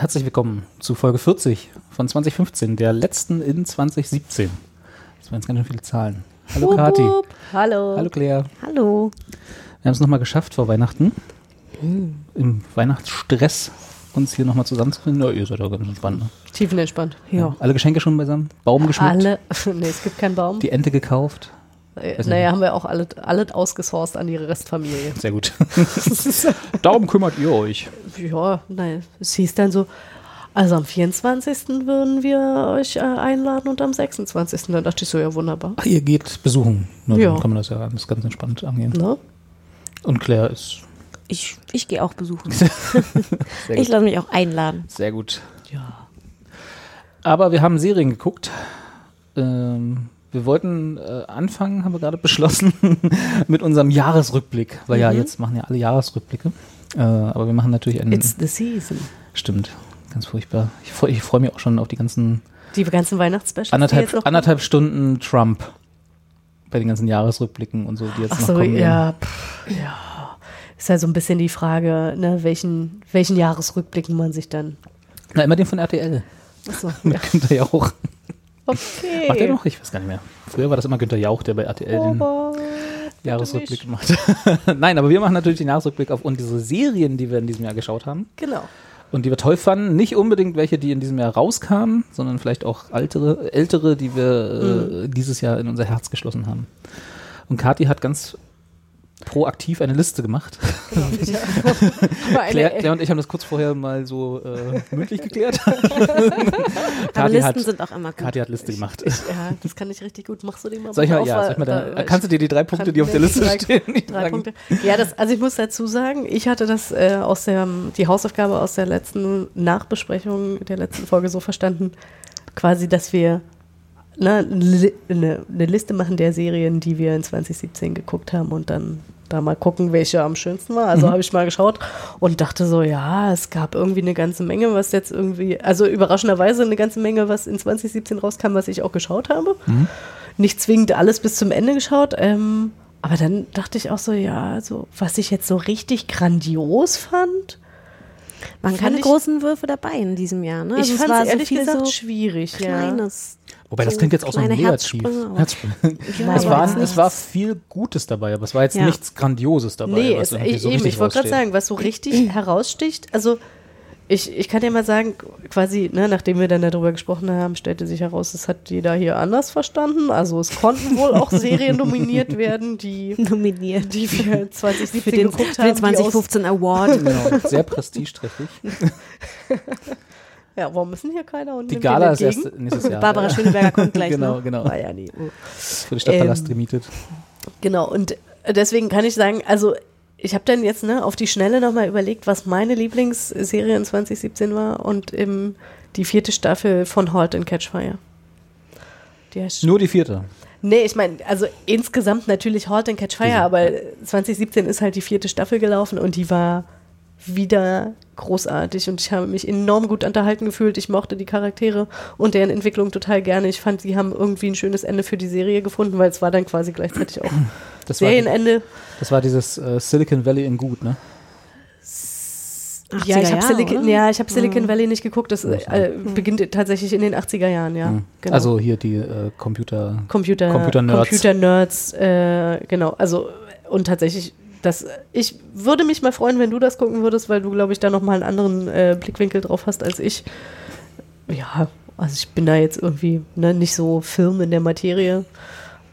Herzlich willkommen zu Folge 40 von 2015, der letzten in 2017. Das waren jetzt ganz schön viele Zahlen. Hallo Kati. Hallo. Hallo Claire. Hallo. Wir haben es nochmal geschafft vor Weihnachten. Im Weihnachtsstress uns hier nochmal zusammenzufinden. Ja, ihr seid auch ganz entspannt. Ne? Tiefenentspannt. Ja. Alle Geschenke schon beisammen? Baum geschmückt? Alle. nee, es gibt keinen Baum. Die Ente gekauft? Äh, naja, haben wir auch alle, alle ausgesourced an ihre Restfamilie. Sehr gut. Darum kümmert ihr euch. Ja, nein. Es hieß dann so, also am 24. würden wir euch äh, einladen und am 26. Dann dachte ich so, ja, wunderbar. Ach, ihr geht besuchen. Ne, Ja. Dann kann man das ja alles ganz entspannt angehen. Ne? Und Claire ist Ich, ich gehe auch besuchen. Ich lasse mich auch einladen. Sehr gut. Ja. Aber wir haben Serien geguckt. Ähm, wir wollten äh, anfangen, haben wir gerade beschlossen, mit unserem Jahresrückblick. Weil ja, jetzt machen ja alle Jahresrückblicke. Äh, aber wir machen natürlich einen. It's the season. stimmt, ganz furchtbar. Ich, freu- ich freue mich auch schon auf die ganzen Die ganzen Weihnachtsspecials. anderthalb, anderthalb Stunden Trump. Bei den ganzen Jahresrückblicken und so, die jetzt Ach noch so, kommen. ja, pff, ja. Ist ja so ein bisschen die Frage, ne, welchen, welchen Jahresrückblicken man sich dann. Na, immer den von RTL. Achso, Mit ja. Günther Jauch. Okay. Macht der noch? Ich weiß gar nicht mehr. Früher war das immer Günther Jauch, der bei RTL den Aber Jahresrückblick macht. Nein, aber wir machen natürlich den Jahresrückblick auf unsere Serien, die wir in diesem Jahr geschaut haben Genau. und die wir toll fanden. Nicht unbedingt welche, die in diesem Jahr rauskamen, sondern vielleicht auch ältere, ältere die wir äh, dieses Jahr in unser Herz geschlossen haben. Und Kathi hat ganz proaktiv eine Liste gemacht. Eine, Claire, Claire und ich haben das kurz vorher mal so äh, mündlich geklärt. Aber Listen hat, sind auch immer gut. Kathi hat Liste gemacht. ja, das kann ich richtig gut. Machst du den mal Soll ich mal, ja, ich mal da- dann, da- kannst du dir die drei Punkte, die auf der Liste drei, stehen, Drei? Punkte. Ja, das, also ich muss dazu sagen, ich hatte das äh, aus der, die Hausaufgabe aus der letzten Nachbesprechung der letzten Folge so verstanden, quasi, dass wir li- eine, eine Liste machen der Serien, die wir in 2017 geguckt haben und dann da mal gucken, welche am schönsten war. Also habe ich mal geschaut und dachte so, ja, es gab irgendwie eine ganze Menge, was jetzt irgendwie, also überraschenderweise eine ganze Menge, was in 2017 rauskam, was ich auch geschaut habe. Nicht zwingend alles bis zum Ende geschaut, ähm, aber dann dachte ich auch so, ja, so, was ich jetzt so richtig grandios fand, Waren keine ich- großen Würfe dabei in diesem Jahr. Ne? ich Also es fand war es ehrlich viel gesagt so schwierig, ja. Kleines. Wobei, das so klingt jetzt auch so kleine negativ. Herzsprünge. Herzsprünge. Ja, Es, war, es war viel Gutes dabei, aber es war jetzt Ja. nichts Grandioses dabei. Nee, was es, ich, so richtig ich wollte gerade sagen, was so richtig heraussticht, also ich, ich kann dir mal sagen, quasi, ne, nachdem wir dann darüber gesprochen haben, stellte sich heraus, das hat jeder hier anders verstanden. Also es konnten wohl auch Serien nominiert werden, die, nominiert. die wir 2017 Für den, geguckt für haben. den die aus- 2015 Award. Genau, sehr prestigeträchtig. Ja, warum ist denn hier keiner? Und Die Gala ist erst nächstes Jahr. Barbara Schöneberger kommt gleich Genau, noch. genau. War ja nie. Oh. Für den Stadtpalast Ähm, gemietet. Genau, und deswegen kann ich sagen, also ich habe dann jetzt ne, auf die Schnelle nochmal überlegt, was meine Lieblingsserie in 2017 war und eben die vierte Staffel von Halt and Catch Fire. Die Nur die vierte. Nee, ich meine, also insgesamt natürlich Halt and Catch Fire, Diese, aber 2017 ist halt die vierte Staffel gelaufen und die war wieder großartig und ich habe mich enorm gut unterhalten gefühlt. Ich mochte die Charaktere und deren Entwicklung total gerne. Ich fand, sie haben irgendwie ein schönes Ende für die Serie gefunden, weil es war dann quasi gleichzeitig auch Das war, die, Serienende. das war dieses äh, Silicon Valley in gut, ne? Ja, ich 80er habe Silicon, ja, ich hab Silicon Valley nicht geguckt. Das äh, beginnt tatsächlich in den 80er Jahren, ja. Mhm. Genau. Also hier die äh, Computer. Computer, Computer-Nerds. Computer-Nerds, äh, genau. Also, und tatsächlich, das, ich würde mich mal freuen, wenn du das gucken würdest, weil du, glaube ich, da nochmal einen anderen äh, Blickwinkel drauf hast als ich. Ja, also ich bin da jetzt irgendwie ne, nicht so firm in der Materie.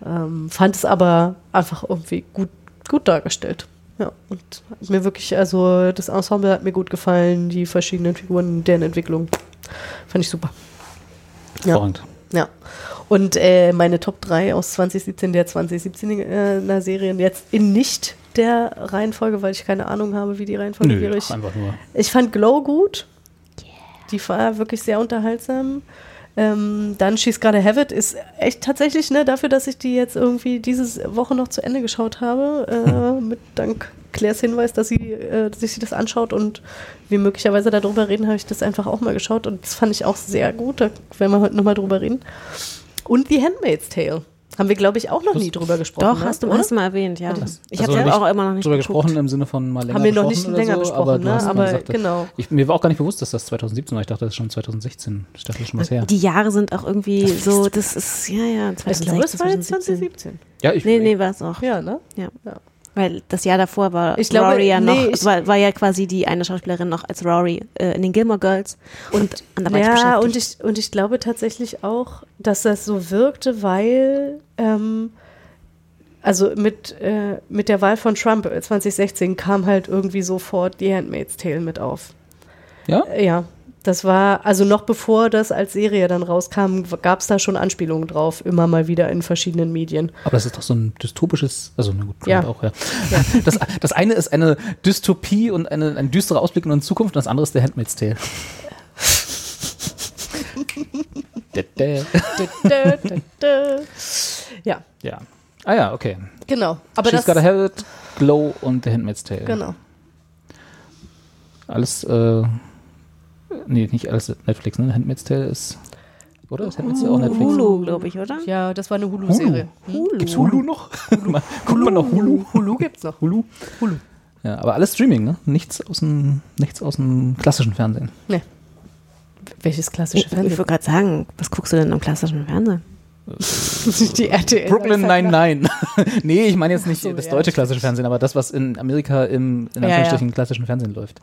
Ähm, fand es aber einfach irgendwie gut, gut dargestellt. Ja, und hat mir wirklich, also das Ensemble hat mir gut gefallen, die verschiedenen Figuren, deren Entwicklung. Fand ich super. Ja. Hervorragend. Ja. Und äh, meine Top 3 aus 2017 der 2017er Serien jetzt in nicht der Reihenfolge, weil ich keine Ahnung habe, wie die Reihenfolge Nö, wäre. Ich, einfach nur. ich fand Glow gut. Die Die war wirklich sehr unterhaltsam. Ähm, dann She's Gotta Have It ist echt tatsächlich, ne, dafür, dass ich die jetzt irgendwie diese Woche noch zu Ende geschaut habe, äh, mit dank Claires Hinweis, dass sie äh, sich das anschaut und wir möglicherweise darüber reden, habe ich das einfach auch mal geschaut und das fand ich auch sehr gut. Da werden wir heute nochmal drüber reden. Und The Handmaid's Tale. Haben wir, glaube ich, auch noch nie drüber gesprochen. Doch, ne? hast du, hast mal erwähnt, ja. Ich Also habe ja auch immer noch nicht drüber geguckt. gesprochen im Sinne von mal länger Haben wir noch nicht länger so, besprochen, aber, ne? Aber gesagt, genau. Ich, mir war auch gar nicht bewusst, dass das 2017 war. Ich dachte, das ist schon 2016. Ich dachte, das ist schon was her. Die Jahre sind auch irgendwie so, das ist, ja, ja, Ich 2016, glaube, es war jetzt 2017. 2017. Ja, ich, Nee, nee, war es auch. Ja, ne? Ja. Ja. Weil das Jahr davor war Ich glaube, Rory ja noch, nee, war, war ja quasi die eine Schauspielerin noch als Rory äh, in den Gilmore Girls und anderweitig Ja, beschäftigt. und ich, und ich glaube tatsächlich auch, dass das so wirkte, weil ähm, also mit, äh, mit der Wahl von Trump äh, 2016 kam halt irgendwie sofort die Handmaid's Tale mit auf. ja? Äh, Ja, das war, also noch bevor das als Serie dann rauskam, gab es da schon Anspielungen drauf, immer mal wieder in verschiedenen Medien. Aber das ist doch so ein dystopisches, also na gut, Ja. Auch, ja. Das, das eine ist eine Dystopie und eine, ein düsterer Ausblick in die Zukunft und das andere ist der Handmaid's Tale. Ja, ja. Ah ja, okay. genau. Aber She's das, Gotta Have It, Glow und The Handmaid's Tale. genau. Alles, äh, nee, nicht alles Netflix, ne? Handmaid's Tale ist, oder? Ist Handmaid's Tale auch Netflix? Hulu, glaube ich, oder? Ja, das war eine Hulu-Serie. Hulu. Gibt's Hulu noch? Hulu. Guckt man noch Hulu? Hulu gibt's noch. Hulu? Hulu. Ja, aber alles Streaming, ne? Nichts aus dem, nichts aus dem klassischen Fernsehen. Nee. Welches klassische Ich, ich Fernsehen? wollte gerade sagen, was guckst du denn im klassischen Fernsehen? die RTL. Brooklyn Nine-Nine. nee, ich meine jetzt nicht so, das ja, deutsche das klassische Fernsehen, aber das, was in Amerika im in Ja, ja. Klassischen Fernsehen läuft.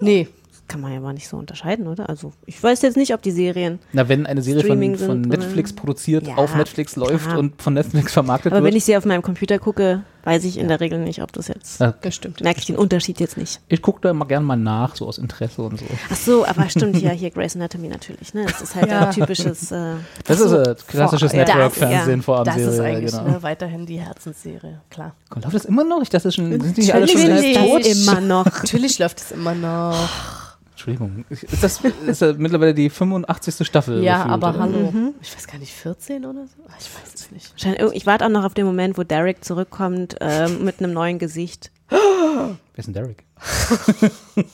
Nee, Kann man ja aber nicht so unterscheiden, oder? Also ich weiß jetzt nicht, ob die Serien. Na, wenn eine Serie von, Streaming von Netflix produziert, Ja, auf Netflix läuft klar. und von Netflix vermarktet Aber wird. wenn ich sie auf meinem Computer gucke, weiß ich in der Regel nicht, ob das jetzt. Ja. das stimmt. Merke ich den Unterschied jetzt nicht. ich gucke da immer gerne mal nach, so aus Interesse und so. Ach so, aber stimmt ja hier Grey's Anatomy natürlich. Ne? Das ist halt Ja. ein typisches. Äh, Das ist ein klassisches Vor- ja, Network-Fernsehen, das- Vorabendserie. Das ist eigentlich genau. ne, weiterhin die Herzensserie, klar. Läuft das immer noch? Ich dachte, das schon, sind die nicht alle schon tot? immer noch. Natürlich läuft es immer noch. Entschuldigung. Ist das ist ja mittlerweile die 85. Staffel? ja, gefühlt, aber oder? hallo. Ich weiß gar nicht, 14 oder so? Ah, Ich weiß es nicht. Ich warte auch noch auf den Moment, wo Derek zurückkommt ähm, mit einem neuen Gesicht. Wer ist denn Derek?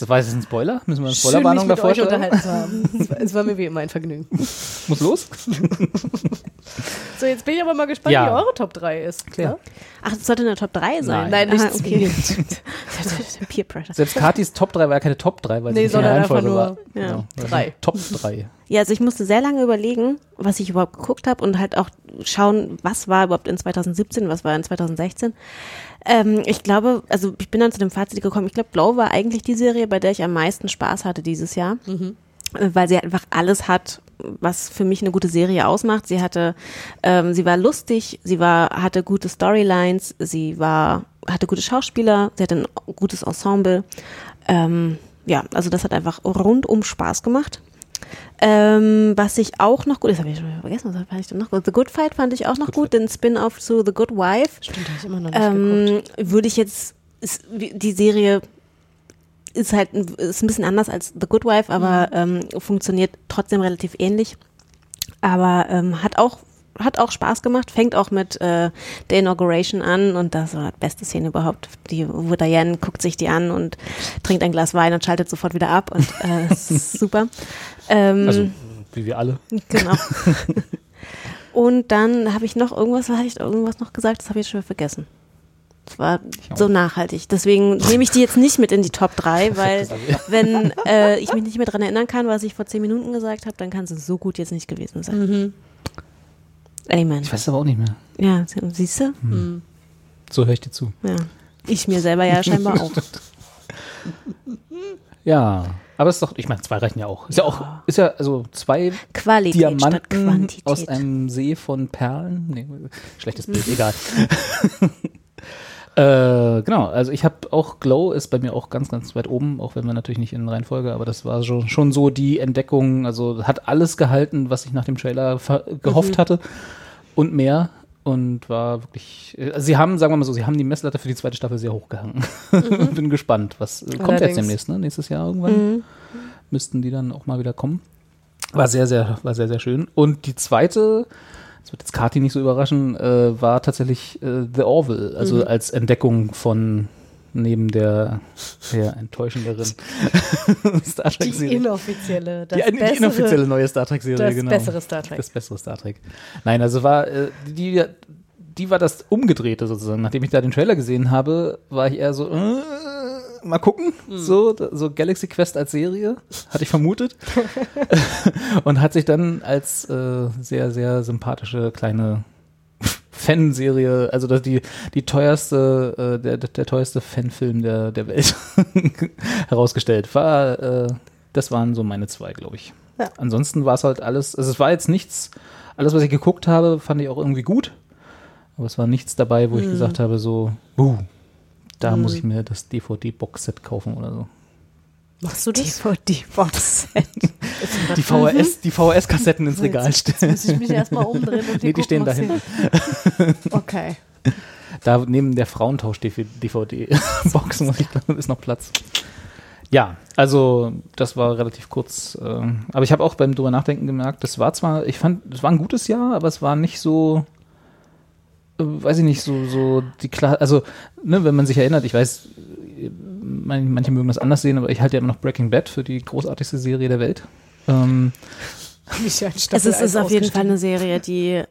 Das, war das ein Spoiler? Müssen wir eine Spoilerwarnung davor euch stellen? unterhalten zu haben. Es war, mir wie immer ein Vergnügen. Muss los? So, jetzt bin ich aber mal gespannt, Ja. wie eure Top 3 ist. Klar. ne? Ach, das sollte eine Top 3 sein. Nein. Nein, nicht Aha, okay. Peer Pressure. Selbst Katis Top 3 war ja keine Top 3, weil sie Nee, nicht in der sondern einfach Reihenfolge nur war. Ja. Genau. Drei. Top 3. Ja, also ich musste sehr lange überlegen, was ich überhaupt geguckt habe und halt auch schauen, was war überhaupt in 2017, was war in 2016. Ähm, ich glaube, also ich bin dann zu dem Fazit gekommen, ich glaube, Glow war eigentlich die Serie, bei der ich am meisten Spaß hatte dieses Jahr, äh, weil sie einfach alles hat, was für mich eine gute Serie ausmacht. Sie hatte, ähm, sie war lustig, sie war, hatte gute Storylines, sie war, hatte gute Schauspieler, sie hatte ein gutes Ensemble. Ähm, ja, also das hat einfach rundum Spaß gemacht. Ähm, was ich auch noch gut, das habe ich schon vergessen, was fand ich denn noch gut? The Good Fight fand ich auch noch gut, den Spin-off zu The Good Wife. Stimmt, habe ich immer noch nicht geguckt. Ähm, würde ich jetzt, ist, die Serie ist halt ein- ist ein bisschen anders als The Good Wife, aber ähm, funktioniert trotzdem relativ ähnlich. Aber ähm, hat auch hat auch Spaß gemacht, fängt auch mit äh, der Inauguration an und das war die beste Szene überhaupt. Die, wo Diane guckt sich die an und trinkt ein Glas Wein und schaltet sofort wieder ab und äh, super. Ähm, Also, wie wir alle. Genau. Und dann habe ich noch irgendwas, hatte ich irgendwas noch gesagt, das habe ich schon wieder vergessen. Das war so nachhaltig. Deswegen nehme ich die jetzt nicht mit in die Top 3, weil wenn äh, ich mich nicht mehr dran erinnern kann, was ich vor zehn Minuten gesagt habe, dann kann es so gut jetzt nicht gewesen sein. Amen. Ich weiß aber auch nicht mehr. Ja, siehst du? So höre ich dir zu. Ja. Ich mir selber ja scheinbar auch. Ja, aber es ist doch, ich meine, zwei reichen ja auch. Ist ja, auch, ist ja, also zwei Qualität Diamanten aus einem See von Perlen. Nee, schlechtes Bild, egal. äh, genau, also ich habe auch Glow ist bei mir auch ganz, ganz weit oben, auch wenn wir natürlich nicht in Reihenfolge, aber das war schon, schon so die Entdeckung, also hat alles gehalten, was ich nach dem Trailer gehofft hatte und mehr. Und war wirklich. äh, Also sie haben, sagen wir mal so, sie haben die Messlatte für die zweite Staffel sehr hochgehangen. Bin gespannt, was äh, kommt jetzt Allerdings. demnächst, ne? Nächstes Jahr irgendwann müssten die dann auch mal wieder kommen. War sehr, sehr, war sehr, sehr schön. Und die zweite, das wird jetzt Kati nicht so überraschen, äh, war tatsächlich äh, The Orville, also als Entdeckung von neben der, der enttäuschenderen Star Die Trek-Serie. inoffizielle, das Die, die bessere, inoffizielle neue Star Trek-Serie, das genau. bessere Star Trek. Das bessere Star Trek. Nein, also war äh, die, die war das Umgedrehte sozusagen. Nachdem ich da den Trailer gesehen habe, war ich eher so, äh, mal gucken. So, da- so Galaxy Quest als Serie, hatte ich vermutet. Und hat sich dann als äh, sehr, sehr sympathische kleine Fanserie, also das die, die teuerste, äh, der, der, teuerste Fanfilm der, der Welt herausgestellt. War, äh, das waren so meine zwei, glaube ich. Ja. Ansonsten war es halt alles, also es war jetzt nichts, alles, was ich geguckt habe, fand ich auch irgendwie gut. Aber es war nichts dabei, wo ich gesagt habe, so, uh, da muss ich mir das DVD-Boxset kaufen oder so. Machst du das? DVD-Box-Set. Die VHS, die VHS-Kassetten ins Regal stellen. Muss ich mich erstmal umdrehen und Nee, die stehen da hinten. Okay. Da neben der Frauentausch-DVD-Box ist noch Platz. Ja, also das war relativ kurz. ähm, aber ich habe auch beim drüber nachdenken gemerkt, das war zwar, ich fand, es war ein gutes Jahr, aber es war nicht so, äh, weiß ich nicht, so, so die klar, also, ne, wenn man sich erinnert, ich weiß, äh, man, manche mögen das anders sehen, aber ich halte ja immer noch Breaking Bad für die großartigste Serie der Welt. Ähm, Es ist, ist auf jeden Fall eine Serie, die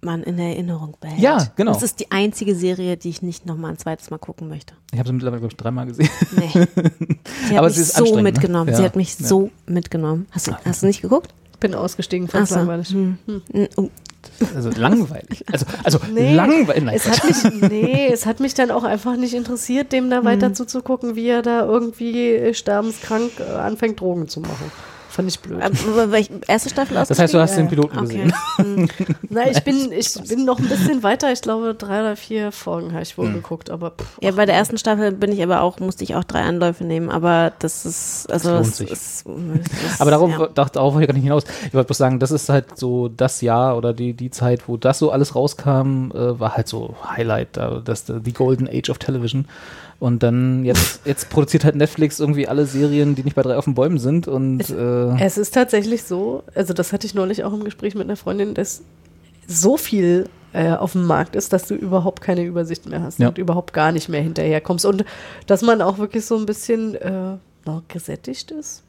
man in Erinnerung behält. Ja, genau. Das ist die einzige Serie, die ich nicht noch mal ein zweites Mal gucken möchte. ich habe sie mittlerweile, glaube ich, dreimal gesehen. Nee. Sie hat Aber mich sie ist so ne? mitgenommen. Ja. Sie hat mich Ja. so mitgenommen. Hast du, hast du nicht geguckt? bin ausgestiegen, fand so. langweilig. Hm. Oh, Also langweilig. Also, also Nee, langweilig. Nein, Es hat mich, nee, es hat mich dann auch einfach nicht interessiert, dem da Hm. weiter zuzugucken, wie er da irgendwie sterbenskrank äh, anfängt, Drogen zu machen. Fand ich blöd. aber welche erste Staffel das heißt, du hast den Piloten Okay. gesehen. Na, ich bin, ich bin noch ein bisschen weiter. Ich glaube, drei oder vier Folgen habe ich Hm. wohl geguckt, aber pff, Ja, bei der ersten Staffel bin ich aber auch, musste ich auch drei Anläufe nehmen, aber das ist, also Das lohnt sich. Ist, es Aber darauf, ja. darauf, wollte ich gar nicht hinaus. Ich wollte bloß sagen, das ist halt so das Jahr oder die, die Zeit, wo das so alles rauskam, äh, war halt so Highlight, da, das, die Golden Age of Television. Und dann jetzt, jetzt produziert halt Netflix irgendwie alle Serien, die nicht bei drei auf den Bäumen sind und Es- äh, Es ist tatsächlich so, also das hatte ich neulich auch im Gespräch mit einer Freundin, dass so viel äh, auf dem Markt ist, dass du überhaupt keine Übersicht mehr hast Ja. und überhaupt gar nicht mehr hinterherkommst. Und dass man auch wirklich so ein bisschen äh, noch gesättigt ist.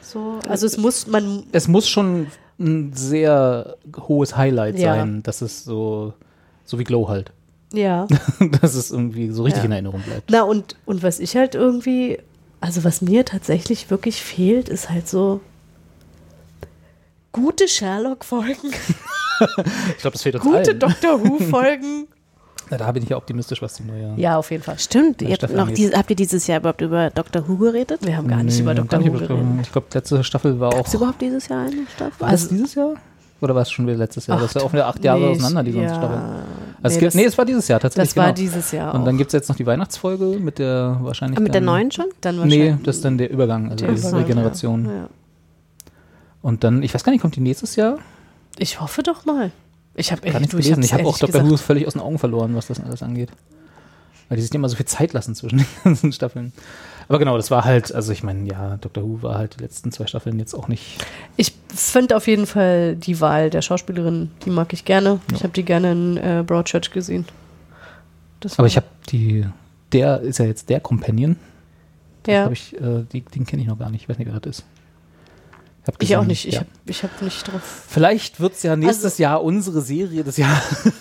So, also es muss, man, es muss schon ein sehr hohes Highlight Ja. sein, dass es so, so wie Glow halt, ja. dass es irgendwie so richtig Ja. in Erinnerung bleibt. Na und, und was ich halt irgendwie, also was mir tatsächlich wirklich fehlt, ist halt so gute Sherlock-Folgen, Ich glaube, das fehlt uns gute allen. Doctor Who-Folgen. Ja, da bin ich ja optimistisch, was die neue. Ja, auf jeden Fall. Stimmt, ihr habt, noch angeht. diese, habt ihr dieses Jahr überhaupt über Dr. Who geredet? Wir haben gar nicht über Dr. gar Who geredet. Ich glaube, letzte Staffel war Gab es auch. überhaupt dieses Jahr eine Staffel? War es dieses Jahr? Oder war es schon wieder letztes Jahr? das ist ja auch wieder acht Jahre nee, auseinander, die sonst ja. Staffel. Also nee, es gibt, das- nee, es war dieses Jahr tatsächlich. Das war genau. dieses Jahr. Und dann auch. gibt es jetzt noch die Weihnachtsfolge mit der wahrscheinlich. Ah, mit der dann, neuen schon? dann Nee, wahrscheinlich- das ist dann der Übergang, also Der Übergang, Regeneration. Ja. Ja. Und dann, ich weiß gar nicht, kommt die nächstes Jahr? Ich hoffe doch mal. Ich habe nicht du, gelesen. hab's Ich habe auch Dr. Who völlig aus den Augen verloren, was das alles angeht. Weil die sich immer so viel Zeit lassen zwischen den ganzen Staffeln. Aber genau, das war halt, also ich meine, ja, Dr. Who war halt die letzten zwei Staffeln jetzt auch nicht. Ich finde auf jeden Fall die Wahl der Schauspielerin, die mag ich gerne. Ich habe die gerne in äh, Broadchurch gesehen. Das Aber ich habe die, der ist ja jetzt der Companion. Das ja, ich, äh, die, den kenne ich noch gar nicht. Ich weiß nicht, wer das ist. Hab ich gesehen, auch nicht. Ich ja. habe ich hab nicht drauf. Vielleicht wird es ja nächstes Also- Jahr unsere Serie des Jahres.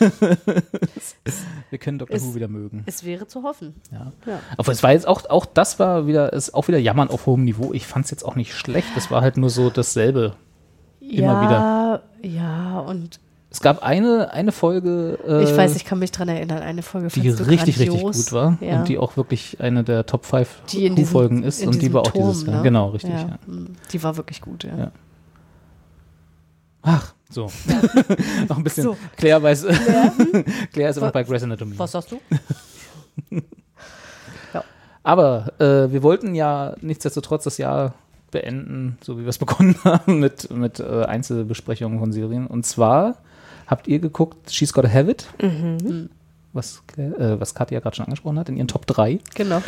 Wir können Dr. Es- Who wieder mögen. Es wäre zu hoffen. Ja. Ja. Aber es war jetzt auch, auch das war wieder, ist auch wieder Jammern auf hohem Niveau. Ich fand es jetzt auch nicht schlecht. Es war halt nur so dasselbe. Immer ja, Ja, und Es gab eine, eine Folge, äh, ich weiß, ich kann mich dran erinnern, eine Folge die richtig, richtig grandios. gut war Ja. und die auch wirklich eine der Top 5 die in diesem, Folgen ist und die war auch Turm, dieses Jahr. ne? Genau, richtig. Ja. Ja. mm, Die war wirklich gut, ja. Ach, so. noch ein bisschen. So. Claire weiß. Claire ist immer noch bei Grey's Anatomy. Was sagst du? Aber äh, wir wollten ja nichtsdestotrotz das Jahr beenden, so wie wir es begonnen haben, mit, mit äh, Einzelbesprechungen von Serien. Und zwar habt ihr geguckt, She's Gotta Have It, was, äh, was Katja gerade schon angesprochen hat, in ihren Top 3. Genau.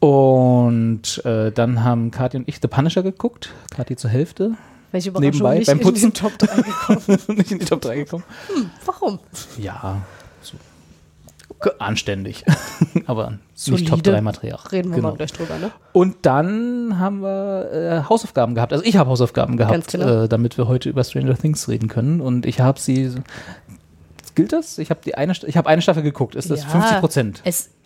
Und äh, dann haben Kathi und ich The Punisher geguckt, Kathi zur Hälfte, Welche Überraschung Nebenbei, nicht beim in Putzen. diesen Top 3 gekommen. nicht in die Top 3 gekommen. Warum? Ja, anständig, aber Solide. nicht Top 3 Material. Reden wir Genau. mal gleich drüber, ne? Und dann haben wir äh, Hausaufgaben gehabt. Also ich habe Hausaufgaben gehabt, genau. äh, damit wir heute über Stranger Things reden können. Und ich habe sie. Gilt das? Ich habe die eine, ich habe eine Staffel geguckt. Ist das Ja, 50 Prozent?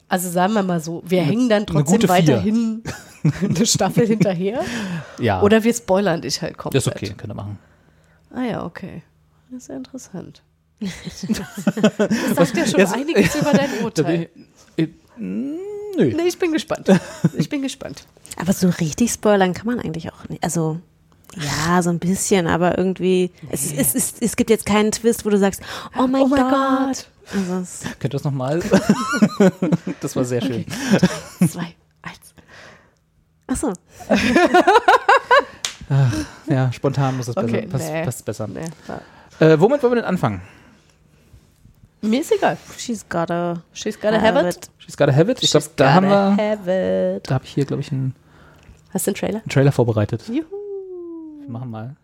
Also sagen wir mal so, wir hängen dann trotzdem weiterhin eine Staffel hinterher. Ja. Oder wir spoilern dich halt komplett. das ist okay, könnt ihr machen. Ah ja, okay. Das ist ja interessant. Das sagt ja schon Jetzt- einiges über dein Urteil. ich, äh, nö. Nee, ich bin gespannt. Ich bin gespannt. Aber so richtig spoilern kann man eigentlich auch nicht. Also, ja, so ein bisschen, aber irgendwie, es, es, es, es gibt jetzt keinen Twist, wo du sagst, oh mein Oh mein Gott. Gott. Also, es, Könnt ihr das nochmal? das war sehr schön. Zwei, eins. achso, Ja, spontan muss es besser. Okay, passt, nee. passt besser. Nee. Äh, womit wollen wir denn anfangen? Mir ist egal. she's gotta She's gotta have it. She's Gotta Have It. Ich glaube, She's da haben gotta wir. have it. Da habe ich hier, glaube ich, einen, Hast du einen Trailer? einen Trailer vorbereitet. Juhu. Wir machen mal.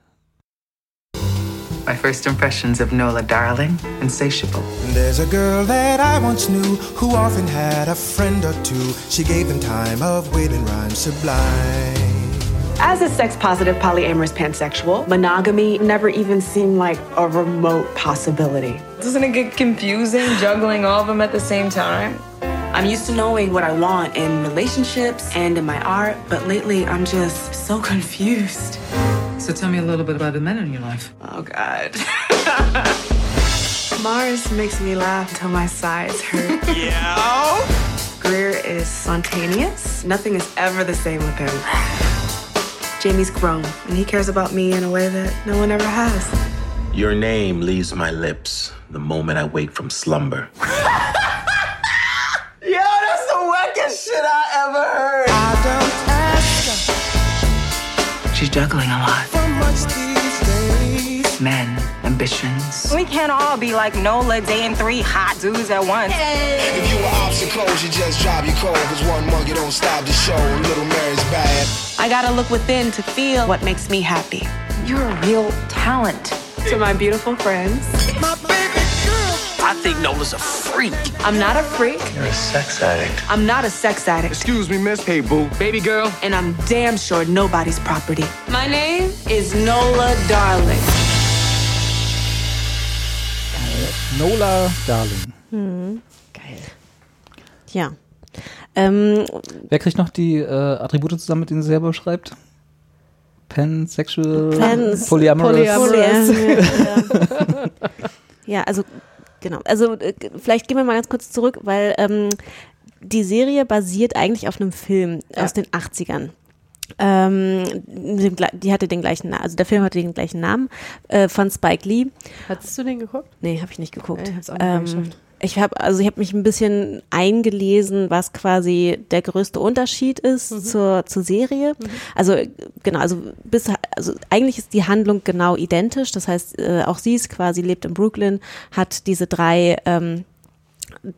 My first impressions of Nola Darling, insatiable. There's a girl that I once knew who often had a friend or two. She gave them time of waiting rhyme sublime. As a sex positive polyamorous pansexual, monogamy never even seemed like a remote possibility. Doesn't it get confusing juggling all of them at the same time? I'm used to knowing what I want in relationships and in my art, but lately I'm just so confused. So tell me a little bit about the men in your life. Oh, God. Mars makes me laugh until my sides hurt. yeah. Greer is spontaneous. Nothing is ever the same with him. Jamie's grown, and he cares about me in a way that no one ever has. Your name leaves my lips the moment I wake from slumber. Yo, that's the wackest shit I ever heard. I don't ask She's juggling a lot. for much these days. Men, ambitions. We can't all be like Nola dating three hot dudes at once. If you were obstacles, you just drive you cold. Cause one monkey don't stop the show. Little Mary's bad. I gotta look within to feel what makes me happy. You're a real talent. To my beautiful friends, My baby girl. I think Nola's a freak. I'm not a freak. You're a sex addict. I'm not a sex addict. Excuse me, miss. Hey, boo. Baby girl. And I'm damn sure nobody's property. My name is Nola Darling. Nola Darling. ja. Ähm, Wer kriegt noch die äh, Attribute zusammen, mit denen sie selber beschreibt? Pansexual, Pans- Polyamorous. Polyamorous. ja. ja, also genau. Also äh, vielleicht gehen wir mal ganz kurz zurück, weil ähm, die Serie basiert eigentlich auf einem Film aus den 80ern. Ähm, die hatte den gleichen Namen, also der Film hatte den gleichen Namen äh, von Spike Lee. Hattest du den geguckt? Nee, habe ich nicht geguckt. Nee, hab's auch nicht ähm, geschafft. Ich habe also ich habe mich ein bisschen eingelesen, was quasi der größte Unterschied ist Mhm. zur, zur Serie. Also äh, genau, also bis also eigentlich ist die Handlung genau identisch. Das heißt, äh, auch sie ist quasi lebt in Brooklyn, hat diese drei ähm,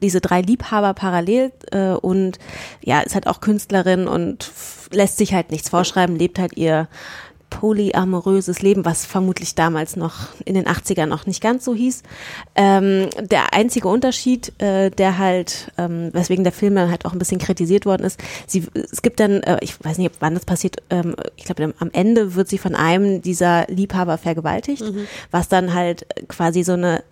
diese drei Liebhaber parallel äh, und ja, ist halt auch Künstlerin und lässt sich halt nichts vorschreiben, lebt halt ihr polyamoröses Leben, was vermutlich damals noch in den 80ern noch nicht ganz so hieß. Ähm, der einzige Unterschied, äh, der halt, ähm, weswegen der Film dann halt auch ein bisschen kritisiert worden ist, sie, es gibt dann, äh, ich weiß nicht, wann das passiert, ähm, ich glaube, am Ende wird sie von einem dieser Liebhaber vergewaltigt, was dann halt quasi so eine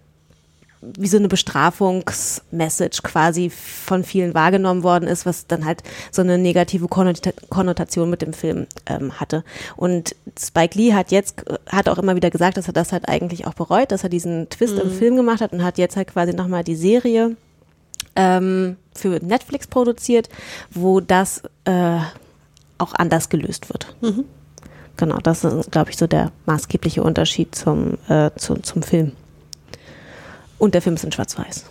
wie so eine Bestrafungsmessage quasi von vielen wahrgenommen worden ist, was dann halt so eine negative Konnota- Konnotation mit dem Film ähm, hatte. Und Spike Lee hat jetzt, hat auch immer wieder gesagt, dass er das halt eigentlich auch bereut, dass er diesen Twist im Film gemacht hat und hat jetzt halt quasi nochmal die Serie ähm, für Netflix produziert, wo das äh, auch anders gelöst wird. Genau, das ist, glaube ich, so der maßgebliche Unterschied zum, äh, zu, zum Film. Und der Film ist in Schwarz-Weiß.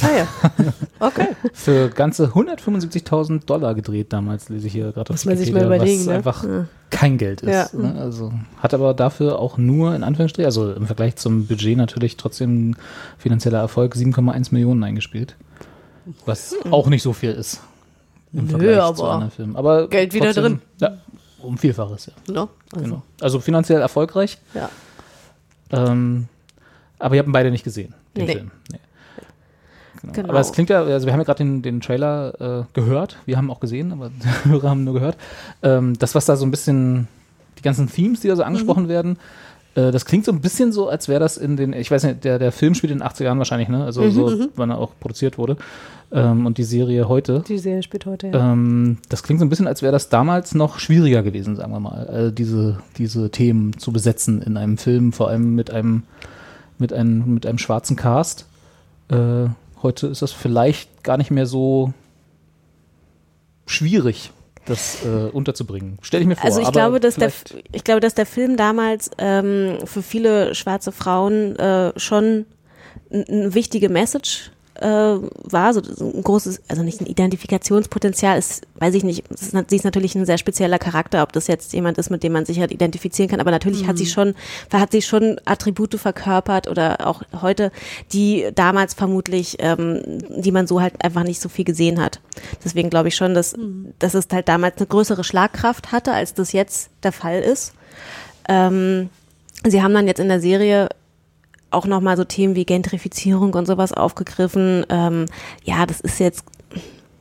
Ah ja. Okay. Für ganze 175.000 Dollar gedreht damals, lese ich hier gerade Muss man sich mal überlegen, was ne? einfach Ja. kein Geld ist. Ja. Ne? Also hat aber dafür auch nur in Anführungsstrichen, also im Vergleich zum Budget natürlich trotzdem finanzieller Erfolg 7,1 Millionen eingespielt. Was auch nicht so viel ist. Im Nö, Vergleich zu aber anderen Filmen. Aber Geld wieder trotzdem, drin. Ja, um Vielfaches, ja. Ne? Also, Genau. Also finanziell erfolgreich. Ja. Ähm, aber ihr habt ihn beide nicht gesehen, den Nee. Film. Nee. Genau. Genau. Aber es klingt ja, also wir haben ja gerade den, den Trailer äh, gehört, wir haben auch gesehen, aber die Hörer haben nur gehört. Ähm, das, was da so ein bisschen, die ganzen Themes, die da so angesprochen Mhm. werden, äh, das klingt so ein bisschen so, als wäre das in den, ich weiß nicht, der, der Film spielt in den 80er Jahren wahrscheinlich, ne? Also Mhm, so, mhm. wann er auch produziert wurde. Ähm, und die Serie heute. Die Serie spielt heute, ja. Ähm, das klingt so ein bisschen, als wäre das damals noch schwieriger gewesen, sagen wir mal, äh, diese, diese Themen zu besetzen in einem Film, vor allem mit einem, mit einem, mit einem schwarzen Cast. Äh, heute ist das vielleicht gar nicht mehr so schwierig, das äh, unterzubringen. Stell ich mir vor. Also ich glaube, dass der, ich glaube, dass der Film damals ähm, für viele schwarze Frauen äh, schon eine wichtige Message äh, war, so ein großes, also nicht ein Identifikationspotenzial ist, weiß ich nicht, ist, sie ist natürlich ein sehr spezieller Charakter, ob das jetzt jemand ist, mit dem man sich halt identifizieren kann, aber natürlich hat sie schon, hat sie schon Attribute verkörpert oder auch heute, die damals vermutlich, ähm, die man so halt einfach nicht so viel gesehen hat. Deswegen glaube ich schon, dass, dass es halt damals eine größere Schlagkraft hatte, als das jetzt der Fall ist. Ähm, sie haben dann jetzt in der Serie auch nochmal so Themen wie Gentrifizierung und sowas aufgegriffen. Ähm, ja, das ist jetzt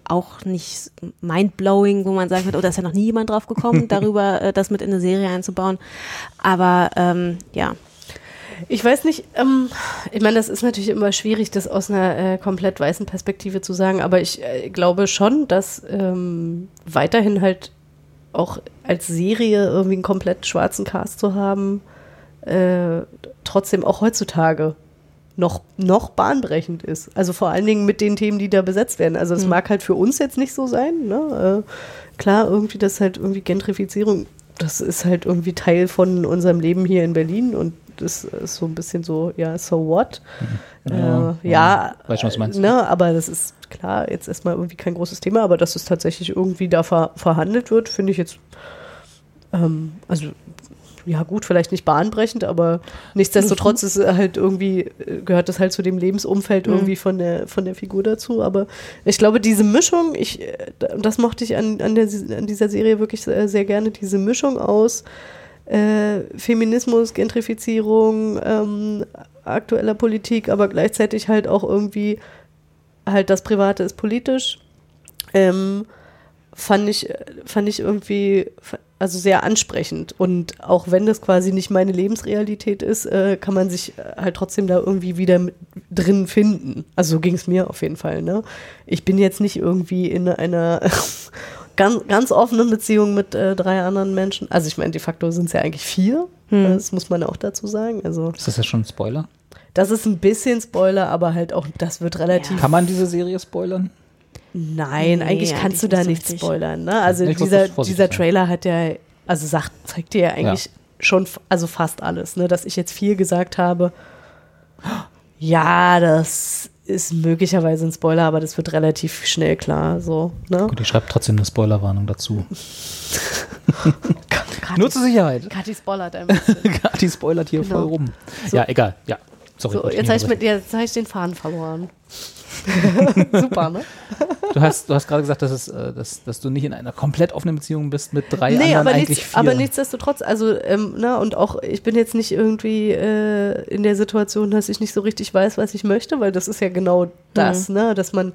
auch nicht mindblowing, wo man sagen wird, oh, da ist ja noch nie jemand drauf gekommen, darüber äh, das mit in eine Serie einzubauen. Aber ähm, ja. Ich weiß nicht, ähm, ich meine, das ist natürlich immer schwierig, das aus einer äh, komplett weißen Perspektive zu sagen, aber ich äh, glaube schon, dass ähm, weiterhin halt auch als Serie irgendwie einen komplett schwarzen Cast zu haben, äh, trotzdem auch heutzutage noch, noch bahnbrechend ist. Also vor allen Dingen mit den Themen, die da besetzt werden. Also es Mhm. mag halt für uns jetzt nicht so sein. Ne? Äh, klar, irgendwie das halt irgendwie Gentrifizierung, das ist halt irgendwie Teil von unserem Leben hier in Berlin und das ist so ein bisschen so, ja, so what? Ja, äh, ja, Weiß schon, was du meinst. Ne, aber das ist klar, jetzt erstmal irgendwie kein großes Thema, aber dass es tatsächlich irgendwie da ver verhandelt wird, finde ich jetzt, ähm, also ja gut, vielleicht nicht bahnbrechend, aber nichtsdestotrotz ist äh, halt irgendwie, äh, gehört das halt zu dem Lebensumfeld Mhm. irgendwie von der, von der Figur dazu. Aber ich glaube, diese Mischung, ich, äh, das mochte ich an, an, der, an dieser Serie wirklich sehr, sehr gerne, diese Mischung aus äh, Feminismus, Gentrifizierung, ähm, aktueller Politik, aber gleichzeitig halt auch irgendwie halt das Private ist politisch. Ähm, fand ich, fand ich irgendwie, also sehr ansprechend. Und auch wenn das quasi nicht meine Lebensrealität ist, äh, kann man sich äh, halt trotzdem da irgendwie wieder mit drin finden. Also so ging es mir auf jeden Fall. Ne? Ich bin jetzt nicht irgendwie in einer ganz, ganz offenen Beziehung mit äh, drei anderen Menschen. Also ich meine, de facto sind es ja eigentlich vier. Hm. Das muss man auch dazu sagen. Also Ist das ja schon ein Spoiler? das ist ein bisschen Spoiler, aber halt auch, das wird relativ Kann man diese Serie spoilern? Nein, Nee, eigentlich kannst du da nicht so nicht richtig. spoilern. Ne? Also Ich dieser, dieser. Trailer hat ja, also sagt, zeigt dir ja eigentlich schon, f- also fast alles. Ne? Dass ich jetzt viel gesagt habe, ja, das ist möglicherweise ein Spoiler, aber das wird relativ schnell klar. So, ne? Gut, ich schreibe trotzdem eine Spoilerwarnung dazu. Nur zur Sicherheit. Kathi spoilert ein bisschen. Die spoilert hier Genau. voll rum. So. Ja, egal. Ja. Sorry. so, jetzt habe ich, hab ich den Faden verloren. Super, ne? Du hast, du hast gerade gesagt, dass, es, äh, dass, dass du nicht in einer komplett offenen Beziehung bist mit drei nee, anderen aber, eigentlich nichts, vier. aber nichtsdestotrotz, also, ähm, na, und auch, ich bin jetzt nicht irgendwie äh, in der Situation, dass ich nicht so richtig weiß, was ich möchte, weil das ist ja genau das, ne, dass man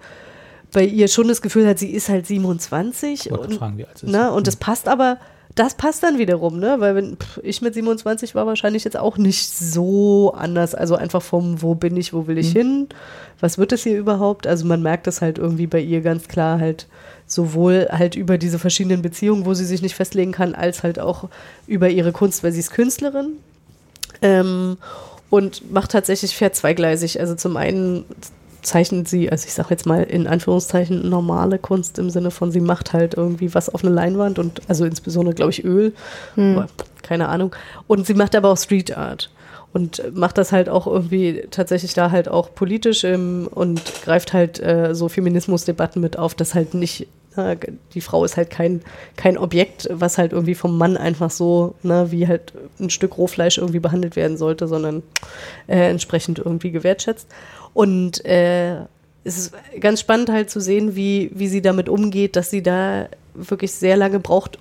bei ihr schon das Gefühl hat, sie ist halt 27 Ich und, fragen, wie alt sie ist. ne, und das passt aber, das passt dann wiederum, ne, weil wenn pff, ich mit 27 war wahrscheinlich jetzt auch nicht so anders, also einfach vom, wo bin ich, wo will ich hin, was wird es hier überhaupt, also man merkt das halt irgendwie bei ihr ganz klar halt, sowohl halt über diese verschiedenen Beziehungen, wo sie sich nicht festlegen kann, als halt auch über ihre Kunst, weil sie ist Künstlerin. Ähm, und macht tatsächlich, fährt zweigleisig. Also zum einen zeichnet sie, also ich sage jetzt mal in Anführungszeichen normale Kunst im Sinne von, sie macht halt irgendwie was auf eine Leinwand und also insbesondere, glaube ich, Öl. Hm. Keine Ahnung. Und sie macht aber auch Street Art. und macht das halt auch irgendwie tatsächlich da halt auch politisch ähm, und greift halt äh, so Feminismusdebatten mit auf, dass halt nicht, na, die Frau ist halt kein, kein Objekt, was halt irgendwie vom Mann einfach so, na, wie halt ein Stück Rohfleisch irgendwie behandelt werden sollte, sondern äh, entsprechend irgendwie gewertschätzt. Und äh, es ist ganz spannend halt zu sehen, wie, wie sie damit umgeht, dass sie da wirklich sehr lange braucht,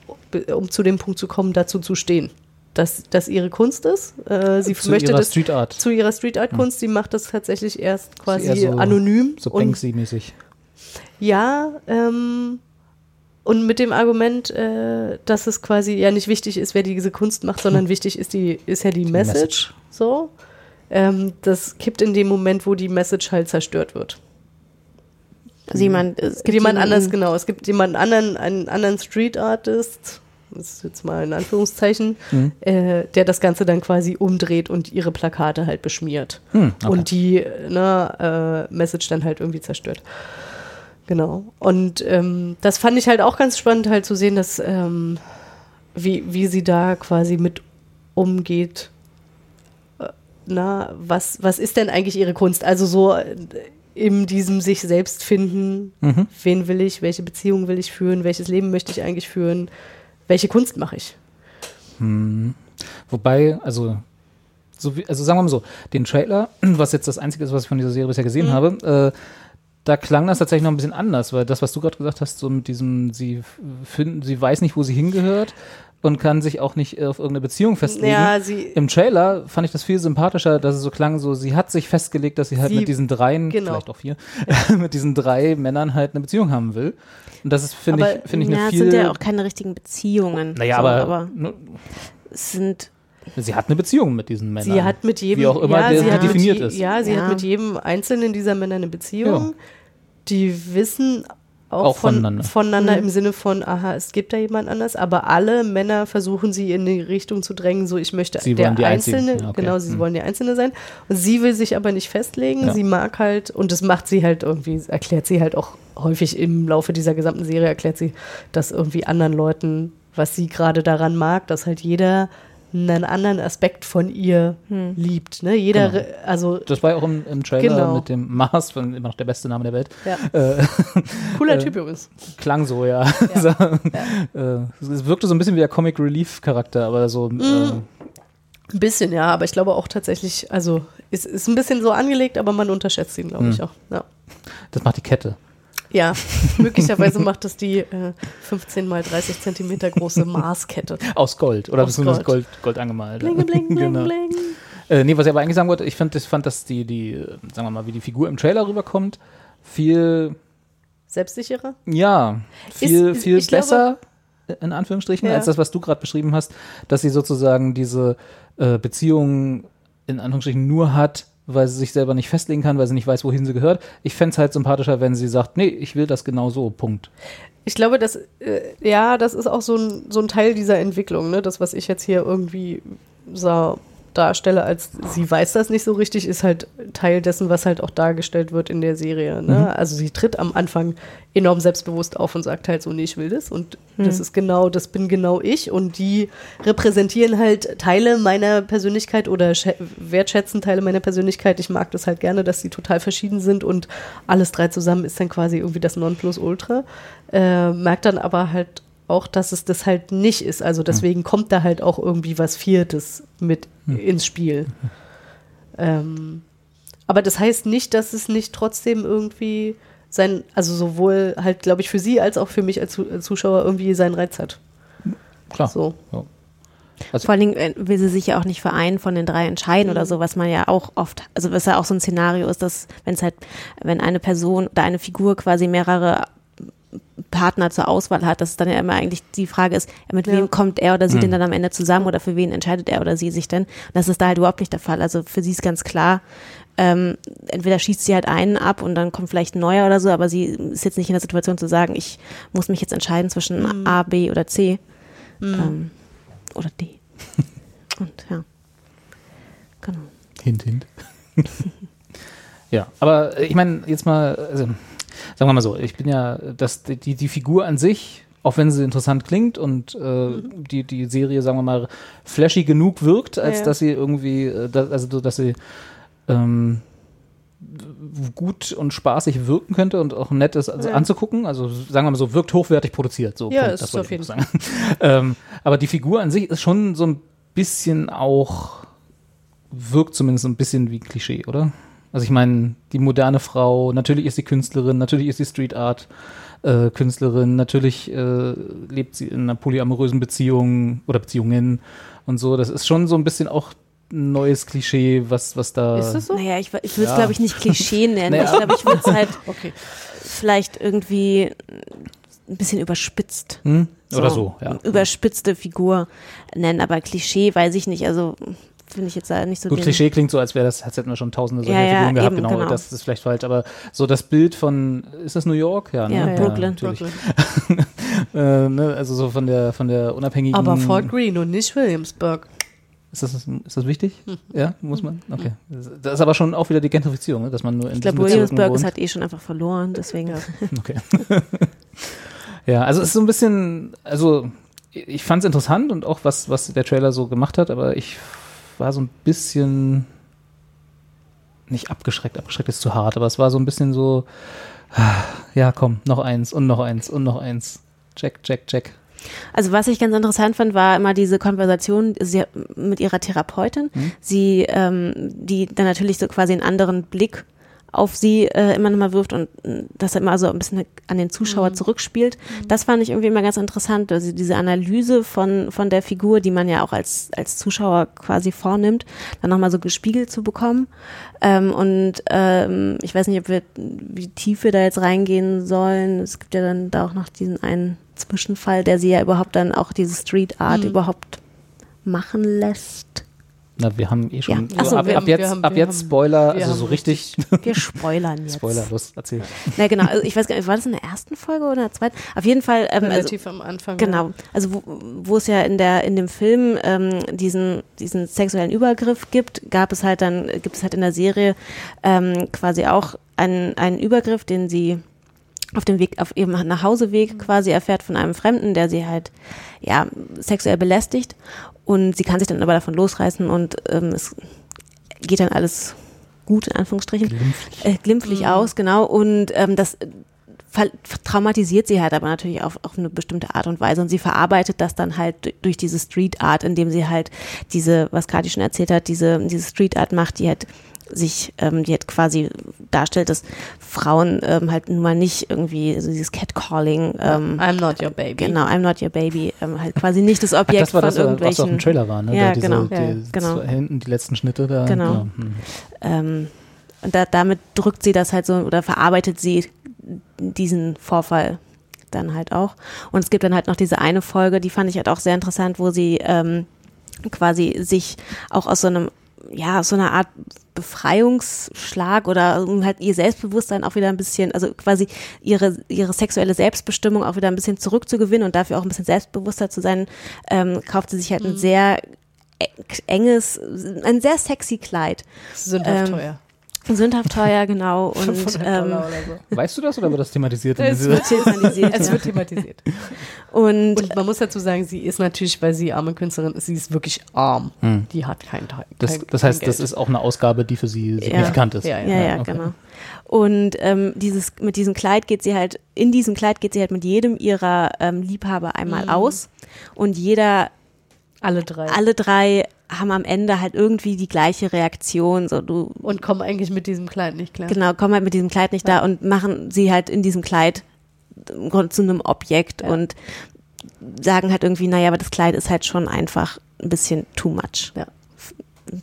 um zu dem Punkt zu kommen, dazu zu stehen dass das ihre Kunst ist. Äh, sie Zu möchte ihrer das Street Art. zu ihrer Street Art Kunst. Sie macht das tatsächlich erst quasi so- anonym So Banksy-mäßig. ja ähm, und mit dem Argument, äh, dass es quasi ja nicht wichtig ist, wer diese Kunst macht, sondern wichtig ist die ist ja die, Message. Message. So, ähm, das kippt in dem Moment, wo die Message halt zerstört wird. Also jemand, es gibt jemand jemanden- anders, genau. Es gibt jemanden anderen, einen anderen Street Artist, das ist jetzt mal in Anführungszeichen, Mhm. äh, der das Ganze dann quasi umdreht und ihre Plakate halt beschmiert. Hm, okay. Und die ne, äh, Message dann halt irgendwie zerstört. Genau. Und ähm, das fand ich halt auch ganz spannend, halt zu sehen, dass ähm, wie, wie sie da quasi mit umgeht. Na, was, was ist denn eigentlich ihre Kunst? Also so äh, in diesem sich selbst finden, Mhm. wen will ich, welche Beziehung will ich führen, welches Leben möchte ich eigentlich führen, welche Kunst mache ich? Hm. Wobei, also, so wie, also sagen wir mal so, den Trailer, was jetzt das Einzige ist, was ich von dieser Serie bisher gesehen Mhm. habe, äh, da klang das tatsächlich noch ein bisschen anders, weil das, was du gerade gesagt hast, so mit diesem, sie finden, sie weiß nicht, wo sie hingehört und kann sich auch nicht auf irgendeine Beziehung festlegen. Ja, sie- Im Trailer fand ich das viel sympathischer, dass es so klang, so sie hat sich festgelegt, dass sie halt Sie- mit diesen dreien, genau. vielleicht auch vier, mit diesen drei Männern halt eine Beziehung haben will. Und das ist, finde Aber, ich, finde ich eine viel. sind ja auch keine richtigen Beziehungen. naja, so, aber, ne, es sind sie hat eine Beziehung mit diesen Männern. Sie hat mit jedem, Wie auch immer ja, der sie hat definiert mit, ist. Ja, sie Ja. hat mit jedem einzelnen dieser Männer eine Beziehung. Ja. Die wissen auch, Auch von, voneinander. voneinander Mhm. im Sinne von, aha, es gibt da jemand anders, aber alle Männer versuchen sie in die Richtung zu drängen, so ich möchte Sie der Einzelne. Ja, okay. genau, sie Mhm. wollen die Einzelne sein. Und sie will sich aber nicht festlegen, Ja. sie mag halt, und das macht sie halt irgendwie, erklärt sie halt auch häufig im Laufe dieser gesamten Serie, erklärt sie das irgendwie anderen Leuten, was sie gerade daran mag, dass halt jeder einen anderen Aspekt von ihr Hm. liebt. Ne? Jeder, Genau. also Das war ja auch im, im Trailer Genau. mit dem Mars, von, immer noch der beste Name der Welt. Ja. Äh, cooler äh, Typ übrigens. Klang so, ja. so, äh, es wirkte so ein bisschen wie der Comic Relief Charakter, aber so. Mhm. Äh, Ein bisschen, ja, aber ich glaube auch tatsächlich, also ist, ist ein bisschen so angelegt, aber man unterschätzt ihn, glaube ich Hm. auch. Ja. das macht die Kette. Ja, möglicherweise macht das die äh, 15 mal 30 Zentimeter große Marskette. Aus Gold. Oder Aus Gold. Gold, Gold angemalt. Bling, bling, bling, Genau. bling. Äh, nee, was ich aber eigentlich sagen wollte, ich fand, ich fand, dass die, die, äh, sagen wir mal, wie die Figur im Trailer rüberkommt, viel, Selbstsicherer? ja, viel, Ist- viel ich glaube- besser, äh, in Anführungsstrichen, Ja. als das, was du gerade beschrieben hast, dass sie sozusagen diese äh, Beziehung in Anführungsstrichen nur hat, weil sie sich selber nicht festlegen kann, weil sie nicht weiß, wohin sie gehört. Ich fände es halt sympathischer, wenn sie sagt, nee, ich will das genau so, Punkt. Ich glaube, dass, äh, ja, das ist auch so ein, so ein Teil dieser Entwicklung, ne? Das, was ich jetzt hier irgendwie so darstelle, als sie weiß das nicht so richtig, ist halt Teil dessen, was halt auch dargestellt wird in der Serie. Ne? Mhm. Also sie tritt am Anfang enorm selbstbewusst auf und sagt halt so, nee, ich will das und das Mhm. ist genau, das bin genau ich und die repräsentieren halt Teile meiner Persönlichkeit oder schä- wertschätzen Teile meiner Persönlichkeit. Ich mag das halt gerne, dass sie total verschieden sind und alles drei zusammen ist dann quasi irgendwie das Nonplusultra. Äh, merkt dann aber halt auch, dass es das halt nicht ist. Also deswegen kommt da halt auch irgendwie was Viertes mit ins Spiel. Ähm, aber das heißt nicht, dass es nicht trotzdem irgendwie sein, also sowohl halt, glaube ich, für sie als auch für mich als Zuschauer irgendwie seinen Reiz hat. Klar. So. Ja. Also- Vor allen Dingen äh, will sie sich ja auch nicht für einen von den drei entscheiden Mhm. oder so, was man ja auch oft, also was ja auch so ein Szenario ist, dass wenn es halt, wenn eine Person oder eine Figur quasi mehrere Partner zur Auswahl hat, dass es dann ja immer eigentlich die Frage ist, mit Ja. wem kommt er oder sie Mhm. denn dann am Ende zusammen oder für wen entscheidet er oder sie sich denn? Und das ist da halt überhaupt nicht der Fall. Also für sie ist ganz klar, ähm, entweder schießt sie halt einen ab und dann kommt vielleicht ein neuer oder so, aber sie ist jetzt nicht in der Situation zu sagen, ich muss mich jetzt entscheiden zwischen Mhm. A, B oder C. Ähm, oder D. Und ja. Genau. Hint, hint. ja, aber ich meine, jetzt mal, also, sagen wir mal so, ich bin ja, das, die, die Figur an sich auch wenn sie interessant klingt und äh, die, die Serie, sagen wir mal, flashy genug wirkt, als Ja, dass sie irgendwie, äh, also so, dass sie ähm, gut und spaßig wirken könnte und auch nett ist also Ja. anzugucken. Also sagen wir mal so, wirkt hochwertig produziert. So, Ja, Punkt, ist auf ich jeden sagen. ähm, aber die Figur an sich ist schon so ein bisschen auch, wirkt zumindest ein bisschen wie Klischee, oder? Also ich meine, die moderne Frau, natürlich ist sie Künstlerin, natürlich ist sie Street Art äh, Künstlerin, natürlich äh, lebt sie in einer polyamorösen Beziehung oder Beziehungen und so. Das ist schon so ein bisschen auch ein neues Klischee, was, was da. Ist das so? Naja, ich, ich würde es, Ja. glaube ich, nicht Klischee nennen. Naja. Ich glaube, ich würde es halt Okay. vielleicht irgendwie ein bisschen überspitzt. Hm? Oder so, ja. Überspitzte Figur nennen, aber Klischee weiß ich nicht. Also finde ich jetzt da nicht so Gut, Klischee klingt so, als wäre das, als hätten wir schon tausende solcher Ja, ja, Figuren gehabt, eben, genau, genau. das ist vielleicht falsch, aber so das Bild von, ist das New York? Ja, ne? Ja, Brooklyn. natürlich. äh, ne, also so von der, von der unabhängigen. Aber Fort Greene und nicht Williamsburg. Ist das, ist das wichtig? Hm. Ja, muss man? Okay. Das ist aber schon auch wieder die Gentrifizierung, ne? dass man nur in Ich glaube, Williamsburg ist halt eh schon einfach verloren, deswegen. Okay. ja, also es ist so ein bisschen, also ich fand es interessant und auch was, was der Trailer so gemacht hat, aber ich war so ein bisschen nicht abgeschreckt, abgeschreckt ist zu hart, aber es war so ein bisschen so, ja komm, noch eins und noch eins und noch eins. Check, check, check. Also was ich ganz interessant fand, war immer diese Konversation sie, mit ihrer Therapeutin, Mhm. sie, ähm, die dann natürlich so quasi einen anderen Blick auf sie äh, immer nochmal wirft und äh, das immer so ein bisschen an den Zuschauer zurückspielt. Das fand ich irgendwie immer ganz interessant, also diese Analyse von, von der Figur, die man ja auch als, als Zuschauer quasi vornimmt, dann nochmal so gespiegelt zu bekommen. Ähm, und ähm, ich weiß nicht, ob wir, wie tief wir da jetzt reingehen sollen. Es gibt ja dann da auch noch diesen einen Zwischenfall, der sie ja überhaupt dann auch diese Street Art Mhm. überhaupt machen lässt. Na, wir haben eh schon, Ja. So, ab, wir ab jetzt, haben- ab jetzt haben- Spoiler, also so richtig, Wir spoilern jetzt. Spoiler, los, erzähl. Na genau, also ich weiß gar nicht, war das in der ersten Folge oder in der zweiten? Auf jeden Fall. Ähm, also, Relativ am Anfang. Genau, also wo, wo es ja in der in dem Film ähm, diesen diesen sexuellen Übergriff gibt, gab es halt dann gibt es halt in der Serie ähm, quasi auch einen einen Übergriff, den sie auf dem Weg auf ihrem Nachhauseweg quasi erfährt von einem Fremden, der sie halt ja sexuell belästigt. Und sie kann sich dann aber davon losreißen und ähm, es geht dann alles gut in Anführungsstrichen. Glimpflich, äh, glimpflich aus genau. Und ähm, das traumatisiert sie halt aber natürlich auf, auf eine bestimmte Art und Weise. Und sie verarbeitet das dann halt durch diese Street Art, indem sie halt diese, was Kati schon erzählt hat, diese, diese Street Art macht, die halt sich, ähm, die halt quasi darstellt, dass Frauen ähm, halt nun mal nicht irgendwie so dieses Catcalling, ähm, I'm not your baby. genau, I'm not your baby, ähm, halt quasi nicht das Ach, Objekt das war von das, was irgendwelchen. auf dem Trailer war, ne? Ja, Da diese, genau, Die, ja, genau. zwei- Hinten die letzten Schnitte da. Genau. hm. Ähm, und da, damit drückt sie das halt so oder verarbeitet sie diesen Vorfall dann halt auch. Und es gibt dann halt noch diese eine Folge, die fand ich halt auch sehr interessant, wo sie ähm, quasi sich auch aus so einem, ja, aus so einer Art Befreiungsschlag oder um halt ihr Selbstbewusstsein auch wieder ein bisschen, also quasi ihre, ihre sexuelle Selbstbestimmung auch wieder ein bisschen zurückzugewinnen und dafür auch ein bisschen selbstbewusster zu sein, ähm, kauft sie sich halt ein sehr e- enges, ein sehr sexy Kleid. Sündhaft Ähm, teuer. Sündhaft teuer, genau. Und 500 ähm, so. Weißt du das oder wird das thematisiert? in Es wird thematisiert, Es ja. wird thematisiert. Und, Und man muss dazu sagen, sie ist natürlich, weil sie arme Künstlerin ist, sie ist wirklich arm. Hm. Die hat kein Teil. Das, kein, das heißt, kein das ist auch eine Ausgabe, die für sie signifikant ist. Ja, ja, ja, okay. genau. Und ähm, dieses, mit diesem Kleid geht sie halt, in diesem Kleid geht sie halt mit jedem ihrer ähm, Liebhaber einmal Mhm. aus. Und jeder, Alle drei. alle drei haben am Ende halt irgendwie die gleiche Reaktion. So, du, Und kommen eigentlich mit diesem Kleid nicht klar. genau, kommen halt mit diesem Kleid nicht da und machen sie halt in diesem Kleid im Grunde zu einem Objekt und sagen halt irgendwie, naja, aber das Kleid ist halt schon einfach ein bisschen too much. Ja.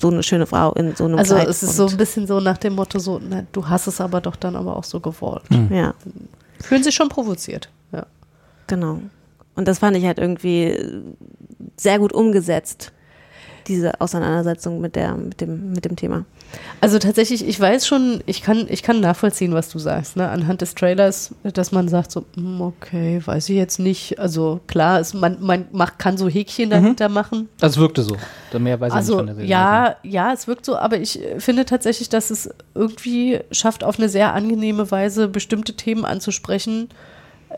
So eine schöne Frau in so einem Also Kleid. es ist so ein bisschen so nach dem Motto so, na, du hast es aber doch dann aber auch so gewollt. Hm. Ja. Fühlen sich schon provoziert. Ja. Genau. Und das fand ich halt irgendwie sehr gut umgesetzt, diese Auseinandersetzung mit der, mit dem, mit dem Thema. Also tatsächlich, ich weiß schon, ich kann, ich kann nachvollziehen, was du sagst, ne? Anhand des Trailers, dass man sagt so, hm, okay, weiß ich jetzt nicht. Also klar, es, man, man macht, kann so Häkchen dahinter machen. Das wirkte so. Da mehr weiß ich Also nicht von der Serie. ja, ja, es wirkt so, aber ich äh, finde tatsächlich, dass es irgendwie schafft, auf eine sehr angenehme Weise bestimmte Themen anzusprechen,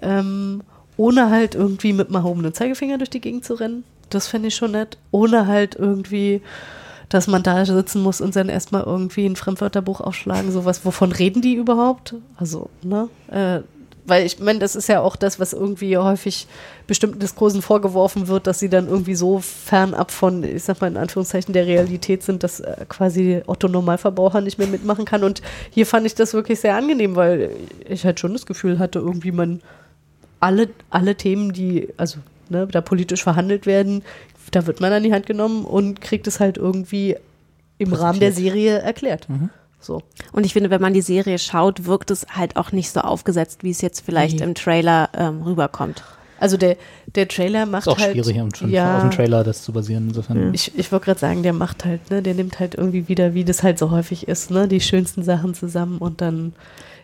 ähm, ohne halt irgendwie mit dem erhobenen Zeigefinger durch die Gegend zu rennen. Das fände ich schon nett. Ohne halt irgendwie, dass man da sitzen muss und dann erstmal irgendwie ein Fremdwörterbuch aufschlagen. Sowas, wovon reden die überhaupt? Also, ne? Äh, weil ich meine, das ist ja auch das, was irgendwie häufig bestimmten Diskursen vorgeworfen wird, dass sie dann irgendwie so fernab von, ich sag mal in Anführungszeichen, der Realität sind, dass äh, quasi Otto Normalverbraucher nicht mehr mitmachen kann. Und hier fand ich das wirklich sehr angenehm, weil ich halt schon das Gefühl hatte, irgendwie man alle, alle Themen, die, also ne, da politisch verhandelt werden, da wird man an die Hand genommen und kriegt es halt irgendwie im Rahmen der Serie erklärt. So. Und ich finde, wenn man die Serie schaut, wirkt es halt auch nicht so aufgesetzt, wie es jetzt vielleicht Nee. im Trailer ähm, rüberkommt. Also der, der Trailer macht Ist auch halt. schwierig, um schon ja, auf dem Trailer das zu basieren. Insofern. Ich, ich wollte gerade sagen, der macht halt, ne, der nimmt halt irgendwie wieder, wie das halt so häufig ist, ne, die schönsten Sachen zusammen und dann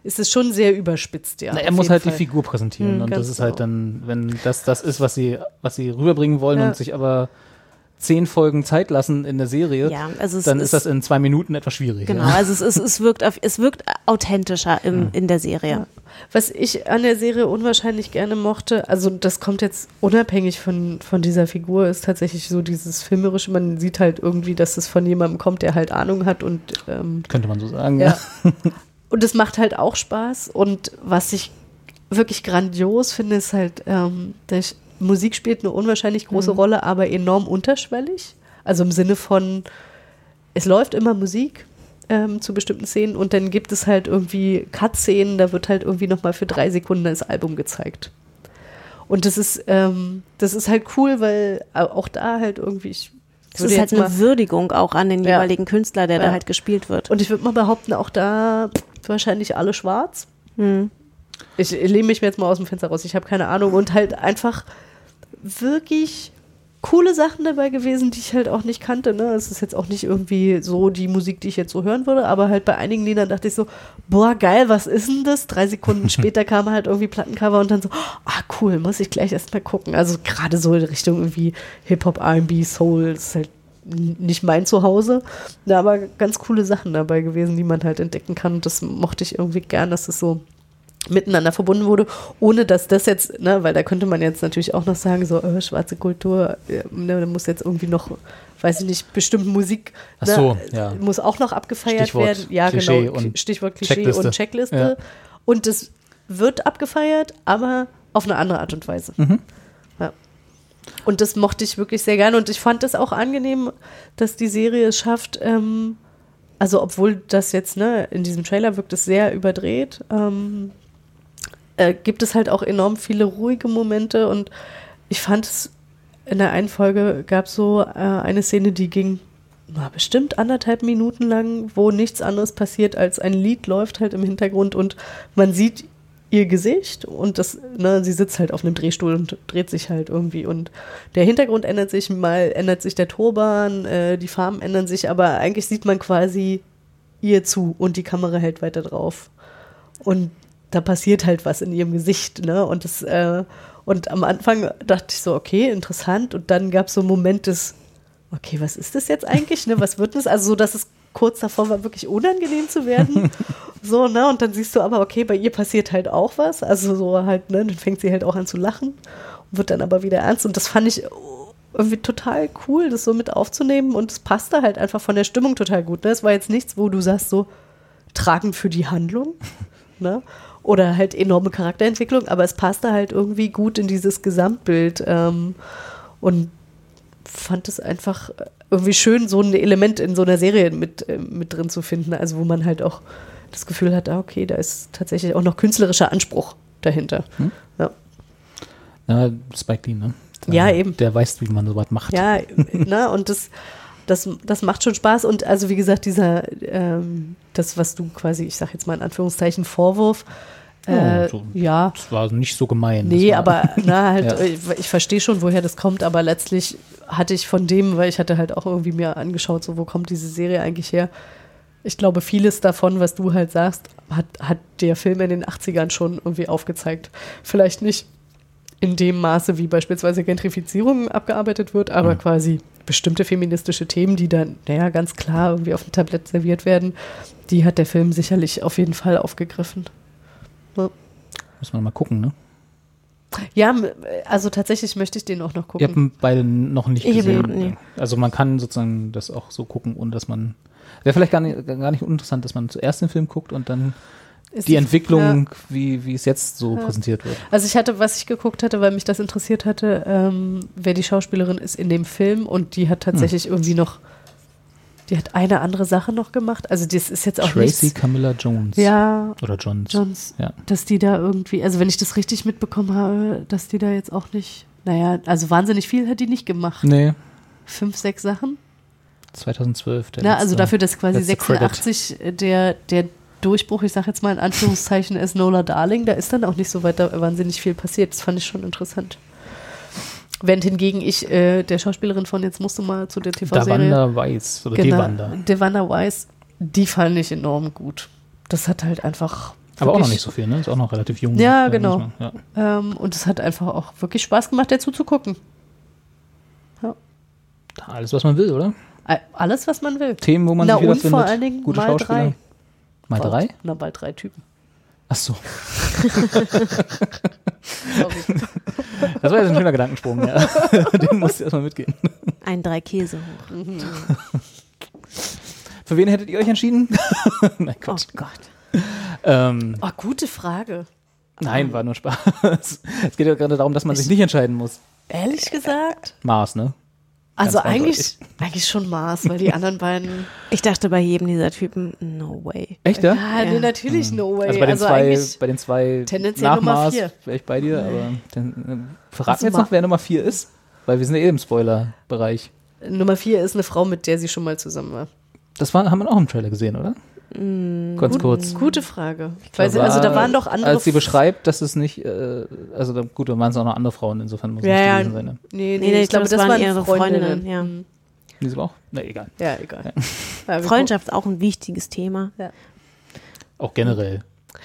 ist es schon sehr überspitzt, ja. Na, er muss halt Fall. die Figur präsentieren Hm, und das ist halt genau. dann, wenn das das ist, was sie, was sie rüberbringen wollen Ja. und sich aber zehn Folgen Zeit lassen in der Serie, Ja, also es dann ist, ist- das in zwei Minuten etwas schwierig. Genau, Ja. also es, ist, es, wirkt, auf, es wirkt authentischer im, in der Serie. Was ich an der Serie unwahrscheinlich gerne mochte, also das kommt jetzt unabhängig von, von dieser Figur, ist tatsächlich so dieses filmerische, man sieht halt irgendwie, dass es von jemandem kommt, der halt Ahnung hat und ähm, Könnte man so sagen. Ja. Und es macht halt auch Spaß. Und was ich wirklich grandios finde, ist halt, ähm, dass Musik spielt eine unwahrscheinlich große Mhm. Rolle, aber enorm unterschwellig. Also im Sinne von, es läuft immer Musik ähm, zu bestimmten Szenen und dann gibt es halt irgendwie Cut-Szenen, da wird halt irgendwie nochmal für drei Sekunden das Album gezeigt. Und das ist, ähm, das ist halt cool, weil auch da halt irgendwie, ich würde ist halt eine Würdigung auch an den Ja. jeweiligen Künstler, der Ja. da halt gespielt wird. Und ich würde mal behaupten, auch da wahrscheinlich alle schwarz. Hm. Ich lehne mich jetzt mal aus dem Fenster raus, ich habe keine Ahnung. Und halt einfach wirklich coole Sachen dabei gewesen, die ich halt auch nicht kannte. Ne? Es ist jetzt auch nicht irgendwie so die Musik, die ich jetzt so hören würde, aber halt bei einigen Liedern dachte ich so, boah, geil, was ist denn das? Drei Sekunden später kam halt irgendwie Plattencover und dann so, ah, cool, muss ich gleich erst mal gucken. Also gerade so in Richtung irgendwie Hip-Hop, R&B, Soul, ist halt nicht mein Zuhause. Da aber ganz coole Sachen dabei gewesen, die man halt entdecken kann. Und das mochte ich irgendwie gern, dass es so miteinander verbunden wurde, ohne dass das jetzt, ne, weil da könnte man jetzt natürlich auch noch sagen, so äh, schwarze Kultur, äh, ne, da muss jetzt irgendwie noch, weiß ich nicht, bestimmte Musik ne, so, ja. muss auch noch abgefeiert Stichwort werden. Ja, Klischee genau. und Stichwort Klischee Checkliste. und Checkliste. Ja. Und das wird abgefeiert, aber auf eine andere Art und Weise. Mhm. Und das mochte ich wirklich sehr gerne. Und ich fand es auch angenehm, dass die Serie es schafft, ähm, also obwohl das jetzt, ne, in diesem Trailer wirkt es sehr überdreht, ähm, äh, gibt es halt auch enorm viele ruhige Momente und ich fand es in der einen Folge gab es so äh, eine Szene, die ging na, bestimmt anderthalb Minuten lang, wo nichts anderes passiert, als ein Lied läuft halt im Hintergrund und man sieht ihr Gesicht und das, ne, sie sitzt halt auf einem Drehstuhl und dreht sich halt irgendwie und der Hintergrund ändert sich, mal ändert sich der Turban, äh, die Farben ändern sich, aber eigentlich sieht man quasi ihr zu und die Kamera hält weiter drauf. Und da passiert halt was in ihrem Gesicht, ne? Und das, äh, und am Anfang dachte ich so, okay, interessant. Und dann gab es so einen Moment des, okay, was ist das jetzt eigentlich? Ne? Was wird das? Also so, dass es kurz davor war, wirklich unangenehm zu werden. so, ne? Und dann siehst du aber, okay, bei ihr passiert halt auch was. Also so halt, ne? Dann fängt sie halt auch an zu lachen und wird dann aber wieder ernst. Und das fand ich irgendwie total cool, das so mit aufzunehmen. Und es passte halt einfach von der Stimmung total gut. Ne? Es war jetzt nichts, wo du sagst, so tragend für die Handlung. Ne? Oder halt enorme Charakterentwicklung, aber es passte halt irgendwie gut in dieses Gesamtbild. Ähm, und fand es einfach irgendwie schön, so ein Element in so einer Serie mit, äh, mit drin zu finden. Also wo man halt auch das Gefühl hat, ah, okay, da ist tatsächlich auch noch künstlerischer Anspruch dahinter. Hm? Ja. Ja, Spike Lee, ne? Der, Ja, eben. Der weiß, wie man sowas macht. Ja, ne, und das, das, das macht schon Spaß. Und also, wie gesagt, dieser, ähm, das, was du quasi, ich sag jetzt mal in Anführungszeichen, Vorwurf, äh, so. ja. Das war nicht so gemein. Nee, aber na, halt, Ja. ich, ich verstehe schon, woher das kommt, aber letztlich hatte ich von dem, weil ich hatte halt auch irgendwie mir angeschaut, so wo kommt diese Serie eigentlich her. Ich glaube, vieles davon, was du halt sagst, hat, hat der Film in den 80ern schon irgendwie aufgezeigt. Vielleicht nicht in dem Maße, wie beispielsweise Gentrifizierung abgearbeitet wird, aber Mhm. quasi bestimmte feministische Themen, die dann, naja, ganz klar irgendwie auf dem Tablett serviert werden, die hat der Film sicherlich auf jeden Fall aufgegriffen. Ja. Muss man mal gucken, ne? Ja, also tatsächlich möchte ich den auch noch Ihr habt gucken. beide noch nicht ihn- gesehen. nee. Also man kann sozusagen das auch so gucken, ohne dass man. Wäre vielleicht gar nicht, gar nicht uninteressant, dass man zuerst den Film guckt und dann Ist die Entwicklung, wie, wie es jetzt so Ja. präsentiert wird. Also ich hatte, was ich geguckt hatte, weil mich das interessiert hatte, ähm, wer die Schauspielerin ist in dem Film und die hat tatsächlich Hm. irgendwie noch, die hat eine andere Sache noch gemacht. Also das ist jetzt auch Tracy nichts, Camilla Jones. Ja. Oder Jones. Jones, Ja. dass die da irgendwie, also wenn ich das richtig mitbekommen habe, dass die da jetzt auch nicht, naja, also wahnsinnig viel hat die nicht gemacht. Nee, Fünf, sechs Sachen. 2012. Der Na, letzte- also dafür, dass quasi letzte Credit. 86 der, der Durchbruch, ich sage jetzt mal in Anführungszeichen, ist Nola Darling, da ist dann auch nicht so weiter wahnsinnig viel passiert. Das fand ich schon interessant. Während hingegen ich äh, der Schauspielerin von Jetzt musst du mal zu der TV-Serie. Davanda Weiss oder genau, Devanda. Devanda Weiss, die fand ich enorm gut. Das hat halt einfach. Aber auch noch nicht so viel, ne? Ist auch noch relativ jung. Ja, äh, genau. man- Ja. Ähm, und es hat einfach auch wirklich Spaß gemacht, dazu zu gucken. Alles, was man will, oder? All- Alles, was man will. Themen, wo man Na sich und wiederfindet. vor allen Dingen Gute mal Schauspieler. drei. Mal Bald. drei? Na, bald drei Typen. Ach so. Das war jetzt ein schöner Gedankensprung, ja. Den musst du erstmal mitgehen. Ein drei Käse hoch. Mhm. Für wen hättet ihr euch entschieden? Nein, Oh Quatsch. Gott. Ähm, Oh, gute Frage. nein, war nur Spaß. Es geht ja gerade darum, dass man sich nicht entscheiden muss. Ehrlich gesagt? Mars, ne? Also eigentlich, eigentlich schon Mars, weil die anderen beiden. Ich dachte bei jedem dieser Typen, no way. Echt, ja? Ja, nee, Ja. natürlich no way. Also bei den zwei, eigentlich bei den zwei tendenziell nach Nummer Mars vier. wäre ich bei dir, aber den, äh, verraten Also wir jetzt noch, wer Nummer vier ist? Weil wir sind ja eh im Spoiler-Bereich. Nummer vier ist eine Frau, mit der sie schon mal zusammen war. Das war, haben wir auch im Trailer gesehen, oder? Ganz Gut- kurz. Gute Frage. Weil sie, also da waren doch andere. Als sie beschreibt, dass es nicht, äh, also da, gut, da waren es auch noch andere Frauen, insofern muss es ja, nicht ja, gewesen sein. Ne? nee, nee, Nee, nee, ich glaube, das, waren waren ihre Freundinnen. Freundinnen, ja. Mhm. Die sie auch? Na, egal. Ja, egal. Ja, Freundschaft ist auch ein wichtiges Thema. Auch generell.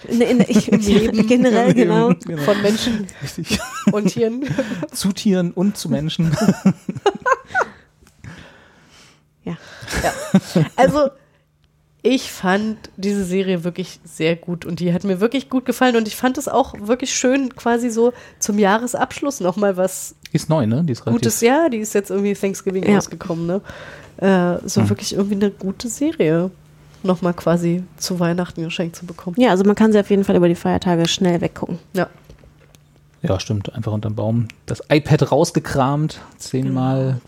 In, in, ich, Im Leben. Generell, genau. gucken Von Menschen Richtig. und Tieren. zu Tieren und zu Menschen. Ja. Also, ich fand diese Serie wirklich sehr gut und die hat mir wirklich gut gefallen und ich fand es auch wirklich schön, quasi so zum Jahresabschluss nochmal was Die ist neu, ne? Die ist relativ. Gutes Jahr. Die ist jetzt irgendwie Thanksgiving Ja. rausgekommen, ne? Äh, so Hm. wirklich irgendwie eine gute Serie nochmal quasi zu Weihnachten geschenkt zu bekommen. Ja, also man kann sie auf jeden Fall über die Feiertage schnell weggucken. Ja. Ja, stimmt. Einfach unterm Baum. Das iPad rausgekramt. Zehnmal.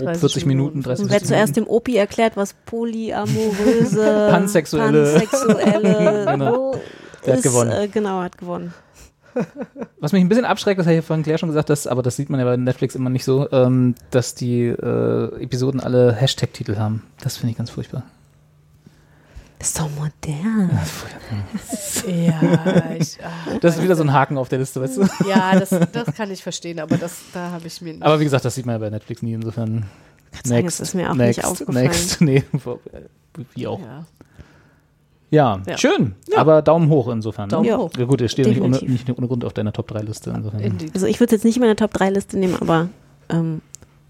Grob 30 40 Minuten, 30 Und wer Minuten. zuerst dem Opi erklärt, was polyamoröse, Pansexuelle. pansexuelle Genau. oh, Der hat gewonnen. Äh, genau, hat gewonnen. Was mich ein bisschen abschreckt, das habe ich ja vorhin Claire schon gesagt, dass, aber das sieht man ja bei Netflix immer nicht so, ähm, dass die äh, Episoden alle Hashtag-Titel haben. Das finde ich ganz furchtbar. Ist doch modern. Ja, ich, ah, Das ist wieder so ein Haken auf der Liste, weißt du? ja das, das kann ich verstehen, aber das, da habe ich mir nicht. Aber wie gesagt, das sieht man ja bei Netflix nie, insofern. sagen, das ist mir auch nicht aufgefallen. Next, nee, wie auch. ja. Ja, Ja. schön. Aber Daumen hoch insofern. Daumen ne? hoch. Ja, gut, es steht nicht ohne, nicht ohne Grund auf deiner Top-3-Liste. Insofern. Indeed. Also ich würde es jetzt nicht in meine Top 3 Liste nehmen, aber ähm,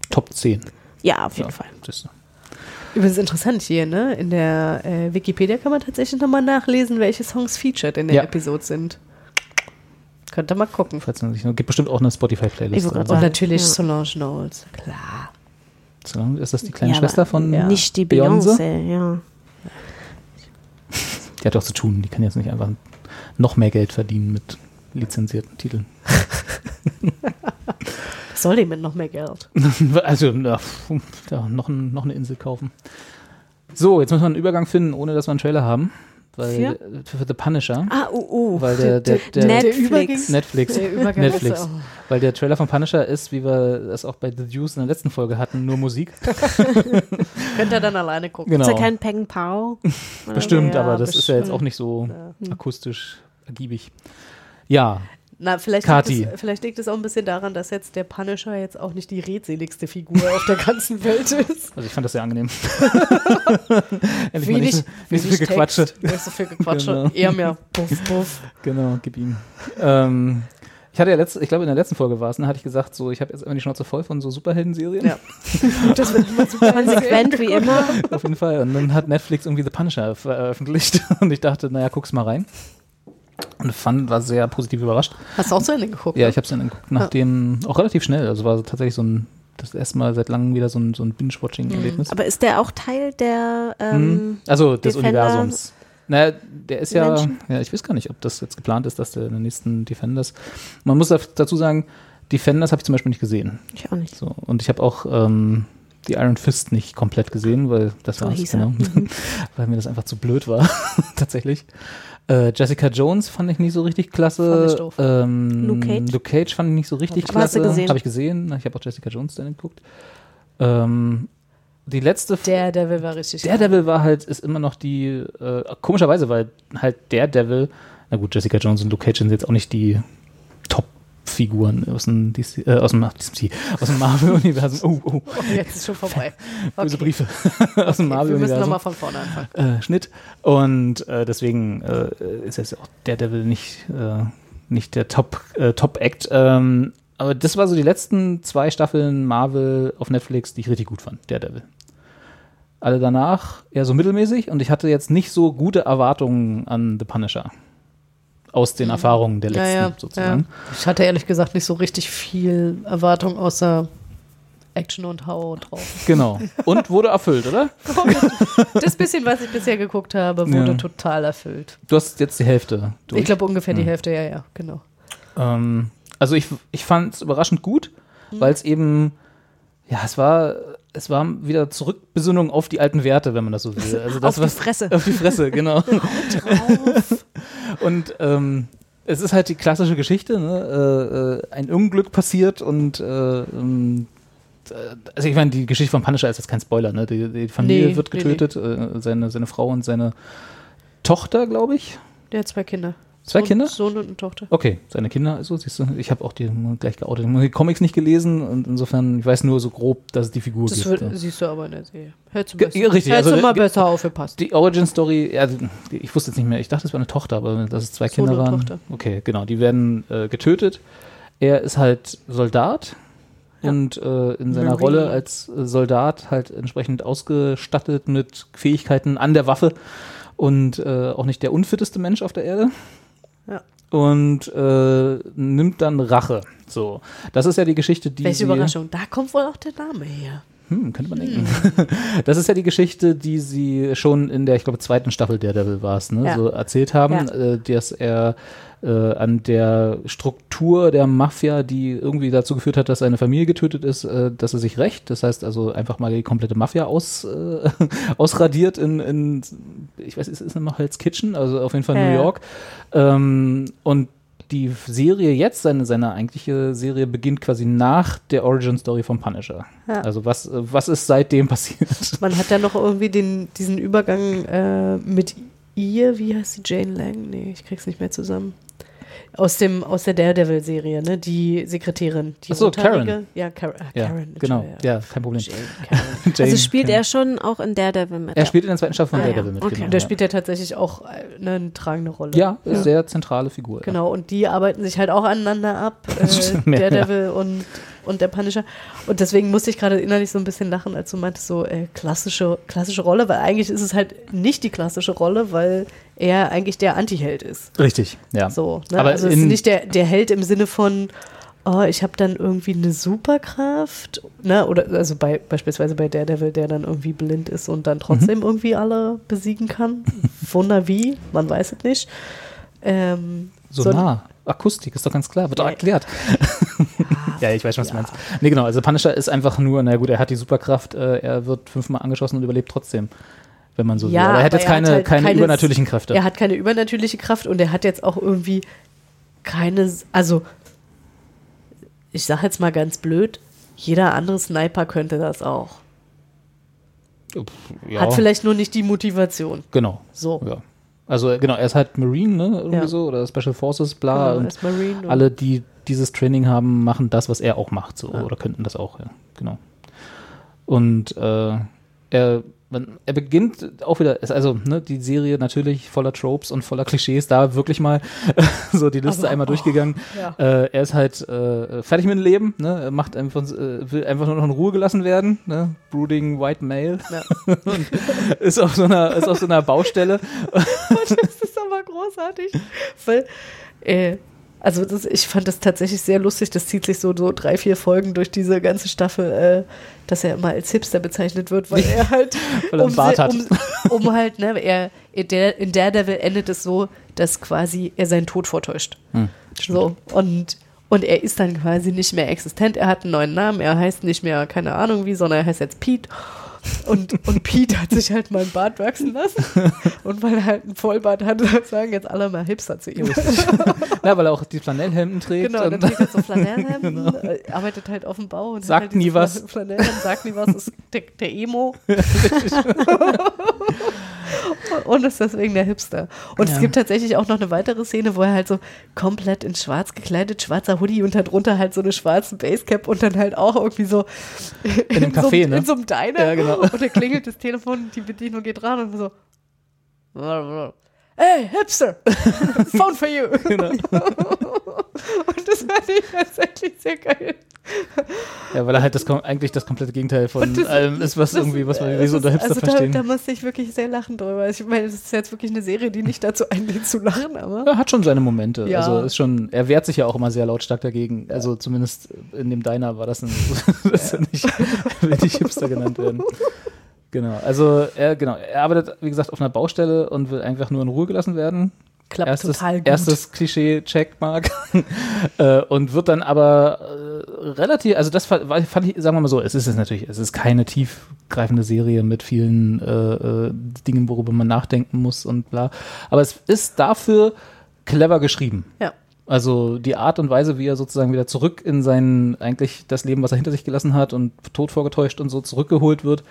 Top 10. ja, auf jeden Ja, Fall. siehst du. Übrigens interessant hier, ne? In der äh, Wikipedia kann man tatsächlich nochmal nachlesen, welche Songs featured in der Ja. Episode sind. Könnt ihr mal gucken. Falls man sich, gibt bestimmt auch eine Spotify-Playlist. Und sagen. natürlich Ja. Solange Knowles. Klar. So, ist das die kleine Ja, Schwester von Ja. Nicht die Beyoncé? Beyoncé, ja. Die hat auch zu tun. Die kann jetzt nicht einfach noch mehr Geld verdienen mit lizenzierten Titeln. Was soll die mit noch mehr Geld? also, na, ja, noch, ein, noch eine Insel kaufen. So, jetzt müssen wir einen Übergang finden, ohne dass wir einen Trailer haben. Weil, für? für The Punisher. Ah, uh, uh. Weil der, der, der, Netflix. Netflix. Der Netflix. ist, oh. Weil der Trailer von Punisher ist, wie wir das auch bei The Deuce in der letzten Folge hatten, nur Musik. Könnt ihr dann alleine gucken. Genau. Ist ja kein Peng Pao? Bestimmt, Ja, aber das ist ja jetzt bestimmt. auch nicht so akustisch ergiebig. Ja, Na, vielleicht Kati. liegt, es, vielleicht liegt es auch ein bisschen daran, dass jetzt der Punisher jetzt auch nicht die redseligste Figur auf der ganzen Welt ist. also ich fand das sehr angenehm. Endlich Wenig, nicht, so- nicht so viel Gequatsche. Nicht so viel Gequatsche. Genau. Eher mehr Puff, Puff. Genau, gib ihm. ähm, ich hatte ja letzte, ich glaube in der letzten Folge war es, ne, hatte ich gesagt, so ich habe jetzt immer die Schnauze voll von so Superhelden-Serien. Ja. Das wird immer super Konsequent wie immer. Auf jeden Fall. Und dann hat Netflix irgendwie The Punisher veröffentlicht und ich dachte, naja, guck's mal rein. Und fand, war sehr positiv überrascht. Hast du auch zu Ende geguckt? Ja, ne? ich habe es dann geguckt, nachdem, auch relativ schnell, also war tatsächlich so ein, das erste Mal seit langem wieder so ein, so ein Binge-Watching-Erlebnis. Aber ist der auch Teil der ähm, Mhm. Also des Defender- Universums. Naja, der ist ja, Menschen? ja, ich weiß gar nicht, ob das jetzt geplant ist, dass der in den nächsten Defenders. Man muss dazu sagen, Defenders habe ich zum Beispiel nicht gesehen. Ich auch nicht. So, und ich habe auch ähm, die Iron Fist nicht komplett gesehen, weil das So war genau, weil mir das einfach zu blöd war, tatsächlich. Äh, Jessica Jones fand ich nicht so richtig Fand klasse. ich doof. Ähm, Luke Cage? Luke Cage fand ich nicht so richtig Aber klasse. Habe ich gesehen. Ich habe auch Jessica Jones dann geguckt. Ähm, die letzte Der Devil war richtig. Daredevil war halt, ist immer noch die, äh, komischerweise, weil halt Daredevil, na gut, Jessica Jones und Luke Cage sind jetzt auch nicht die Top-Figuren aus dem, DC, äh, aus dem, aus dem Marvel-Universum. Oh, oh, Oh, jetzt ist schon vorbei. böse Okay. Briefe aus dem Okay, wir müssen nochmal Marvel-Universum. von vorne anfangen. Äh, Schnitt. Und äh, deswegen äh, ist jetzt auch Daredevil nicht, äh, nicht der Top, äh, Top-Act. Ähm, aber das war so die letzten zwei Staffeln Marvel auf Netflix, die ich richtig gut fand, Daredevil. Alle danach eher so mittelmäßig und ich hatte jetzt nicht so gute Erwartungen an The Punisher. Aus den Erfahrungen der letzten Mhm. Ja, ja, sozusagen. ja. Ich hatte ehrlich gesagt nicht so richtig viel Erwartung außer Action und Hau drauf. Genau. Und wurde erfüllt, oder? Das bisschen, was ich bisher geguckt habe, wurde total erfüllt. Du hast jetzt die Hälfte durch. Ich glaube ungefähr die Hm. Hälfte, ja, ja, genau. Ähm, also ich, ich fand es überraschend gut, Mhm. weil es eben, ja, es war, es war wieder Zurückbesinnung auf die alten Werte, wenn man das so will. Also das, Auf die was- Fresse. Auf die Fresse, genau. und ähm, es ist halt die klassische Geschichte, ne? äh, äh, ein Unglück passiert und äh, ähm, äh, also ich meine, die Geschichte von Punisher ist jetzt kein Spoiler, ne? Die, die Familie Nee, wird nee, getötet, Äh, seine, seine Frau und seine Tochter, glaube ich. Der hat zwei Kinder. Zwei Sohn, Kinder? Sohn und eine Tochter. Okay, seine Kinder, also siehst du, ich habe auch die gleich geoutet. Ich habe die Comics nicht gelesen und insofern, ich weiß nur so grob, dass es die Figur Das gibt. wird, ja. siehst du aber in der Serie. Hättest du besser, ja, richtig, hättest also du mal besser aufgepasst. Die Origin Story, ja, die- ich wusste jetzt nicht mehr, ich dachte, es war eine Tochter, aber dass es zwei Sohn Kinder und waren. Tochter. Okay, genau, die werden äh, getötet. Er ist halt Soldat und äh, in seiner Marine. Rolle als äh, Soldat halt entsprechend ausgestattet mit Fähigkeiten an der Waffe und äh, auch nicht der unfitteste Mensch auf der Erde Ja. und äh, nimmt dann Rache. So, das ist ja die Geschichte, die Welche Überraschung. Da kommt wohl auch der Name her. Hm, könnte man denken. Das ist ja die Geschichte, die sie schon in der, ich glaube, zweiten Staffel Daredevil war es, ne, Ja. so erzählt haben, Ja. äh, dass er äh, an der Struktur der Mafia, die irgendwie dazu geführt hat, dass seine Familie getötet ist, äh, dass er sich rächt. Das heißt also einfach mal die komplette Mafia aus, äh, ausradiert in, in, ich weiß, ist es immer Hell's Kitchen, also auf jeden Fall Ja, New ja. York. Ähm, und die Serie jetzt, seine, seine eigentliche Serie, beginnt quasi nach der Origin-Story vom Punisher. Ja. Also was, was ist seitdem passiert? Man hat dann noch irgendwie den, diesen Übergang äh, mit ihr, wie heißt sie, Jane Lang? Nee, ich krieg's nicht mehr zusammen. Aus, dem, aus der Daredevil-Serie, ne? Die Sekretärin. Die Ach so, rothaarige- Karen. Ja, Karen. äh, Ja, Karen genau. Ja, kein Problem. Jane, Karen. Jane, Also spielt ja. er schon auch in Daredevil mit. Er spielt in der zweiten Staffel von Ah, ja. Daredevil mit. Okay. Genau, Und der ja. spielt ja tatsächlich auch äh, ne, eine tragende Rolle. Ja, ist sehr zentrale Figur. ja. Genau, und die arbeiten sich halt auch aneinander ab, äh, Daredevil und, und der Punisher. Und deswegen musste ich gerade innerlich so ein bisschen lachen, als du meintest, so äh, klassische, klassische Rolle, weil eigentlich ist es halt nicht die klassische Rolle, weil er eigentlich der Antiheld ist. Richtig, ja. So, ne? Aber also es ist nicht der, der Held im Sinne von, oh, ich habe dann irgendwie eine Superkraft, ne? Oder also bei, beispielsweise bei Daredevil, der dann irgendwie blind ist und dann trotzdem Mhm. irgendwie alle besiegen kann. Wunder wie, man weiß es nicht. Ähm, So sondern- nah. Akustik, ist doch ganz klar, wird doch Ja. erklärt. ja, ich weiß schon, was du meinst. Nee, genau, also Punisher ist einfach nur, na gut, er hat die Superkraft, äh, er wird fünfmal angeschossen und überlebt trotzdem, wenn man so will. Aber er hat aber jetzt keine, halt keine keine- übernatürlichen Kräfte. Er hat keine übernatürliche Kraft und er hat jetzt auch irgendwie keine, also ich sag jetzt mal ganz blöd, jeder andere Sniper könnte das auch. ja, Hat vielleicht nur nicht die Motivation. Genau. So. Ja. Also genau, er ist halt Marine, ne, irgendwie Ja. so, oder Special Forces, bla. Genau, und Marine und- alle, die dieses Training haben, machen das, was er auch macht, so, Ja. oder könnten das auch, ja, genau. Und äh, er, man, er beginnt auch wieder, also ne, die Serie natürlich voller Tropes und voller Klischees, da wirklich mal so die Liste Aber, einmal oh, durchgegangen. ja. Äh, er ist halt äh, fertig mit dem Leben, ne, macht einfach, äh, will einfach nur noch in Ruhe gelassen werden, ne, brooding white male. Ja. ist auf so einer, ist auf so einer Baustelle. Das ist aber großartig. Weil, äh, also das, ich fand das tatsächlich sehr lustig. Das zieht sich so, so drei, vier Folgen durch diese ganze Staffel, äh, dass er immer als Hipster bezeichnet wird, weil er halt Weil er einen Bart hat. um, um halt, ne, er in, der, in Daredevil endet es so, dass quasi er seinen Tod vortäuscht. Hm, so und und er ist dann quasi nicht mehr existent. Er hat einen neuen Namen. Er heißt nicht mehr, keine Ahnung wie, sondern er heißt jetzt Pete. Und, und Pete hat sich halt mal einen Bart wachsen lassen. Und weil er halt einen Vollbart hat, sagen jetzt alle mal Hipster zu ihm. Ja, weil er auch die Flanellhemden trägt. Genau, dann trägt er so Flanellhemden, Genau. äh, arbeitet halt auf dem Bau und Sagt halt nie was. Fla- Flanellhemden, sagt nie was, ist der, der Emo. und ist deswegen der Hipster. Und Ja. es gibt tatsächlich auch noch eine weitere Szene, wo er halt so komplett in schwarz gekleidet, schwarzer Hoodie und darunter halt so eine schwarze Basecap und dann halt auch irgendwie so In einem so, Café, einem- ne? in so einem Diner. Ja, genau. Und da klingelt das Telefon, die Bedienung geht ran und so Hey, Hipster! Phone for you! Genau. und das fand ich tatsächlich sehr geil. Ja, weil er halt das, eigentlich das komplette Gegenteil von das- allem ist, was irgendwie, was man wie so Das unter Hipster also verstehen. Da, da musste ich wirklich sehr lachen drüber. Ich meine, das ist jetzt wirklich eine Serie, die nicht dazu einlädt zu lachen, aber. er hat schon seine Momente. Ja. Also ist schon, er wehrt sich ja auch immer sehr lautstark dagegen. Also zumindest in dem Diner war das, ein, das ja. nicht, will nicht Hipster genannt werden. Genau. Also er, genau, er arbeitet, wie gesagt, auf einer Baustelle und will einfach nur in Ruhe gelassen werden. Klappt erstes, total gut. Erstes Klischee-Checkmark. äh, und wird dann aber äh, relativ, also das fand, ich, sagen wir mal so, es ist es natürlich, es ist keine tiefgreifende Serie mit vielen äh, äh, Dingen, worüber man nachdenken muss und bla. Aber es ist dafür clever geschrieben. Ja. Also die Art und Weise, wie er sozusagen wieder zurück in sein, eigentlich das Leben, was er hinter sich gelassen hat und tot vorgetäuscht und so zurückgeholt wird,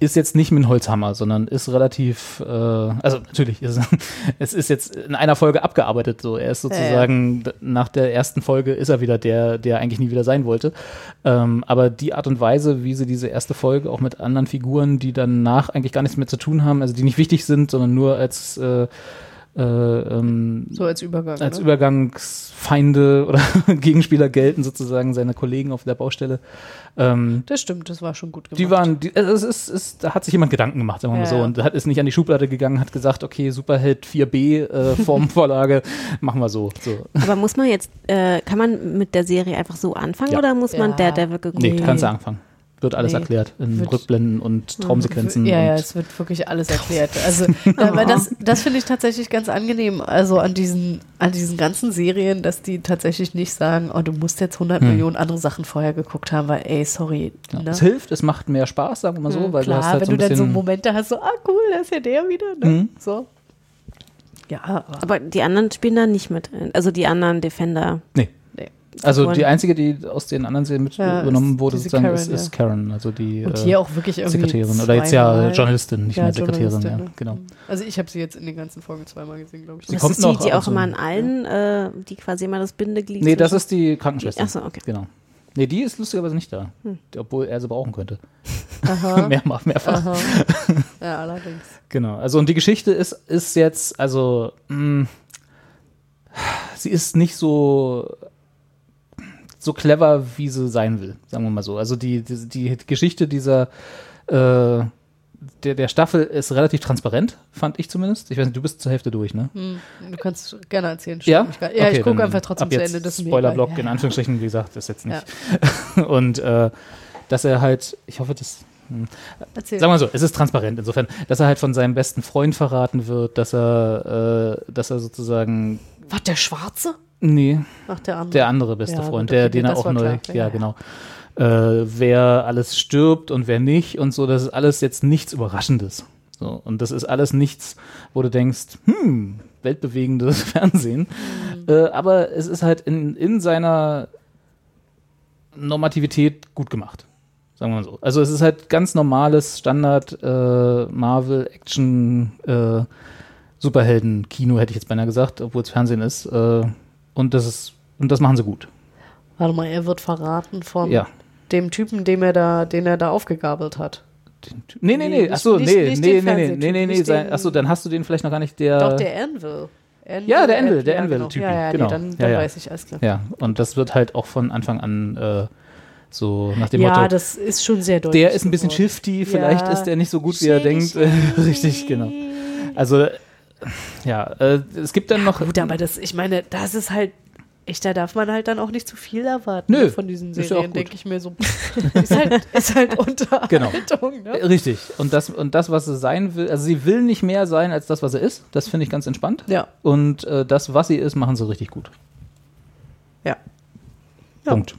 ist jetzt nicht mit einem Holzhammer, sondern ist relativ, äh, also natürlich, ist, es ist jetzt in einer Folge abgearbeitet. So, er ist sozusagen d- nach der ersten Folge ist er wieder der, der eigentlich nie wieder sein wollte. Ähm, aber die Art und Weise, wie sie diese erste Folge auch mit anderen Figuren, die danach eigentlich gar nichts mehr zu tun haben, also die nicht wichtig sind, sondern nur als äh, äh, ähm, So als Übergang. als ne? Übergangsfeinde oder Gegenspieler gelten, sozusagen seine Kollegen auf der Baustelle. Ähm, Das stimmt, das war schon gut gemacht. die waren, die, es ist, ist, da hat sich jemand Gedanken gemacht, sagen wir mal Ja, so, ja. und hat ist nicht an die Schublade gegangen, hat gesagt, okay, Superheld 4b äh, Formvorlage, machen wir so. so. Aber muss man jetzt, äh, kann man mit der Serie einfach so anfangen Ja. oder muss man Ja. Daredevil geguckt Nee, Nee. kannst du anfangen. Wird alles Nee. erklärt in Wird- Rückblenden und Traumsequenzen. Ja, ja, es wird wirklich alles erklärt. Also, aber das, das finde ich tatsächlich ganz angenehm. Also an diesen, an diesen ganzen Serien, dass die tatsächlich nicht sagen, oh, du musst jetzt 100 Hm. Millionen andere Sachen vorher geguckt haben, weil, ey, sorry. ja. ne? Es hilft, es macht mehr Spaß, sagen wir mal so, Hm, weil Klar, du hast halt wenn so ein du dann so. Momente hast, so, ah, cool, da ist ja der wieder. Ne? Mhm. So. Ja, aber, Aber die anderen spielen da nicht mit. Also die anderen Defender. nee. Also die einzige, die aus den anderen Serien mit Ja, übernommen wurde, sozusagen, Karen, ist, ist ja. Karen. Also die Und äh, hier auch wirklich irgendwie Sekretärin. Oder jetzt ja. Journalistin, nicht Ja, mehr Sekretärin. Ja, genau. Also ich habe sie jetzt in den ganzen Folgen zweimal gesehen, glaube ich. Sie das kommt ist die, noch die auch und immer in allen, äh, die quasi immer das Bindeglied Nee, das ist die Krankenschwester. Ach so, okay. Genau. Nee, die ist lustigerweise nicht da. Obwohl er sie brauchen könnte. Aha. mehrfach, mehrfach. Aha. Ja, allerdings. Genau. Also und die Geschichte ist, ist jetzt, also mh, sie ist nicht so so clever, wie sie sein will, sagen wir mal so. Also die, die, die Geschichte dieser äh, der, der Staffel ist relativ transparent, fand ich zumindest. Ich weiß nicht, du bist zur Hälfte durch, ne? Hm, du kannst gerne erzählen. Ja? gar- ja, Okay, ich gucke einfach trotzdem zu Ende. Das mir Spoilerblock in Anführungsstrichen, wie gesagt, ist jetzt nicht. Ja. Und äh, dass er halt, ich hoffe, das. hm, Erzähl. Sagen wir so, es ist transparent insofern, dass er halt von seinem besten Freund verraten wird, dass er, äh, dass er sozusagen, Was, der Schwarze? Nee, Ach, der andere. der andere beste Ja, Freund, gut, der, den er auch neu, klar. ja, genau, äh, wer alles stirbt und wer nicht und so, das ist alles jetzt nichts Überraschendes. So, und das ist alles nichts, wo du denkst, hm, weltbewegendes Fernsehen. Mhm. Äh, aber es ist halt in, in seiner Normativität gut gemacht. Sagen wir mal so. Also es ist halt ganz normales Standard äh, Marvel Action äh, Superhelden Kino hätte ich jetzt beinahe gesagt, obwohl es Fernsehen ist. Äh, und das ist und das machen sie gut. Warte mal, er wird verraten von Ja. dem Typen, dem er da, den er da aufgegabelt hat. Nee, nee, Nee, nee. Achso, nicht- nee, nicht nee, nee, nee, nee, nee, nee. achso, dann hast du den vielleicht noch gar nicht der. Doch, der Anvil. Anvil Ja, der Anvil, der ja, Anvil-Typi, Genau. Ja, ja, genau. nee, dann, Ja, dann ja. weiß ich, alles klar. Ja, und das wird halt auch von Anfang an äh, so nach dem Ja, Motto. das ist schon sehr deutlich. der ist ein bisschen geworden. shifty, vielleicht Ja. ist der nicht so gut, wie er denkt. Richtig, genau. Also ja, äh, es gibt dann noch. Gut, aber das, ich meine, das ist halt, echt, da darf man halt dann auch nicht zu viel erwarten Nö, ne, von diesen ja Serien, denke ich mir so. ist, halt, ist halt Genau. Unterhaltung, ne? Richtig. Und das, und das, was sie sein will, also sie will nicht mehr sein als das, was sie ist. Das finde ich ganz entspannt. Ja. Und äh, das, was sie ist, machen sie richtig gut. Ja. Punkt.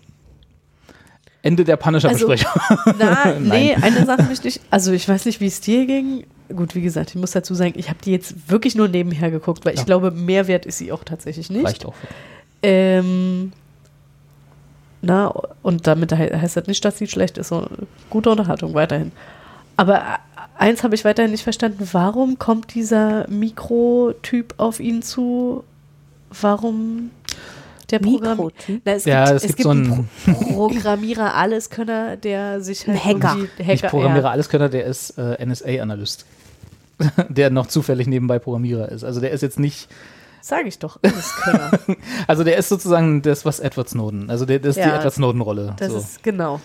Ende der Punisher-Besprechung. Na, nee, eine Sache möchte ich, also ich weiß nicht, wie es dir ging. Gut, wie gesagt, ich muss dazu sagen, ich habe die jetzt wirklich nur nebenher geguckt, weil ich Ja. glaube, Mehrwert ist sie auch tatsächlich nicht. Reicht auch. Ähm, na, und damit he- heißt das nicht, dass sie schlecht ist, sondern gute Unterhaltung weiterhin. Aber eins habe ich weiterhin nicht verstanden. Warum kommt dieser Mikrotyp auf ihn zu? Warum der Programm? Mikrotyp? Na, es Ja, gibt, es gibt so einen einen- Pro Programmierer, Alleskönner, der sich halt Ein Hacker. irgendwie- Nicht Programmierer, ja. Alleskönner, der ist äh, NSA-Analyst. der noch zufällig nebenbei Programmierer ist. Also der ist jetzt nicht, Sag ich doch, Alleskönner. also der ist sozusagen das, was Edward Snowden, also der, das ist die Ja, Edward Snowden-Rolle. Das so. ist genau.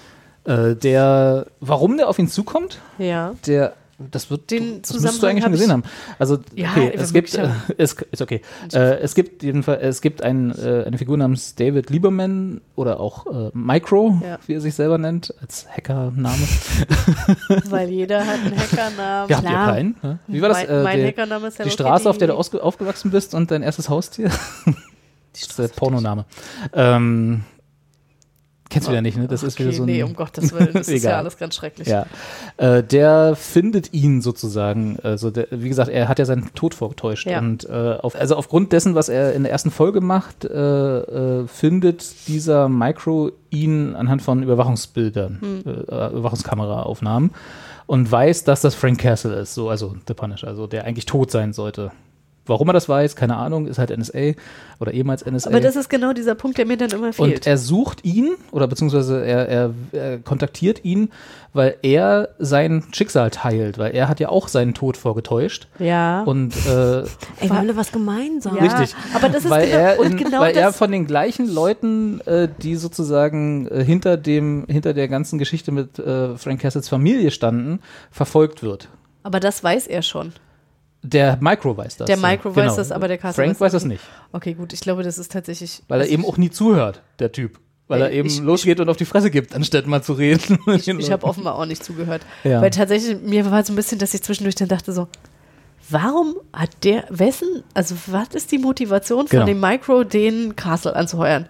äh, der, warum der auf ihn zukommt, Ja. der, das wird, Den das müsstest du eigentlich schon gesehen haben. Also, Ja, okay, es gibt, äh, es, ist okay. Äh, es gibt jedenfalls, es gibt ein, äh, eine Figur namens David Lieberman oder auch äh, Micro, Ja. wie er sich selber nennt, als Hackername. Weil jeder hat einen Hackernamen. Ja, habt ihr keinen? ne? Wie war das? Mein, äh, mein der- Hackername ist die Hello Straße, auf der du aufgewachsen bist und dein erstes Haustier? das ist der Pornoname. Ähm, kennst du ja nicht, ne? Das ist wieder Okay, so ein. nee, um Gottes Willen, das ist ja alles ganz schrecklich. Ja. Äh, der findet ihn sozusagen. Also, der, wie gesagt, er hat ja seinen Tod vorgetäuscht. Ja. Und äh, auf, also aufgrund dessen, was er in der ersten Folge macht, äh, äh, findet dieser Micro ihn anhand von Überwachungsbildern, Hm. äh, Überwachungskameraaufnahmen und weiß, dass das Frank Castle ist, so, also The Punisher, also der eigentlich tot sein sollte. Warum er das weiß, keine Ahnung, ist halt NSA oder ehemals NSA. Aber das ist genau dieser Punkt, der mir dann immer fehlt. Und er sucht ihn, oder beziehungsweise er, er, er kontaktiert ihn, weil er sein Schicksal teilt, weil er hat ja auch seinen Tod vorgetäuscht. ja. Und äh, Ey, wir haben da was gemeinsam. Ja, richtig. aber das ist weil genau- er, und in, genau weil er von den gleichen Leuten, äh, die sozusagen äh, hinter dem, hinter der ganzen Geschichte mit äh, Frank Castles Familie standen, verfolgt wird. aber das weiß er schon. Der Micro weiß das. Der ja. Micro Genau. weiß das, aber der Castle Frank weiß das nicht. Okay, gut, ich glaube, das ist tatsächlich. Weil er eben auch nie zuhört, der Typ. Weil er Ich- eben ich- losgeht und auf die Fresse gibt, anstatt mal zu reden. Ich habe offenbar auch nicht zugehört. Ja. Weil tatsächlich, mir war so ein bisschen, dass ich zwischendurch dann dachte so, warum hat der, wessen, also was ist die Motivation von Genau. dem Micro, den Castle anzuheuern?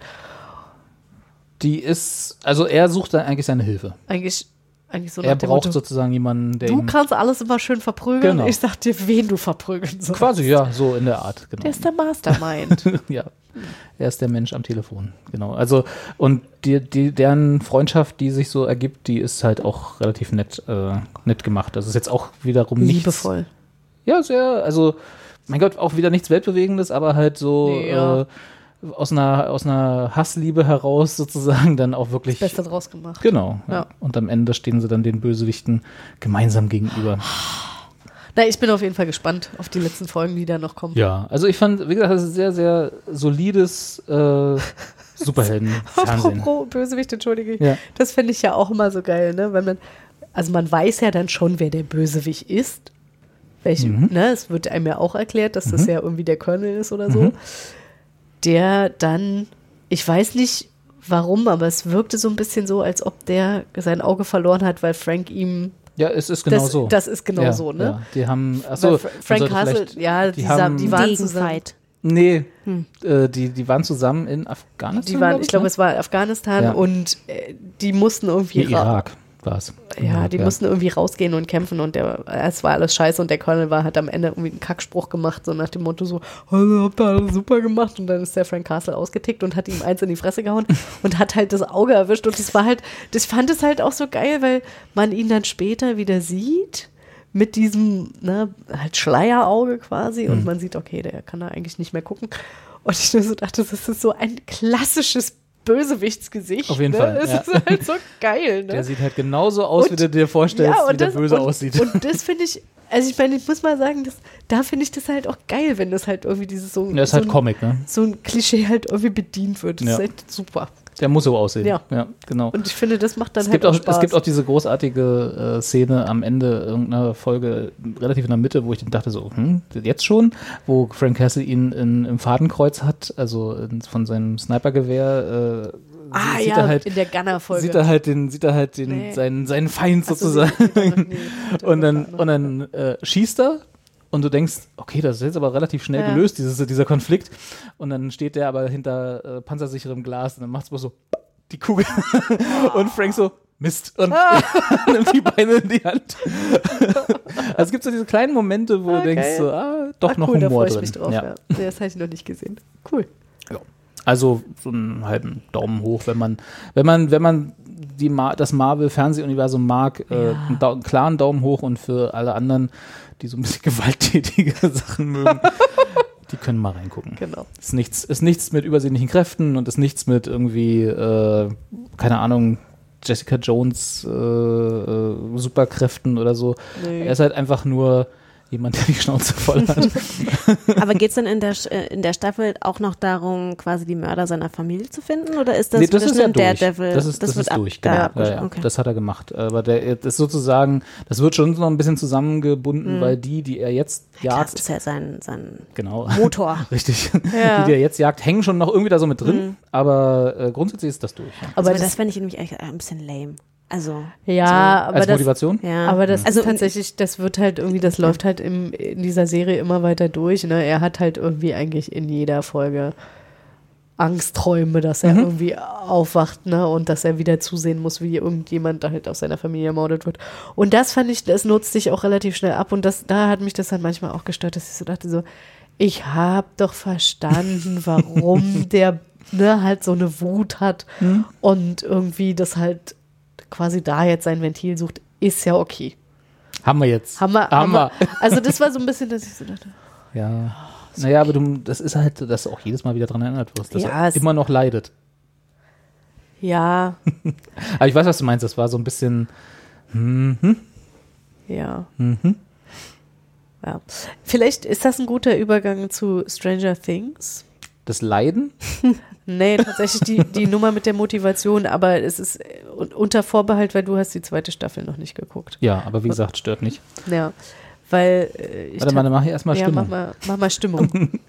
Die ist, also er sucht dann eigentlich seine Hilfe. Eigentlich, eigentlich so er braucht Motto, sozusagen jemanden, der du kannst alles immer schön verprügeln, Genau. ich sag dir, wen du verprügeln sollst. quasi ja so in der Art genau. Der ist der Mastermind. ja, er ist der Mensch am Telefon, genau. Also und die, die deren Freundschaft, die sich so ergibt, die ist halt auch relativ nett, äh, nett gemacht. Das ist jetzt auch wiederum nichts. Liebevoll. Ja, sehr. Also mein Gott, auch wieder nichts weltbewegendes, aber halt so. Nee, ja. äh, aus einer, aus einer Hassliebe heraus sozusagen dann auch wirklich. Beste draus gemacht. Genau. Ja. Ja. Und am Ende stehen sie dann den Bösewichten gemeinsam gegenüber. Na, ich bin auf jeden Fall gespannt auf die letzten Folgen, die da noch kommen. Ja, also ich fand, wie gesagt, das ist sehr, sehr solides äh, Superhelden-Fernsehen. Apropos Bösewicht, entschuldige. Ja. Das finde ich ja auch immer so geil, ne? Wenn man, also man weiß ja dann schon, wer der Bösewicht ist. Welche, Mhm. ne? Es wird einem ja auch erklärt, dass das Mhm. ja irgendwie der Colonel ist oder so. Mhm. Der dann, ich weiß nicht warum, aber es wirkte so ein bisschen so, als ob der sein Auge verloren hat, weil Frank ihm. Ja, es ist genau das, so. Das ist genau ja, so, ne? Ja, die haben, achso, Fra- Frank Castle, ja, die, sa- die waren zusammen. Nee, Hm. äh, die, die waren zusammen in Afghanistan. Die waren, glaub ich glaube, ne? es war Afghanistan Ja. und äh, die mussten irgendwie Nee, ra- Irak war es. Ja, die mussten irgendwie rausgehen und kämpfen und der, es war alles scheiße und der Colonel war, hat am Ende irgendwie einen Kackspruch gemacht, so nach dem Motto so, also habt ihr alles super gemacht und dann ist der Frank Castle ausgetickt und hat ihm eins in die Fresse gehauen und hat halt das Auge erwischt und das war halt, das fand es halt auch so geil, weil man ihn dann später wieder sieht mit diesem, ne, halt Schleierauge quasi und Mhm. man sieht, okay, der kann da eigentlich nicht mehr gucken und ich nur so dachte, das ist so ein klassisches Bösewichtsgesicht. Auf jeden ne? Fall, Es ja. ist halt so geil, ne? Der sieht halt genauso aus, wie Und- du dir vorstellst, und wie der das- Böse und, aussieht. Und das finde ich, also ich meine, ich muss mal sagen, das, da finde ich das halt auch geil, wenn das halt irgendwie dieses so, Der ist so, halt ein, Comic, ne? so ein Klischee halt irgendwie bedient wird. Das Ja. ist halt super. Der muss so aussehen. Ja. ja genau. Und ich finde, das macht dann Es halt gibt, auch, Spaß. es gibt auch diese großartige äh, Szene am Ende irgendeiner Folge, relativ in der Mitte, wo ich dann dachte so, hm, jetzt schon? Wo Frank Castle ihn in, im Fadenkreuz hat, also in, von seinem Snipergewehr äh, ah sieht ja, er halt, in der Gunner-Folge. sieht er halt den, sieht er halt den, Nee. seinen, seinen Feind so, sozusagen. nee, nee, und dann, und dann äh, schießt er und du denkst, okay, das ist jetzt aber relativ schnell Ja. gelöst, dieses, dieser Konflikt. Und dann steht der aber hinter äh, panzersicherem Glas und dann macht es bloß so die Kugel. und Frank so, Mist. Und nimmt die Beine in die Hand. also es gibt so diese kleinen Momente, wo Ah, du denkst so, ah, doch ah, noch cool, da Humor ich drin. mich drauf. ja. Ja. Das habe ich noch nicht gesehen. Cool. Also so einen halben Daumen hoch, wenn man, wenn man, wenn man die Ma das Marvel-Fernsehuniversum mag, äh, Ja. einen, einen klaren Daumen hoch und für alle anderen, die so ein bisschen gewalttätige Sachen mögen, die können mal reingucken. Genau. Ist nichts, ist nichts mit übersinnlichen Kräften und ist nichts mit irgendwie, äh, keine Ahnung, Jessica Jones äh, äh, Superkräften oder so. Nee. Er ist halt einfach nur jemand, der die Schnauze voll hat. Aber geht es dann in der, Sch- äh, in der Staffel auch noch darum, quasi die Mörder seiner Familie zu finden? Oder ist das, nee, das ist ja. Daredevil? Das ist, das wird ist durch, da genau. Ja, abgeschlossen? ja, okay. Das hat er gemacht. Aber der das ist sozusagen, das wird schon noch ein bisschen zusammengebunden, Mhm. weil die, die er jetzt Das jagt, ist ja sein, sein genau. Motor. Richtig. Ja. Die, die er jetzt jagt, hängen schon noch irgendwie da so mit drin, Mhm. aber äh, grundsätzlich ist das durch. Ja. Aber das- das, fände ich nämlich eigentlich ein bisschen lame. Also, Ja, so. aber Als das, Motivation? ja. Aber das also, ist tatsächlich, das wird halt irgendwie, das läuft halt im, in dieser Serie immer weiter durch. Ne? Er hat halt irgendwie eigentlich in jeder Folge Angstträume, dass er Mhm. irgendwie aufwacht ne? und dass er wieder zusehen muss, wie irgendjemand da halt aus seiner Familie ermordet wird. Und das fand ich, das nutzt sich auch relativ schnell ab und das, da hat mich das dann manchmal auch gestört, dass ich so dachte so, ich habe doch verstanden, warum der ne, halt so eine Wut hat Mhm. und irgendwie das halt quasi da jetzt sein Ventil sucht, ist ja okay. Haben wir jetzt. Haben wir, Haben wir. Also das war so ein bisschen, dass ich so dachte, Ja. Naja, aber du, das ist halt, dass du auch jedes Mal wieder dran erinnert wirst, dass Ja, er immer noch leidet. ja, Aber ich weiß, was du meinst. Das war so ein bisschen. Hm, hm, ja, hm, ja. Vielleicht ist das ein guter Übergang zu Stranger Things. Das Leiden? Nee, tatsächlich die, die Nummer mit der Motivation, aber es ist äh, un- unter Vorbehalt, weil du hast die zweite Staffel noch nicht geguckt. Ja, aber wie gesagt, stört nicht. Ja, weil äh, ich Warte mal, dann mach ich erstmal ja, Stimmung. mach mal, mach mal Stimmung.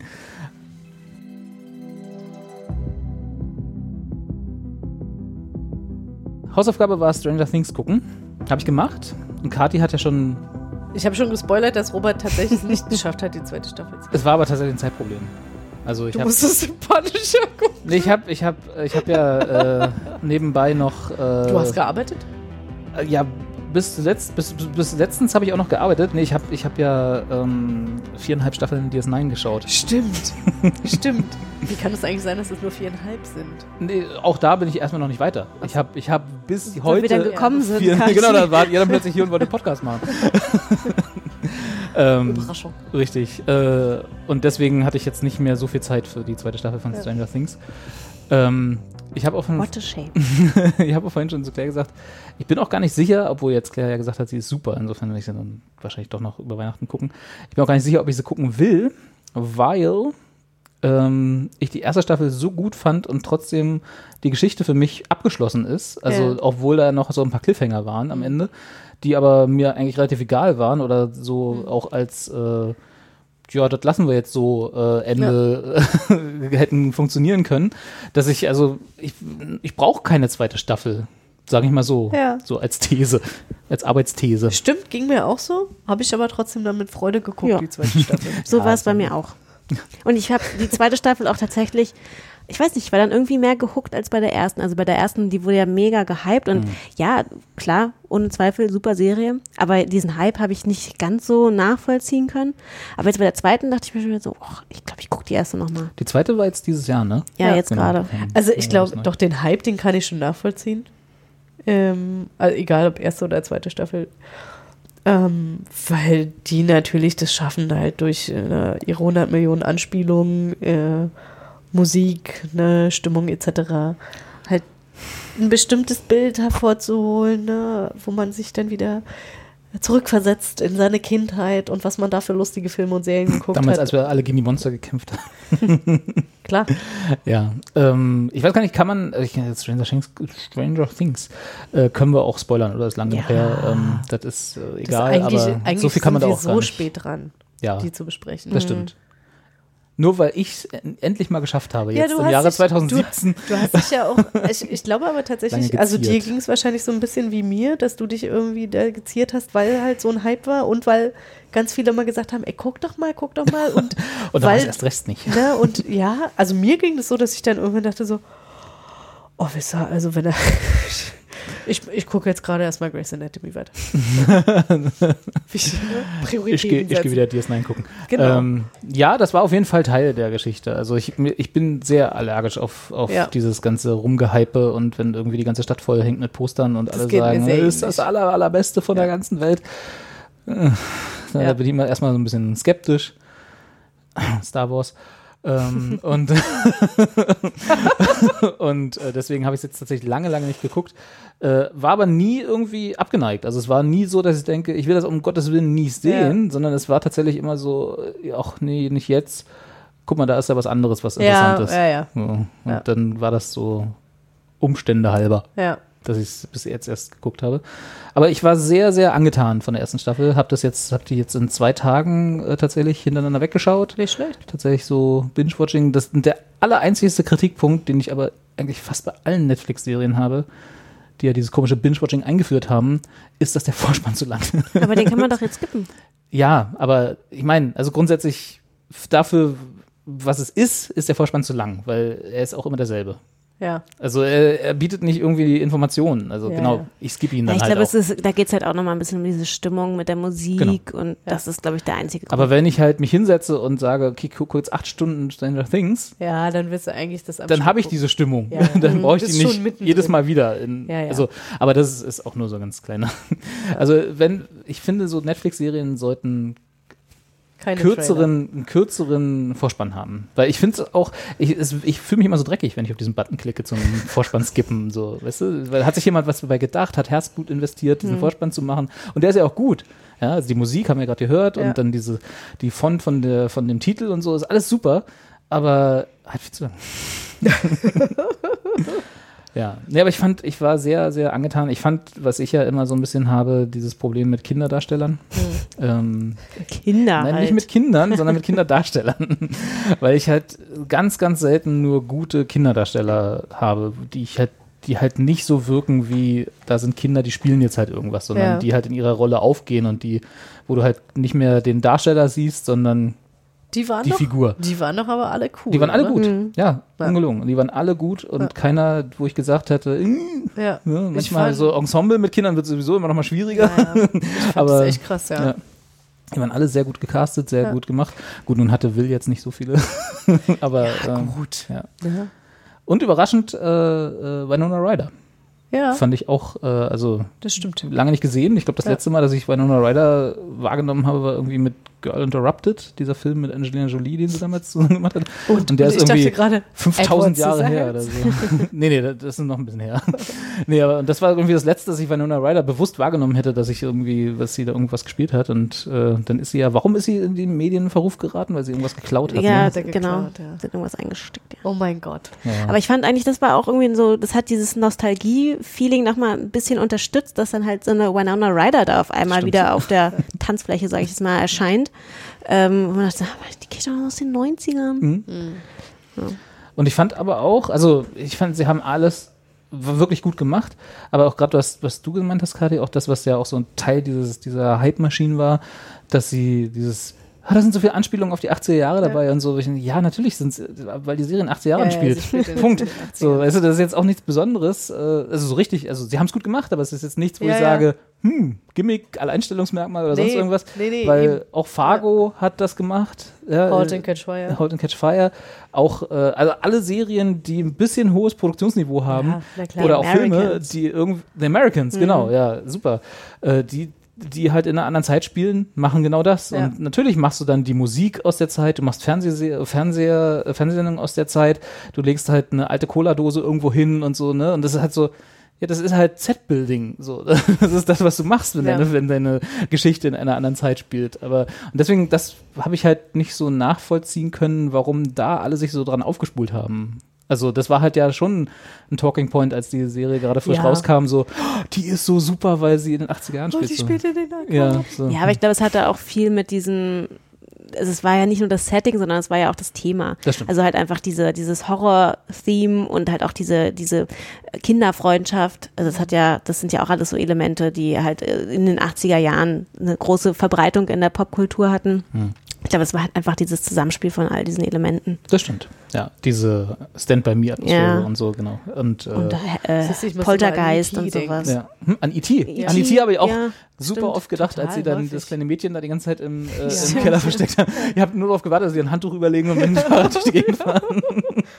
Hausaufgabe war Stranger Things gucken. Habe ich gemacht. Und Kati hat ja schon. Ich habe schon gespoilert, dass Robert tatsächlich nicht geschafft hat, die zweite Staffel zu Es war aber tatsächlich ein Zeitproblem. Also ich Du habe. musstest den Punisher gucken. Nee, ich habe ich hab, ich hab ja äh, nebenbei noch. Äh, Du hast gearbeitet? Äh, Ja, bis, zuletzt, bis, bis, letztens habe ich auch noch gearbeitet. Nee, ich habe ich hab ja ähm, viereinhalb Staffeln DS9 geschaut. Stimmt. Stimmt. Wie kann es eigentlich sein, dass es nur viereinhalb sind? Nee, auch da bin ich erstmal noch nicht weiter. Ich habe ich hab bis wir heute. dann gekommen sind, Vier, genau, da war ihr dann plötzlich hier und wollte einen Podcast machen. ähm, Überraschung. Richtig. Äh, und deswegen hatte ich jetzt nicht mehr so viel Zeit für die zweite Staffel von Ja. Stranger Things. Ähm, ich habe auch von ich habe auch vorhin schon zu Claire gesagt, ich bin auch gar nicht sicher, obwohl jetzt Claire ja gesagt hat, sie ist super. Insofern werde ich sie dann wahrscheinlich doch noch über Weihnachten gucken. Ich bin auch gar nicht sicher, ob ich sie gucken will, weil ähm, ich die erste Staffel so gut fand und trotzdem die Geschichte für mich abgeschlossen ist. Also, Ja. obwohl da noch so ein paar Cliffhanger waren am Ende, die aber mir eigentlich relativ egal waren oder so auch als äh, ja, das lassen wir jetzt so äh, Ende hätten funktionieren können, dass ich also ich, ich brauche keine zweite Staffel, sage ich mal so, Ja. so als These, als Arbeitsthese. Stimmt, ging mir auch so. Habe ich aber trotzdem dann mit Freude geguckt, Ja. die zweite Staffel. So Ja, war es bei ja mir auch. Und ich habe die zweite Staffel auch tatsächlich, ich weiß nicht, ich war dann irgendwie mehr gehuckt als bei der ersten. Also bei der ersten, die wurde ja mega gehypt und ja, klar, ohne Zweifel, super Serie. Aber diesen Hype habe ich nicht ganz so nachvollziehen können. Aber jetzt bei der zweiten dachte ich mir schon wieder so, och, ich glaube, ich gucke die erste nochmal. Die zweite war jetzt dieses Jahr, ne? Ja, Ja, jetzt Genau. gerade. Also ich glaube, doch den Hype, den kann ich schon nachvollziehen. Ähm, also egal ob erste oder zweite Staffel. Ähm, weil die natürlich das schaffen, halt durch äh, ihre 100 Millionen Anspielungen, äh, Musik, ne, Stimmung etc. halt ein bestimmtes Bild hervorzuholen, ne, wo man sich dann wieder zurückversetzt in seine Kindheit und was man da für lustige Filme und Serien geguckt Damals, hat. als wir alle gegen die Monster gekämpft haben. Klar. Ja, ähm, ich weiß gar nicht, kann man, äh, Stranger Things, Stranger Things äh, können wir auch spoilern oder ist lang genug Ja. her. Ähm, das ist äh, Das egal, eigentlich, aber eigentlich so viel kann man da sind auch wir gar so nicht. spät dran, Ja. die zu besprechen. Das stimmt. Nur weil ich es endlich mal geschafft habe, Ja, jetzt du im hast Jahre dich- 2017. Du, du hast dich ja auch, ich, ich glaube aber tatsächlich, also dir ging es wahrscheinlich so ein bisschen wie mir, dass du dich irgendwie da geziert hast, weil halt so ein Hype war und weil ganz viele mal gesagt haben, ey, guck doch mal, guck doch mal und, Und weil, erst recht nicht. Ne, und ja, also mir ging es so, dass ich dann irgendwann dachte so, oh, wisst ihr, also wenn er, ich, ich gucke jetzt gerade erstmal Grey's Anatomy weiter. Ne? Ich gehe geh wieder DS9 gucken. Genau. Ähm, ja, das war auf jeden Fall Teil der Geschichte. Also ich, ich bin sehr allergisch auf, auf Ja. dieses ganze Rumgehype und wenn irgendwie die ganze Stadt voll hängt mit Postern und Das alle sagen, das ist das aller, allerbeste von der ganzen Welt. Äh, Da Ja. bin ich mal erstmal so ein bisschen skeptisch. Star Wars. Ähm, und und äh, deswegen habe ich es jetzt tatsächlich lange, lange nicht geguckt. Äh, war aber nie irgendwie abgeneigt. Also es war nie so, dass ich denke, ich will das um Gottes Willen nie sehen, sondern es war tatsächlich immer so, äh, ach nee, nicht jetzt. Guck mal, da ist ja was anderes, was Ja, interessant ist. ja, ja. Und Ja. dann war das so Umstände halber Ja. Dass ich es bis jetzt erst geguckt habe. Aber ich war sehr, sehr angetan von der ersten Staffel. Hab das jetzt, hab die jetzt in zwei Tagen äh, tatsächlich hintereinander weggeschaut. Nicht schlecht. Tatsächlich so Binge-Watching. Das der allereinzigste Kritikpunkt, den ich aber eigentlich fast bei allen Netflix-Serien habe, die ja dieses komische Binge-Watching eingeführt haben, ist, dass der Vorspann zu lang ist. Aber den kann man doch jetzt skippen. Ja, aber ich meine, also grundsätzlich dafür, was es ist, ist der Vorspann zu lang, weil er ist auch immer derselbe. Ja. Also er, er bietet nicht irgendwie die Informationen. Also Ja, genau, ja. ich skippe ihn Ja, dann ich halt glaube, auch. es ist, da geht es halt auch nochmal ein bisschen um diese Stimmung mit der Musik und das ist, glaube ich, der einzige Grund. Aber wenn ich halt mich hinsetze und sage, okay, guck jetzt acht Stunden Stranger Things, Ja, dann willst du eigentlich das dann habe ich diese Stimmung. Ja, ja. dann Mhm. brauche ich die nicht mittendrin. jedes Mal wieder. In, Ja, ja. Also, aber das ist, ist auch nur so ganz kleiner. Also wenn, ich finde, so Netflix-Serien sollten Keine kürzeren, einen kürzeren Vorspann haben. Weil ich finde es auch, ich, ich fühle mich immer so dreckig, wenn ich auf diesen Button klicke zum Vorspann skippen. So, weißt du? Weil hat sich jemand was dabei gedacht, hat Herzblut investiert, diesen Mhm. Vorspann zu machen. Und der ist ja auch gut. Ja, also die Musik haben wir gerade gehört Ja. und dann diese, die Font von, der, von dem Titel und so, ist alles super, aber halt viel zu lang. Ja, nee, aber ich fand, ich war sehr, sehr angetan. Ich fand, was ich ja immer so ein bisschen habe, dieses Problem mit Kinderdarstellern. Ähm, Kinder Nein, halt. nicht mit Kindern, sondern mit Kinderdarstellern. Weil ich halt ganz, ganz selten nur gute Kinderdarsteller habe, die ich halt, die halt nicht so wirken wie, da sind Kinder, die spielen jetzt halt irgendwas, sondern Ja. die halt in ihrer Rolle aufgehen und die, wo du halt nicht mehr den Darsteller siehst, sondern Die waren die doch, Figur. Die waren doch aber alle cool. Die waren alle oder? gut. Mhm. Ja, Ja. ungelungen. Die waren alle gut und Ja. keiner, wo ich gesagt hätte, "Mm", Ja. ne, Ich manchmal fand- so Ensemble mit Kindern wird sowieso immer noch mal schwieriger. Ja, ja. Ich fand Aber das echt krass, ja. Die waren alle sehr gut gecastet, sehr Ja. gut gemacht. Gut, nun hatte Will jetzt nicht so viele. Aber ähm, gut. Ja. Ja. Und überraschend äh, äh, Winona Ryder. Ja. Fand ich auch, äh, also Das stimmt. lange nicht gesehen. Ich glaube, das Ja. letzte Mal, dass ich Winona Ryder wahrgenommen habe, war irgendwie mit Girl Interrupted, dieser Film mit Angelina Jolie, den sie damals zusammen gemacht hat. Und- der und ist irgendwie gerade, 5000 Edward Jahre her oder so. nee, nee, das ist noch ein bisschen her. nee, aber und das war irgendwie das letzte, dass ich Winona Ryder bewusst wahrgenommen hätte, dass ich irgendwie, dass sie da irgendwas gespielt hat. Und äh, dann ist sie ja, warum ist sie in den Medienverruf geraten? Weil sie irgendwas geklaut hat. ja, ne? genau. geklaut, ja. Sie hat irgendwas eingesteckt. Ja. Oh mein Gott. Ja. Aber ich fand eigentlich, das war auch irgendwie so, das hat dieses Nostalgie-Feeling nochmal ein bisschen unterstützt, dass dann halt so eine Winona Ryder da auf einmal Stimmt. wieder auf der Tanzfläche, sage ich jetzt mal, erscheint. Ähm, wo man dachte, ah, die geht doch noch aus den 90ern. Mhm. Und ich fand aber auch, also ich fand, sie haben alles wirklich gut gemacht, aber auch gerade was, was du gemeint hast, Kati, auch das, was ja auch so ein Teil dieses, dieser Hype-Maschine war, dass sie dieses ah, da sind so viele Anspielungen auf die 80er Jahre dabei und so. Ich, ja, natürlich sind es, weil die Serie in 80er Jahren Ja, ja, spielt. spielt Punkt. den 80ern. So, weißt du, das ist jetzt auch nichts Besonderes. Äh, also so richtig, also sie haben es gut gemacht, aber es ist jetzt nichts, wo Ja, ich ja. sage, hm, Gimmick, Alleinstellungsmerkmal oder sonst Nee, irgendwas. nee, nee, weil eben. auch Fargo hat das gemacht. Ja, Halt äh, and Catch Fire. Halt and Catch Fire. Auch, äh, also alle Serien, die ein bisschen hohes Produktionsniveau haben. Ja, oder auch Filme, Americans. die irgendwie, The Americans, Mhm. genau, ja, super. Äh, die, die halt in einer anderen Zeit spielen, machen genau das. Ja. Und natürlich machst du dann die Musik aus der Zeit, du machst Fernseher, äh, Fernsehsendungen aus der Zeit, du legst halt eine alte Cola-Dose irgendwo hin und so, ne? Und das ist halt so, Ja, das ist halt Set-Building. So, das ist das, was du machst, wenn, Ja. deine, wenn deine Geschichte in einer anderen Zeit spielt. Aber und deswegen, das habe ich halt nicht so nachvollziehen können, warum da alle sich so dran aufgespult haben. Also das war halt ja schon ein Talking Point, als die Serie gerade frisch Ja. rauskam. So, "Oh, die ist so super, weil sie in den 80er Jahren Oh, spielt. die so. spielt in den ja, so. Ja, aber ich glaube, es hatte auch viel mit diesem, also es war ja nicht nur das Setting, sondern es war ja auch das Thema. Das stimmt. Also halt einfach diese, dieses Horror-Theme und halt auch diese, diese Kinderfreundschaft. Also es hat ja, das sind ja auch alles so Elemente, die halt äh, in den 80er Jahren eine große Verbreitung in der Popkultur hatten. Hm. Ich glaube, es war halt einfach dieses Zusammenspiel von all diesen Elementen. Das stimmt. Ja, diese Stand by Me Atmosphäre Ja. und so, genau. Und, äh, Und äh, Poltergeist an und sowas. Ja. Hm, an E.T. E.T., An E.T. habe ich auch ja, super stimmt, oft gedacht, als sie dann häufig. das kleine Mädchen da die ganze Zeit im, äh, Ja. im Keller versteckt haben. Ihr habt nur darauf gewartet, dass sie ein Handtuch überlegen und mit dem Fahrrad durch die Gegend fahren.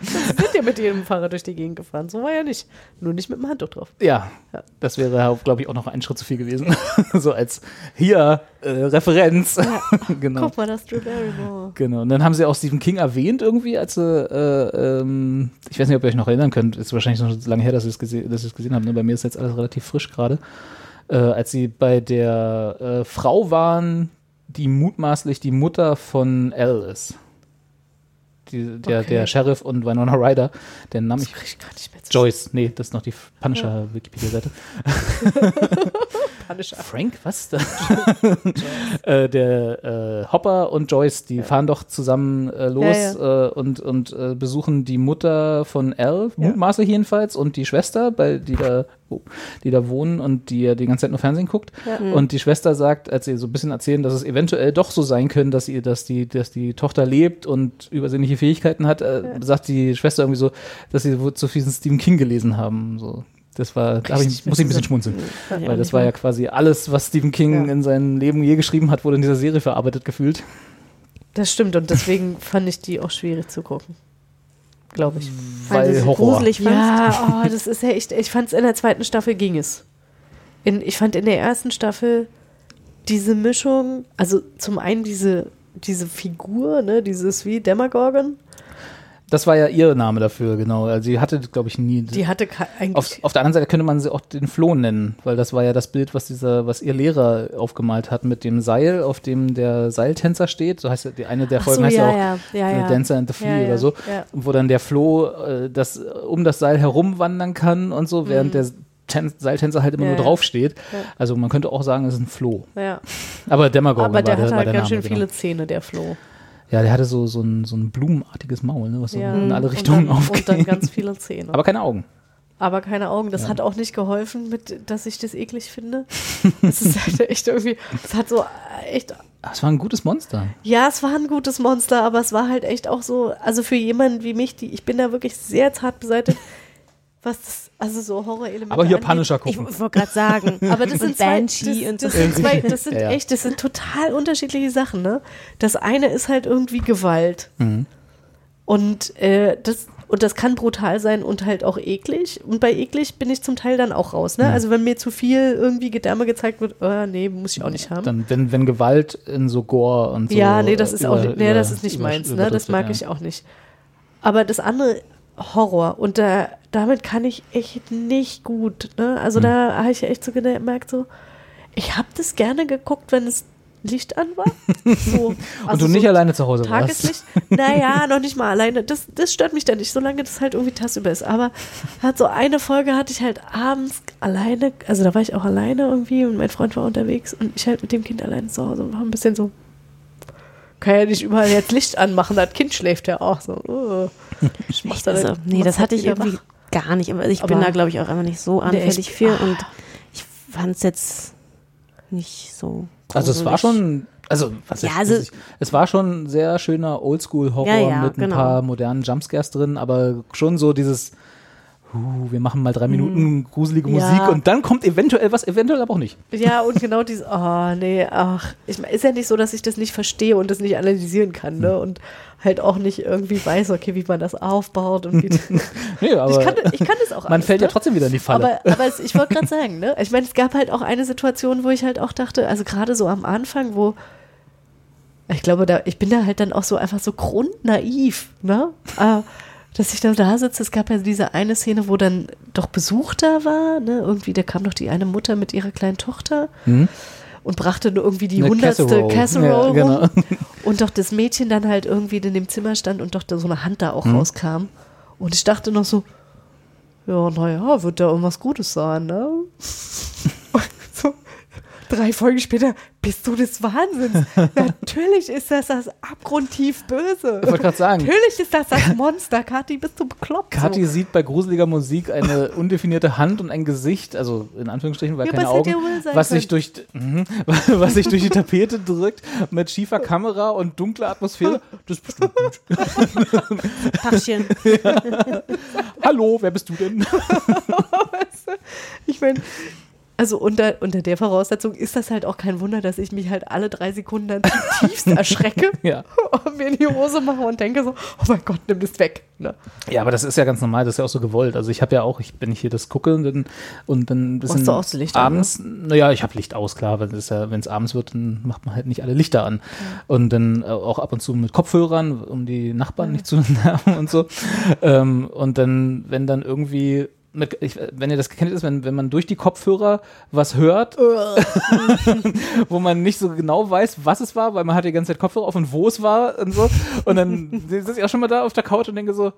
sind ja mit jedem Fahrrad durch die Gegend gefahren. So war ja nicht. Nur nicht mit dem Handtuch drauf. Ja, Ja. das wäre, glaube ich, auch noch ein Schritt zu viel gewesen. so als hier äh, Referenz. genau. Guck mal, das Drew Barrymore. Genau. Und dann haben sie auch Stephen King erwähnt irgendwie, als sie, äh, ähm, ich weiß nicht, ob ihr euch noch erinnern könnt, ist wahrscheinlich noch so lange her, dass ihr es gese dass ihr es gesehen habt. Ne? Bei mir ist jetzt alles relativ frisch gerade. Äh, als sie bei der äh, Frau waren, die mutmaßlich die Mutter von Al ist. Die, der, Okay. der Sheriff und Winona Ryder, den Namen ich. ich gar nicht mehr zu Joyce, nee, das ist noch die Punisher-Wikipedia-Seite. Punisher. Frank, was? äh, der äh, Hopper und Joyce, die fahren doch zusammen äh, los Ja, Äh, und, und äh, besuchen die Mutter von Al, mutmaßlich jedenfalls, und die Schwester, bei, die, da, oh, die da wohnen und die ja die ganze Zeit nur Fernsehen guckt. Und die Schwester sagt, als sie so ein bisschen erzählen, dass es eventuell doch so sein können, dass, ihr, dass, die, dass die Tochter lebt und übersinnliche Fähigkeiten hat, äh, sagt die Schwester irgendwie so, dass sie wohl zu viel Stephen King gelesen haben. So. Das war, da ich, muss ich ein bisschen schmunzeln. Ja, Weil das war ja quasi alles, was Stephen King Ja. in seinem Leben je geschrieben hat, wurde in dieser Serie verarbeitet gefühlt. Das stimmt und deswegen fand ich die auch schwierig zu gucken. Glaube ich. Weil sie Horror. gruselig fandst. Ja, oh, das ist ja echt. Ich fand es in der zweiten Staffel ging es. In, ich fand in der ersten Staffel diese Mischung, also zum einen diese, diese Figur, ne, dieses wie Demagorgon, Das war ja ihr Name dafür, genau. Also sie hatte, glaube ich, nie. die hatte eigentlich. auf, auf der anderen Seite könnte man sie auch den Floh nennen, weil das war ja das Bild, was dieser, was ihr Lehrer aufgemalt hat mit dem Seil, auf dem der Seiltänzer steht. So heißt ja, die eine der Folgen so, heißt ja, ja, auch ja, ja. Dancer and the Flea oder so, wo dann der Floh äh, das um das Seil herumwandern kann und so, während der Tän Seiltänzer halt immer Mhm. Ja, nur draufsteht. Ja. Also man könnte auch sagen, es ist ein Floh. ja. Aber Demagorgon Aber der war, hatte der, war halt der ganz Name. schön viele genau. Zähne, der Flo. Ja, der hatte so, so, ein, so ein blumenartiges Maul, ne, was so Ja. in alle Und Richtungen dann- aufgeht. Und dann ganz viele Zähne. Aber keine Augen. Aber keine Augen. Das hat auch nicht geholfen, mit, dass ich das eklig finde. Es ist halt echt irgendwie, es hat so echt, Ah, Es war ein gutes Monster. ja, es war ein gutes Monster, aber es war halt echt auch so, also für jemanden wie mich, die, ich bin da wirklich sehr zart beseitigt, was das, also so Horrorelemente Aber hier angeht. Punisher Ich wollte gerade sagen. Aber das sind zwei, Banshee das, und das so. sind zwei, das sind Ja, ja. echt, das sind total unterschiedliche Sachen, ne? Das eine ist halt irgendwie Gewalt. Mhm. Und äh, das und das kann brutal sein und halt auch eklig. Und bei eklig bin ich zum Teil dann auch raus. Ne? Mhm. Also wenn mir zu viel irgendwie Gedärme gezeigt wird, äh, nee, muss ich auch nicht haben. Dann, wenn, wenn Gewalt in so Gore und so. ja, nee, das ist auch über- nicht, nee, über- das ist nicht über- meins. Ne? Das mag wird, ich auch nicht. Aber das andere Horror und da, damit kann ich echt nicht gut. Ne? Also Hm. da habe ich echt so gemerkt, so, ich habe das gerne geguckt, wenn es Licht an war. So, Und also du nicht so alleine zu Hause warst. Tageslicht? Naja, noch nicht mal alleine. Das, das stört mich dann nicht, solange das halt irgendwie tagsüber ist. Aber hat so eine Folge hatte ich halt abends alleine, also da war ich auch alleine irgendwie und mein Freund war unterwegs und ich halt mit dem Kind alleine zu Hause und war ein bisschen so, kann ja nicht überall jetzt Licht anmachen, das Kind schläft ja auch so. Oh. Ich mach's dann- Also, nee, das hatte ich irgendwie wach. gar nicht. Aber ich bin Aber- da, glaube ich, auch einfach nicht so Nee, anfällig echt. für Ah. und ich fand es jetzt nicht so. Also es war schon, also, was Ja, also- ich, es war schon ein sehr schöner Oldschool-Horror Ja, ja, mit ein genau. paar modernen Jumpscares drin, aber schon so dieses, huh, wir machen mal drei Minuten gruselige Hm. Ja. Musik und dann kommt eventuell was, eventuell aber auch nicht. Ja, und genau dieses, oh nee, ach, ich, ist ja nicht so, dass ich das nicht verstehe und das nicht analysieren kann, Hm. ne? Und halt auch nicht irgendwie weiß, okay, wie man das aufbaut und wie. Nee, aber ich, kann, ich kann das auch man alles, fällt ne? ja trotzdem wieder in die Falle. Aber, aber es, ich wollte gerade sagen, ne? Ich meine, es gab halt auch eine Situation, wo ich halt auch dachte, also gerade so am Anfang, wo ich glaube, da, ich bin da halt dann auch so einfach so grundnaiv, ne? Äh, dass ich da, da sitze. Es gab ja diese eine Szene, wo dann doch Besuch da war. Ne? Irgendwie, da kam doch die eine Mutter mit ihrer kleinen Tochter Hm? und brachte nur irgendwie die hundertste Casserole. Casserole Ja, genau. rum. Und doch das Mädchen dann halt irgendwie in dem Zimmer stand und doch da so eine Hand da auch Mhm. rauskam. Und ich dachte noch so, ja, naja, wird da irgendwas Gutes sein, ne? Drei Folgen später, bist du des Wahnsinns? Natürlich ist das das abgrundtief Böse. Ich wollte gerade sagen. Natürlich ist das das Monster. Kathi, bist du bekloppt? Kathi so. sieht bei gruseliger Musik eine undefinierte Hand und ein Gesicht, also in Anführungsstrichen, weil Ja, keine Augen, ja was sich, durch, mhm, was sich durch die Tapete drückt, mit schiefer Kamera und dunkler Atmosphäre. Das ist bestimmt gut. Pappchen. Hallo, wer bist du denn? Ich meine, also unter, unter der Voraussetzung ist das halt auch kein Wunder, dass ich mich halt alle drei Sekunden dann zutiefst erschrecke Ja. und mir in die Hose mache und denke so, oh mein Gott, nimm das weg. Ne? Ja, aber das ist ja ganz normal, das ist ja auch so gewollt. Also ich habe ja auch, ich, wenn ich hier das gucke und dann, und dann ein bisschen auch das Licht an, abends, naja, ich habe Licht aus, klar, wenn es ja, wenn es abends wird, dann macht man halt nicht alle Lichter an. Und dann äh, auch ab und zu mit Kopfhörern, um die Nachbarn nicht zu nerven und so. Ähm, und dann, wenn dann irgendwie ich, wenn ihr das kennt, ist, wenn, wenn man durch die Kopfhörer was hört, wo man nicht so genau weiß, was es war, weil man hat die ganze Zeit Kopfhörer auf und wo es war und so. Und dann sitze ich auch schon mal da auf der Couch und denke so,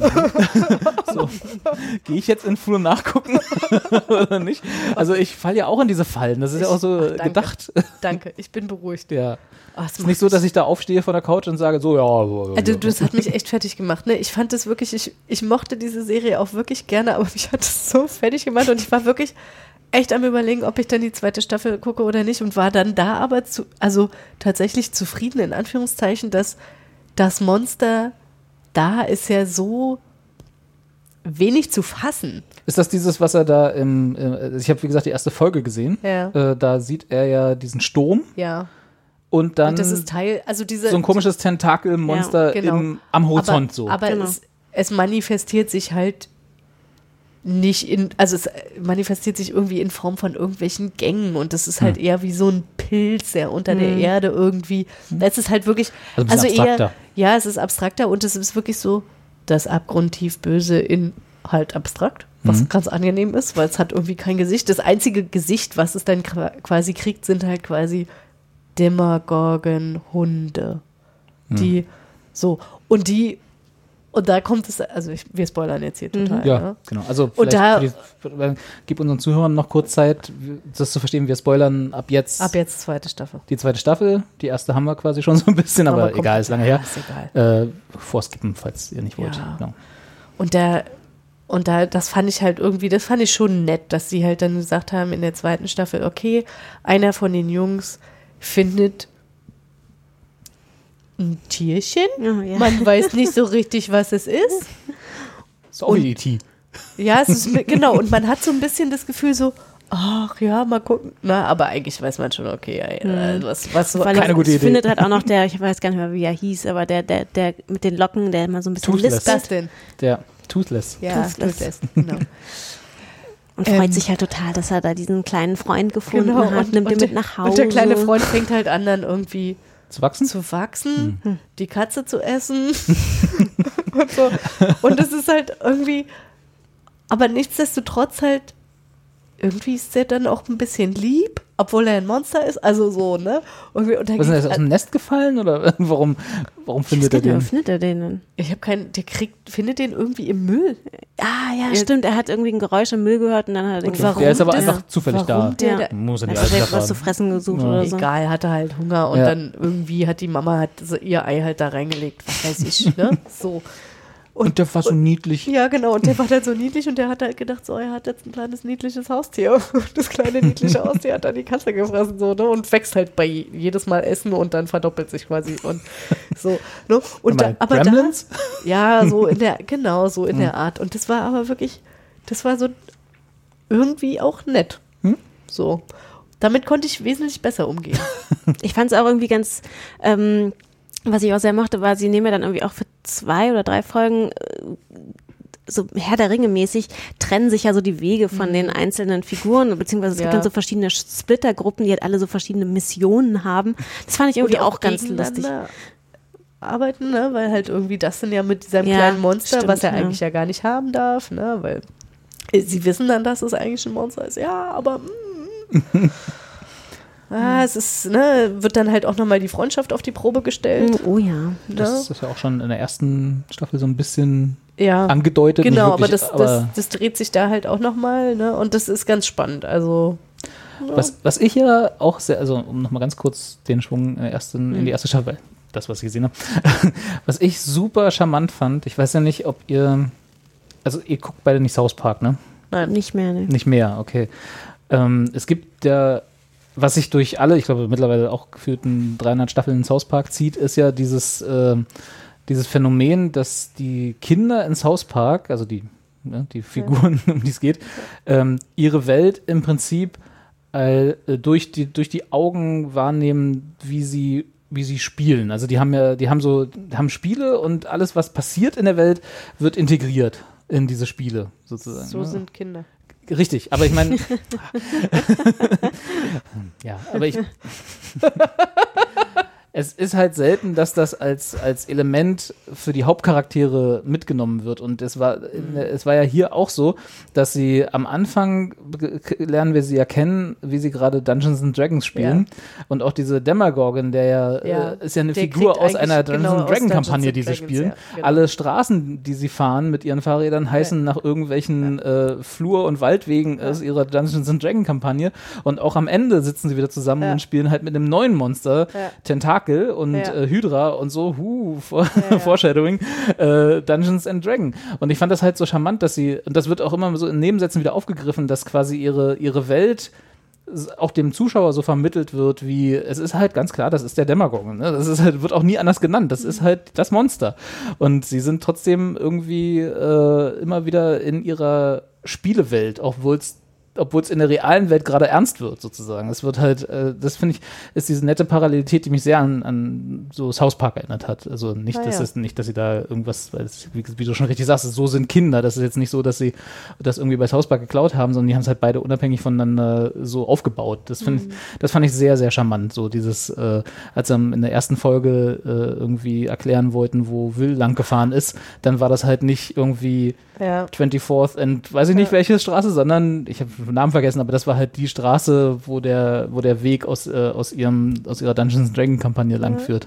so, gehe ich jetzt in Flur nachgucken oder nicht? Also ich falle ja auch in diese Fallen. Das ist ja auch so Ach, danke. gedacht. Danke, ich bin beruhigt. Ja. Oh, es ist nicht so, dass ich da aufstehe von der Couch und sage so, ja. so, Also, so. das hat mich echt fertig gemacht. Ne? Ich fand das wirklich, ich, ich mochte diese Serie auch wirklich gerne, aber mich hat es so fertig gemacht und ich war wirklich echt am überlegen, ob ich dann die zweite Staffel gucke oder nicht und war dann da aber zu, also tatsächlich zufrieden in Anführungszeichen, dass das Monster da ist ja so wenig zu fassen. Ist das dieses, was er da im, äh, ich habe wie gesagt die erste Folge gesehen. Ja. Äh, da sieht er ja diesen Sturm Ja. und dann und das ist Teil, also diese so ein komisches Tentakelmonster genau. im, am Horizont aber, so. Aber Genau. es, es manifestiert sich halt nicht in, also es manifestiert sich irgendwie in Form von irgendwelchen Gängen und das ist halt Hm. eher wie so ein Pilz, der unter der Erde irgendwie, es ist halt wirklich, Also also, eher, abstrakter. ja, es ist abstrakter und es ist wirklich so das abgrundtief Böse in halt abstrakt, was Mhm. ganz angenehm ist, weil es hat irgendwie kein Gesicht. Das einzige Gesicht, was es dann qua- quasi kriegt, sind halt quasi Demagogen, Hunde, die so und die und da kommt es, also ich, wir spoilern jetzt hier total. ja, ne? genau. Also Und da- für die, gib unseren Zuhörern noch kurz Zeit, das zu verstehen. Wir spoilern ab jetzt Ab jetzt zweite Staffel. die zweite Staffel. Die erste haben wir quasi schon so ein bisschen, aber, Aber egal, ist lange her. Ist egal. Äh, vorskippen, falls ihr nicht wollt. Ja. Genau. Und da, und da, das fand ich halt irgendwie, das fand ich schon nett, dass sie halt dann gesagt haben in der zweiten Staffel, okay, einer von den Jungs findet ein Tierchen. Oh, ja. Man weiß nicht so richtig, was es ist. Ist auch wie E.T. Ja, es ist genau. Und man hat so ein bisschen das Gefühl so, ach ja, mal gucken. Na, aber eigentlich weiß man schon, okay, äh, was, was so. Keine gute Idee. findet halt auch noch der, ich weiß gar nicht mehr, wie er hieß, aber der, der, der mit den Locken, der immer so ein bisschen Toothless. Was lispelt denn? Der Toothless. Ja, Toothless. Toothless, genau. und freut Ähm, sich halt total, dass er da diesen kleinen Freund gefunden genau. hat, nimmt ihn der- mit nach Hause. Und der kleine Freund fängt halt an, dann irgendwie Zu wachsen? zu wachsen, die Katze zu essen und so. Und es ist halt irgendwie, aber nichtsdestotrotz halt, irgendwie ist der dann auch ein bisschen lieb, obwohl er ein Monster ist, also so, ne? Irgendwie, und Was ist denn, geht's- ist er aus dem Nest gefallen oder warum, warum findet er er den? findet er den denn? ich habe keinen, der kriegt, findet den irgendwie im Müll. Ah, ja, Er- stimmt. Er hat irgendwie ein Geräusch im Müll gehört und dann hat er den Und warum Der ist aber einfach zufällig warum da. der Ja. da- Muss er Er die hat Eier was zu fressen gesucht Ja. oder so. Egal, hatte halt Hunger und Ja. dann irgendwie hat die Mama hat so ihr Ei halt da reingelegt, was weiß ich, ne? So. Und der war so niedlich. Ja, genau. Und der war dann so niedlich und der hat halt gedacht, so, er hat jetzt ein kleines niedliches Haustier. Und das kleine niedliche Haustier hat dann die Katze gefressen, so, ne? Und wächst halt bei jedes Mal Essen und dann verdoppelt sich quasi und so, ne? Und da, aber Gremlins? da, ja, so in der, genau, so in der Art. Und das war aber wirklich, das war so irgendwie auch nett. Hm? So. Damit konnte ich wesentlich besser umgehen. Ich fand es auch irgendwie ganz, ähm, was ich auch sehr mochte, war, sie nehmen ja dann irgendwie auch für zwei oder drei Folgen äh, so Herr der Ringe mäßig trennen sich ja so die Wege von den einzelnen Figuren, beziehungsweise es gibt Mhm. Ja. dann so verschiedene Splittergruppen, die halt alle so verschiedene Missionen haben. Das fand ich irgendwie Und auch, ganz lustig. arbeiten, ne? weil halt irgendwie das sind ja mit diesem Ja, kleinen Monster, stimmt, was er ja. eigentlich ja gar nicht haben darf, ne? weil äh, sie wissen dann, dass es eigentlich ein Monster ist. Ja, aber mm, ah, es ist, ne, wird dann halt auch nochmal die Freundschaft auf die Probe gestellt. Oh ja. Ne? Das ist ja auch schon in der ersten Staffel so ein bisschen ja. angedeutet. Genau, aber wirklich, das, aber das, das dreht sich da halt auch nochmal, ne? Und das ist ganz spannend. Also Was, was ich ja auch sehr, also um nochmal ganz kurz den Schwung in, der ersten, in die erste Staffel, das, was ich gesehen habe, was ich super charmant fand, ich weiß ja nicht, ob ihr, also ihr guckt beide nicht South Park, ne? Nein. Nicht mehr, ne? Nicht mehr, okay. Ähm, es gibt ja, was sich durch alle, ich glaube mittlerweile auch gefühlten 300 Staffeln in South Park zieht, ist ja dieses, äh, dieses Phänomen, dass die Kinder in South Park, also die, ne, die Figuren, um die es geht, ähm, ihre Welt im Prinzip äh, durch, die, durch die Augen wahrnehmen, wie sie wie sie spielen. Also die haben ja, die haben so, haben Spiele und alles, was passiert in der Welt, wird integriert in diese Spiele sozusagen. so ne? sind Kinder. Richtig, aber ich meine. ja, aber ich. es ist halt selten, dass das als, als Element für die Hauptcharaktere mitgenommen wird. Und es war, es war ja hier auch so, dass sie am Anfang lernen wir sie ja kennen, wie sie gerade Dungeons and Dragons spielen. Und auch diese Demagorgon, der ja, Ja, äh, ist ja eine der Figur aus einer eigentlich Dungeons genau and Dragon Dungeons Kampagne, die sie spielen. ja, genau. Alle Straßen, die sie fahren mit ihren Fahrrädern, heißen nach irgendwelchen äh, Flur- und Waldwegen aus ihrer Dungeons and Dragon Kampagne. Und auch am Ende sitzen sie wieder zusammen Ja. und spielen halt mit einem neuen Monster, Ja. Tentakel und Ja. äh, Hydra und so, huh, vor, Foreshadowing, äh, Dungeons and Dragon. Und ich fand das halt so charmant, dass sie, und das wird auch immer so in Nebensätzen wieder aufgegriffen, dass quasi ihre, ihre Welt auch dem Zuschauer so vermittelt wird, wie es ist halt ganz klar, das ist der Demagogen. Ne? Das ist halt, wird auch nie anders genannt. Das ist halt das Monster. Und sie sind trotzdem irgendwie äh, immer wieder in ihrer Spielewelt, obwohl es obwohl es in der realen Welt gerade ernst wird, sozusagen. Es wird halt, äh, das finde ich, ist diese nette Parallelität, die mich sehr an, an so South Park erinnert hat. Also nicht, Ah, dass ja. es nicht, dass sie da irgendwas, weil es, wie, wie du schon richtig sagst, so sind Kinder. Das ist jetzt nicht so, dass sie das irgendwie bei South Park geklaut haben, sondern die haben es halt beide unabhängig voneinander so aufgebaut. Das finde ich, das fand ich sehr, sehr charmant. So dieses, äh, als sie in der ersten Folge äh, irgendwie erklären wollten, wo Will lang gefahren ist, dann war das halt nicht irgendwie Ja. 24th und weiß ich nicht welche Straße, sondern ich habe den Namen vergessen, aber das war halt die Straße, wo der, wo der Weg aus, äh, aus ihrem, aus ihrer Dungeons Dragon Kampagne lang führt.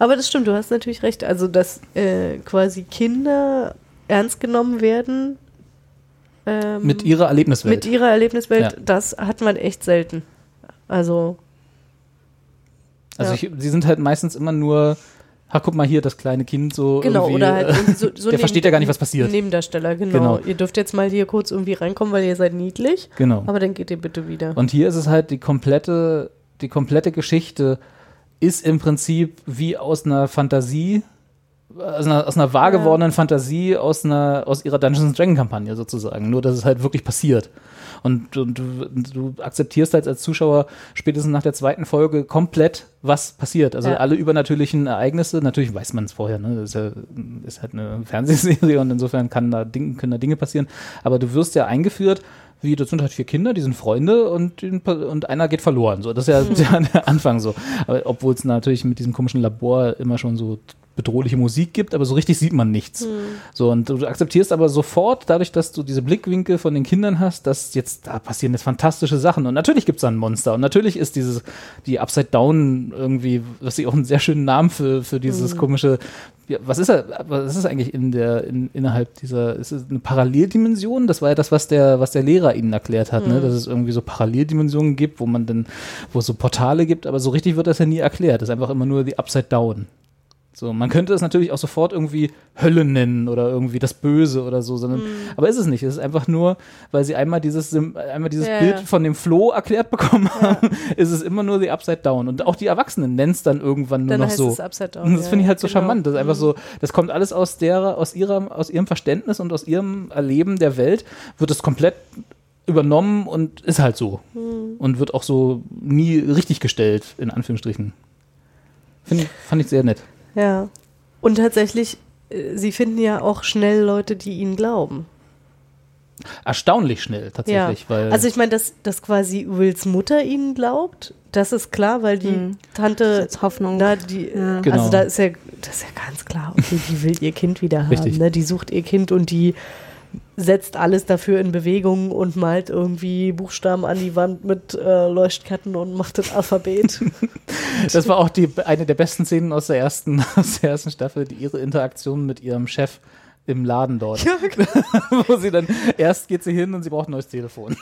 Aber das stimmt, du hast natürlich recht. Also, dass äh, quasi Kinder ernst genommen werden. ähm, Mit ihrer Erlebniswelt. Mit ihrer Erlebniswelt, Ja. das hat man echt selten. Also, Also ja. ich, sie sind halt meistens immer nur, ach guck mal hier, das kleine Kind so genau, oder halt äh, so, so der versteht ja gar nicht, was passiert. Nebendarsteller, genau. Genau. Ihr dürft jetzt mal hier kurz irgendwie reinkommen, weil ihr seid niedlich. Genau. Aber dann geht ihr bitte wieder. Und hier ist es halt die komplette, die komplette Geschichte ist im Prinzip wie aus einer Fantasie, aus einer, aus einer wahr Ja. gewordenen Fantasie aus einer, aus ihrer Dungeons and Dragon Kampagne sozusagen. Nur, dass es halt wirklich passiert. Und, und du, du akzeptierst halt als Zuschauer spätestens nach der zweiten Folge komplett, was passiert. Also Ja. alle übernatürlichen Ereignisse, natürlich weiß man es vorher, ne? Das ist, ja, ist halt eine Fernsehserie und insofern kann da Ding, können da Dinge passieren. Aber du wirst ja eingeführt, wie, das sind halt vier Kinder, die sind Freunde und, und einer geht verloren. So, das ist ja der, der Anfang so. Obwohl es natürlich mit diesem komischen Labor immer schon so bedrohliche Musik gibt, aber so richtig sieht man nichts. So, und du akzeptierst aber sofort, dadurch, dass du diese Blickwinkel von den Kindern hast, dass jetzt da passieren jetzt fantastische Sachen. Und natürlich gibt es da ein Monster. Und natürlich ist dieses, die Upside Down irgendwie, was ich auch einen sehr schönen Namen für, für dieses komische, ja, was ist er, was ist eigentlich in der, in, innerhalb dieser, ist es eine Paralleldimension? Das war ja das, was der, was der Lehrer ihnen erklärt hat, ne? dass es irgendwie so Paralleldimensionen gibt, wo man dann, wo es so Portale gibt, aber so richtig wird das ja nie erklärt. Das ist einfach immer nur die Upside Down. So, man könnte es natürlich auch sofort irgendwie Hölle nennen oder irgendwie das Böse oder so, sondern, aber ist es nicht. Es ist einfach nur, weil sie einmal dieses, einmal dieses Ja, Bild ja. von dem Floh erklärt bekommen haben, ist es immer nur die Upside Down. Und auch die Erwachsenen nennen es dann irgendwann nur Dann noch heißt so. es Upside Down, Und das ja, finde ich halt so genau. charmant. Das ist einfach so, das kommt alles aus der, aus ihrem, aus ihrem Verständnis und aus ihrem Erleben der Welt, wird es komplett übernommen und ist halt so. Hm. Und wird auch so nie richtig gestellt, in Anführungsstrichen. Find, fand ich sehr nett. Ja. Und tatsächlich, äh, sie finden ja auch schnell Leute, die ihnen glauben. Erstaunlich schnell tatsächlich, ja. weil also ich meine, dass, dass quasi Wills Mutter ihnen glaubt, das ist klar, weil die Hm. Tante Jetzt Hoffnung. na, die, Ja. Genau. also da ist ja das ist ja ganz klar, okay, die will ihr Kind wieder haben. Ne? Die sucht ihr Kind und die setzt alles dafür in Bewegung und malt irgendwie Buchstaben an die Wand mit äh, Leuchtketten und macht das Alphabet. Das war auch die, eine der besten Szenen aus der ersten, aus der ersten Staffel, die, ihre Interaktion mit ihrem Chef im Laden dort. Wo sie dann, erst geht sie hin und sie braucht ein neues Telefon.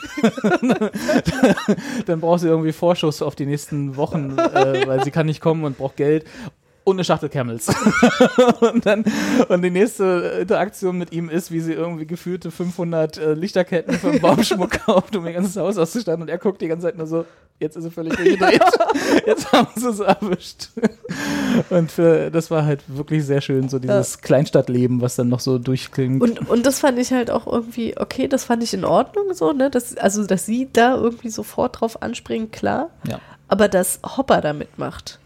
dann braucht sie irgendwie Vorschuss auf die nächsten Wochen, äh, weil sie kann nicht kommen und braucht Geld. Und eine Schachtel Camels. und dann, und die nächste Interaktion mit ihm ist, wie sie irgendwie gefühlte 500 äh, Lichterketten für einen Baumschmuck kauft, um ihr ganzes Haus auszustatten. Und er guckt die ganze Zeit nur so, jetzt ist er völlig durchgedreht. jetzt haben sie es erwischt. Und für, das war halt wirklich sehr schön, so dieses Kleinstadtleben, was dann noch so durchklingt. Und, und das fand ich halt auch irgendwie, okay, das fand ich in Ordnung so, ne? Das, also, dass sie da irgendwie sofort drauf anspringen, klar. Ja. Aber dass Hopper da mitmacht.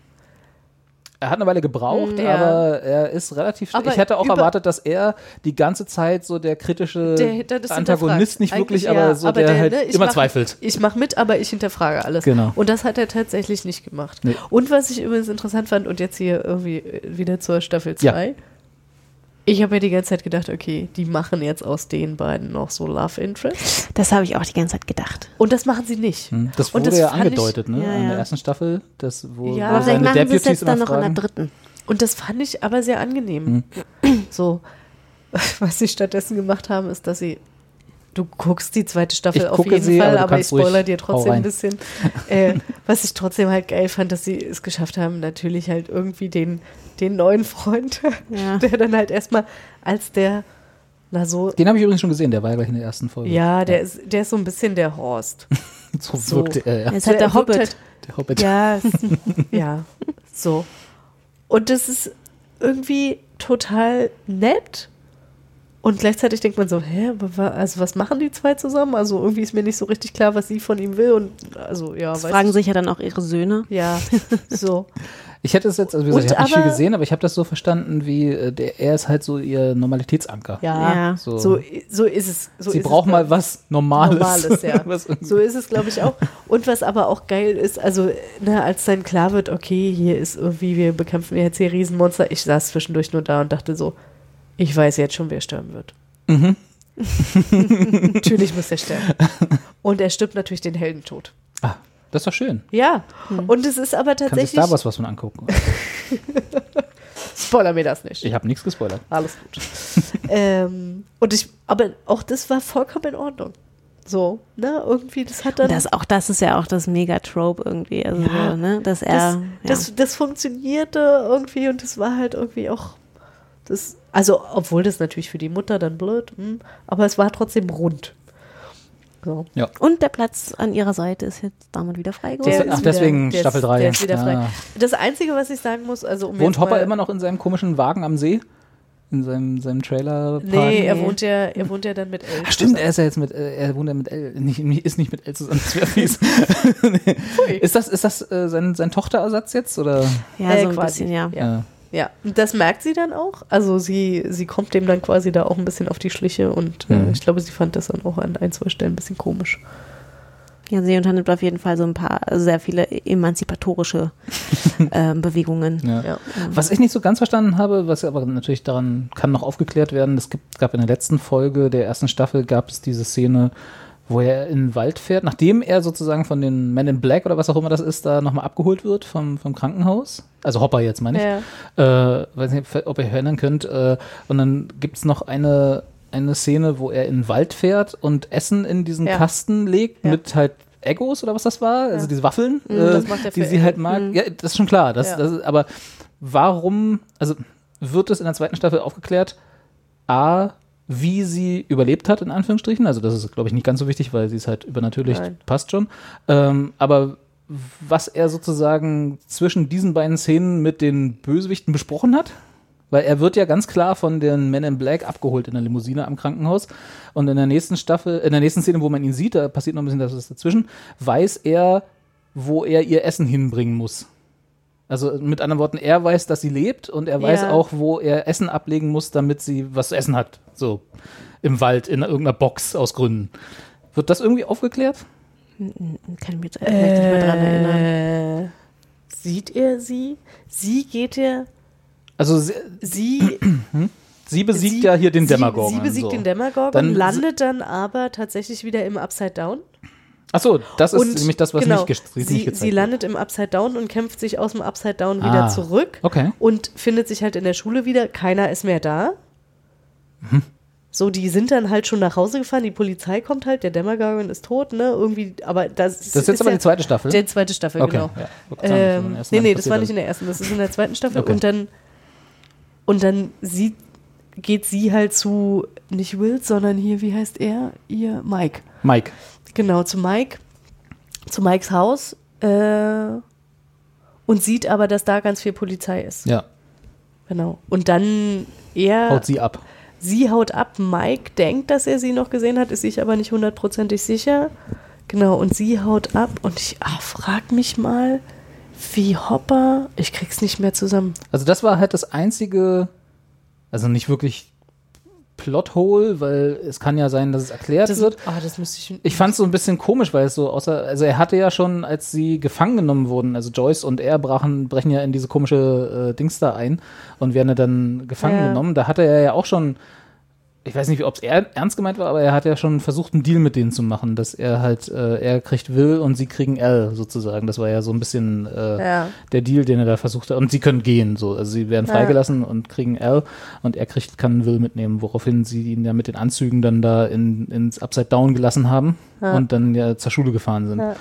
Er hat eine Weile gebraucht, Ja. aber er ist relativ schnell. Ich hätte auch erwartet, dass er die ganze Zeit so der kritische Der, der Antagonist nicht wirklich, Eigentlich aber ja, so aber der, halt ne, immer mach, zweifelt. Ich mache mit, aber ich hinterfrage alles. Genau. Und das hat er tatsächlich nicht gemacht. Nee. Und was ich übrigens interessant fand, und jetzt hier irgendwie wieder zur Staffel Ja. 2. Ich habe ja die ganze Zeit gedacht, okay, die machen jetzt aus den beiden noch so Love Interest. Das habe ich auch die ganze Zeit gedacht. Und das machen sie nicht. Hm, Das Und wurde das ja fand ich- angedeutet, ne? Ja, In der ersten Staffel, das, wo, Ja, wo aber Vielleicht seine machen sie es jetzt dann noch in der fragen. dritten. Und das fand ich aber sehr angenehm. Hm. So, was sie stattdessen gemacht haben, ist, dass sie. Du guckst die zweite Staffel Ich auf jeden sie, Fall, aber aber, ich spoiler dir trotzdem ein bisschen. Äh, was ich trotzdem halt geil fand, dass sie es geschafft haben, natürlich halt irgendwie den, den neuen Freund, Ja. der dann halt erstmal als der, na so, Den habe ich übrigens schon gesehen, der war ja gleich in der ersten Folge. ja, der ist, der ist so ein bisschen der Horst. So so. wirkte er, ja. Er ist halt der wirkt Hobbit. halt- Der Hobbit. Ja, ja, so. Und das ist irgendwie total nett. Und gleichzeitig denkt man so, hä, also was machen die zwei zusammen? Also irgendwie ist mir nicht so richtig klar, was sie von ihm will. Und also ja, Das fragen ich- sich ja dann auch ihre Söhne. Ja, so. Ich hätte es jetzt, also wie gesagt, Und ich habe nicht viel gesehen, aber ich habe das so verstanden, wie äh, der, er ist halt so ihr Normalitätsanker. Ja, Ja. So. so, so ist es. So Sie ist braucht es, mal was Normales. Normales, ja. was So ist es, glaube ich, auch. Und was aber auch geil ist, also, ne, als dann klar wird, okay, hier ist irgendwie, wir bekämpfen jetzt hier Riesenmonster, ich saß zwischendurch nur da und dachte so, ich weiß jetzt schon, wer sterben wird. Mhm. natürlich muss er sterben. Und er stirbt natürlich den Heldentod. Ah, das ist doch schön. Ja, und es ist aber Kannst du tatsächlich. Star Wars was von angucken? Spoiler mir das nicht. Ich habe nichts gespoilert. Alles gut. ähm, und ich, aber auch das war vollkommen in Ordnung. So, ne, irgendwie, das hat dann. Das, auch das ist ja auch das Mega-Trope irgendwie. Also, Ja. so, ne, dass er. das, ja. das, das funktionierte irgendwie und das war halt irgendwie auch das, also obwohl das natürlich für die Mutter dann blöd, hm, aber es war trotzdem rund. So. Und der Platz an ihrer Seite ist jetzt damit wieder frei Der geworden. Ach, deswegen der Staffel ist, drei. Der ist wieder Ja. frei. Das Einzige, was ich sagen muss, also um Wohnt jetzt Hopper mal, immer noch in seinem komischen Wagen am See? In seinem, seinem Trailer? Nee, er wohnt ja, er wohnt ja dann mit elf. Ach, stimmt, er ist ja jetzt mit, äh, er wohnt ja mit L, nicht, nicht- ist nicht mit L zusammen, das wäre fies. nee. Ist das, ist das äh, sein, sein Tochterersatz jetzt, oder? ja, Äh, so ein quasi. bisschen, ja. Ja. Ja, das merkt sie dann auch. Also sie, sie kommt dem dann quasi da auch ein bisschen auf die Schliche und äh, Mhm. ich glaube, sie fand das dann auch an ein, zwei Stellen ein bisschen komisch. Ja, sie unternimmt auf jeden Fall so ein paar, sehr viele emanzipatorische ähm, Bewegungen. Ja. Ja. Was ich nicht so ganz verstanden habe, was aber natürlich daran kann noch aufgeklärt werden, es gibt, gab in der letzten Folge der ersten Staffel gab es diese Szene, wo er in den Wald fährt, nachdem er sozusagen von den Men in Black oder was auch immer das ist, da nochmal abgeholt wird vom, vom Krankenhaus. Also Hopper jetzt, meine ich. Ja. Äh, weiß nicht, ob ihr euch erinnern könnt. Äh, und dann gibt es noch eine, eine Szene, wo er in den Wald fährt und Essen in diesen Ja. Kasten legt Ja. mit halt Egos oder was das war, also diese Waffeln, Mhm, äh, die sie halt mag. Mhm. Ja, das ist schon klar. Das, das ist, aber warum, also wird es in der zweiten Staffel aufgeklärt, A, wie sie überlebt hat, in Anführungsstrichen. Also das ist, glaube ich, nicht ganz so wichtig, weil sie ist halt übernatürlich, Nein. passt schon. Ähm, aber was er sozusagen zwischen diesen beiden Szenen mit den Bösewichten besprochen hat. Weil er wird ja ganz klar von den Men in Black abgeholt in der Limousine am Krankenhaus. Und in der nächsten Staffel, in der nächsten Szene, wo man ihn sieht, da passiert noch ein bisschen das dazwischen, weiß er, wo er ihr Essen hinbringen muss. Also mit anderen Worten, er weiß, dass sie lebt und er weiß Ja. auch, wo er Essen ablegen muss, damit sie was zu essen hat. So im Wald, in irgendeiner Box aus Gründen. Wird das irgendwie aufgeklärt? Kann ich mich jetzt vielleicht nicht mehr dran erinnern. Äh, sieht er sie? Sie geht ja Also sie, Sie, sie besiegt sie, ja hier den Demagogen. Sie besiegt so. den Demagogen, Dann- landet dann aber tatsächlich wieder im Upside Down. Achso, das ist Und nämlich das, was genau, nicht, ge- nicht sie, gezeigt sie wird. landet im Upside Down und kämpft sich aus dem Upside Down wieder Ah, zurück okay. und findet sich halt in der Schule wieder. Keiner ist mehr da. Mhm. So, die sind dann halt schon nach Hause gefahren. Die Polizei kommt halt, der Demagogen ist tot, ne? Irgendwie, aber das, Das ist jetzt aber die zweite Staffel? Die zweite Staffel, Okay, genau. ja. Sagen, das Ähm, ersten nee, nee, das war nicht in der ersten, das ist in der zweiten Staffel. Okay. Und dann, und dann sieht, geht sie halt zu, nicht Will, sondern hier, wie heißt er? Ihr Mike. Mike. Genau, zu Mike, zu Mikes Haus äh, und sieht aber, dass da ganz viel Polizei ist. Ja, Genau. Und dann er. haut sie ab. Sie haut ab. Mike denkt, dass er sie noch gesehen hat, ist sich aber nicht hundertprozentig sicher. Genau, und sie haut ab und ich ah, frag mich mal, wie Hopper. Ich krieg's nicht mehr zusammen. Also das war halt das einzige, also nicht wirklich Plothole, weil es kann ja sein, dass es erklärt Das, wird. ah, das müsste ich. Ich fand es so ein bisschen komisch, weil es so außer, also er hatte ja schon, als sie gefangen genommen wurden, also Joyce und er brachen, brechen ja in diese komische äh, Dings da ein und werden dann gefangen Ja. genommen. Da hatte er ja auch schon, ich weiß nicht, ob es er ernst gemeint war, aber er hat ja schon versucht, einen Deal mit denen zu machen, dass er halt, äh, er kriegt Will und sie kriegen L sozusagen. Das war ja so ein bisschen äh, Ja. der Deal, den er da versucht hat. Und sie können gehen, so. Also sie werden Ja. freigelassen und kriegen L und er kriegt, kann Will mitnehmen, woraufhin sie ihn ja mit den Anzügen dann da in, ins Upside Down gelassen haben Ja. und dann ja zur Schule gefahren sind. Ja.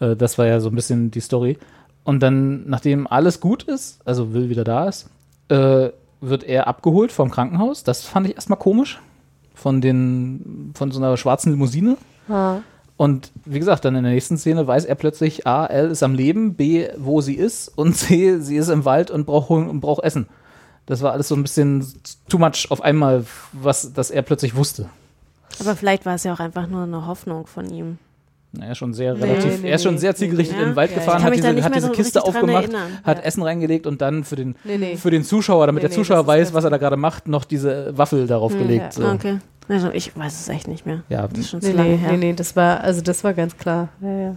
Äh, das war ja so ein bisschen die Story. Und dann, nachdem alles gut ist, also Will wieder da ist, äh, wird er abgeholt vom Krankenhaus. Das fand ich erstmal komisch. Von den, von so einer schwarzen Limousine. Ah. Und wie gesagt, dann in der nächsten Szene weiß er plötzlich, A, L ist am Leben, B, wo sie ist und C, sie ist im Wald und braucht, und braucht Essen. Das war alles so ein bisschen too much auf einmal, was, dass er plötzlich wusste. Aber vielleicht war es ja auch einfach nur eine Hoffnung von ihm. Er ist schon sehr Nee, relativ, nee, er ist schon sehr zielgerichtet nee. in den Wald Ja, gefahren, ich hat diese, hat diese so Kiste aufgemacht, erinnern. hat Ja. Essen reingelegt und dann für den, Nee, nee. für den Zuschauer, damit Nee, der nee, Zuschauer weiß, was er da gerade macht, noch diese Waffel darauf gelegt. So. Ja, okay. Also ich weiß es echt nicht mehr. Ja, Das ist schon Nee, zu lange nee, her. nee, nee, das war, also das war ganz klar. Ja, ja.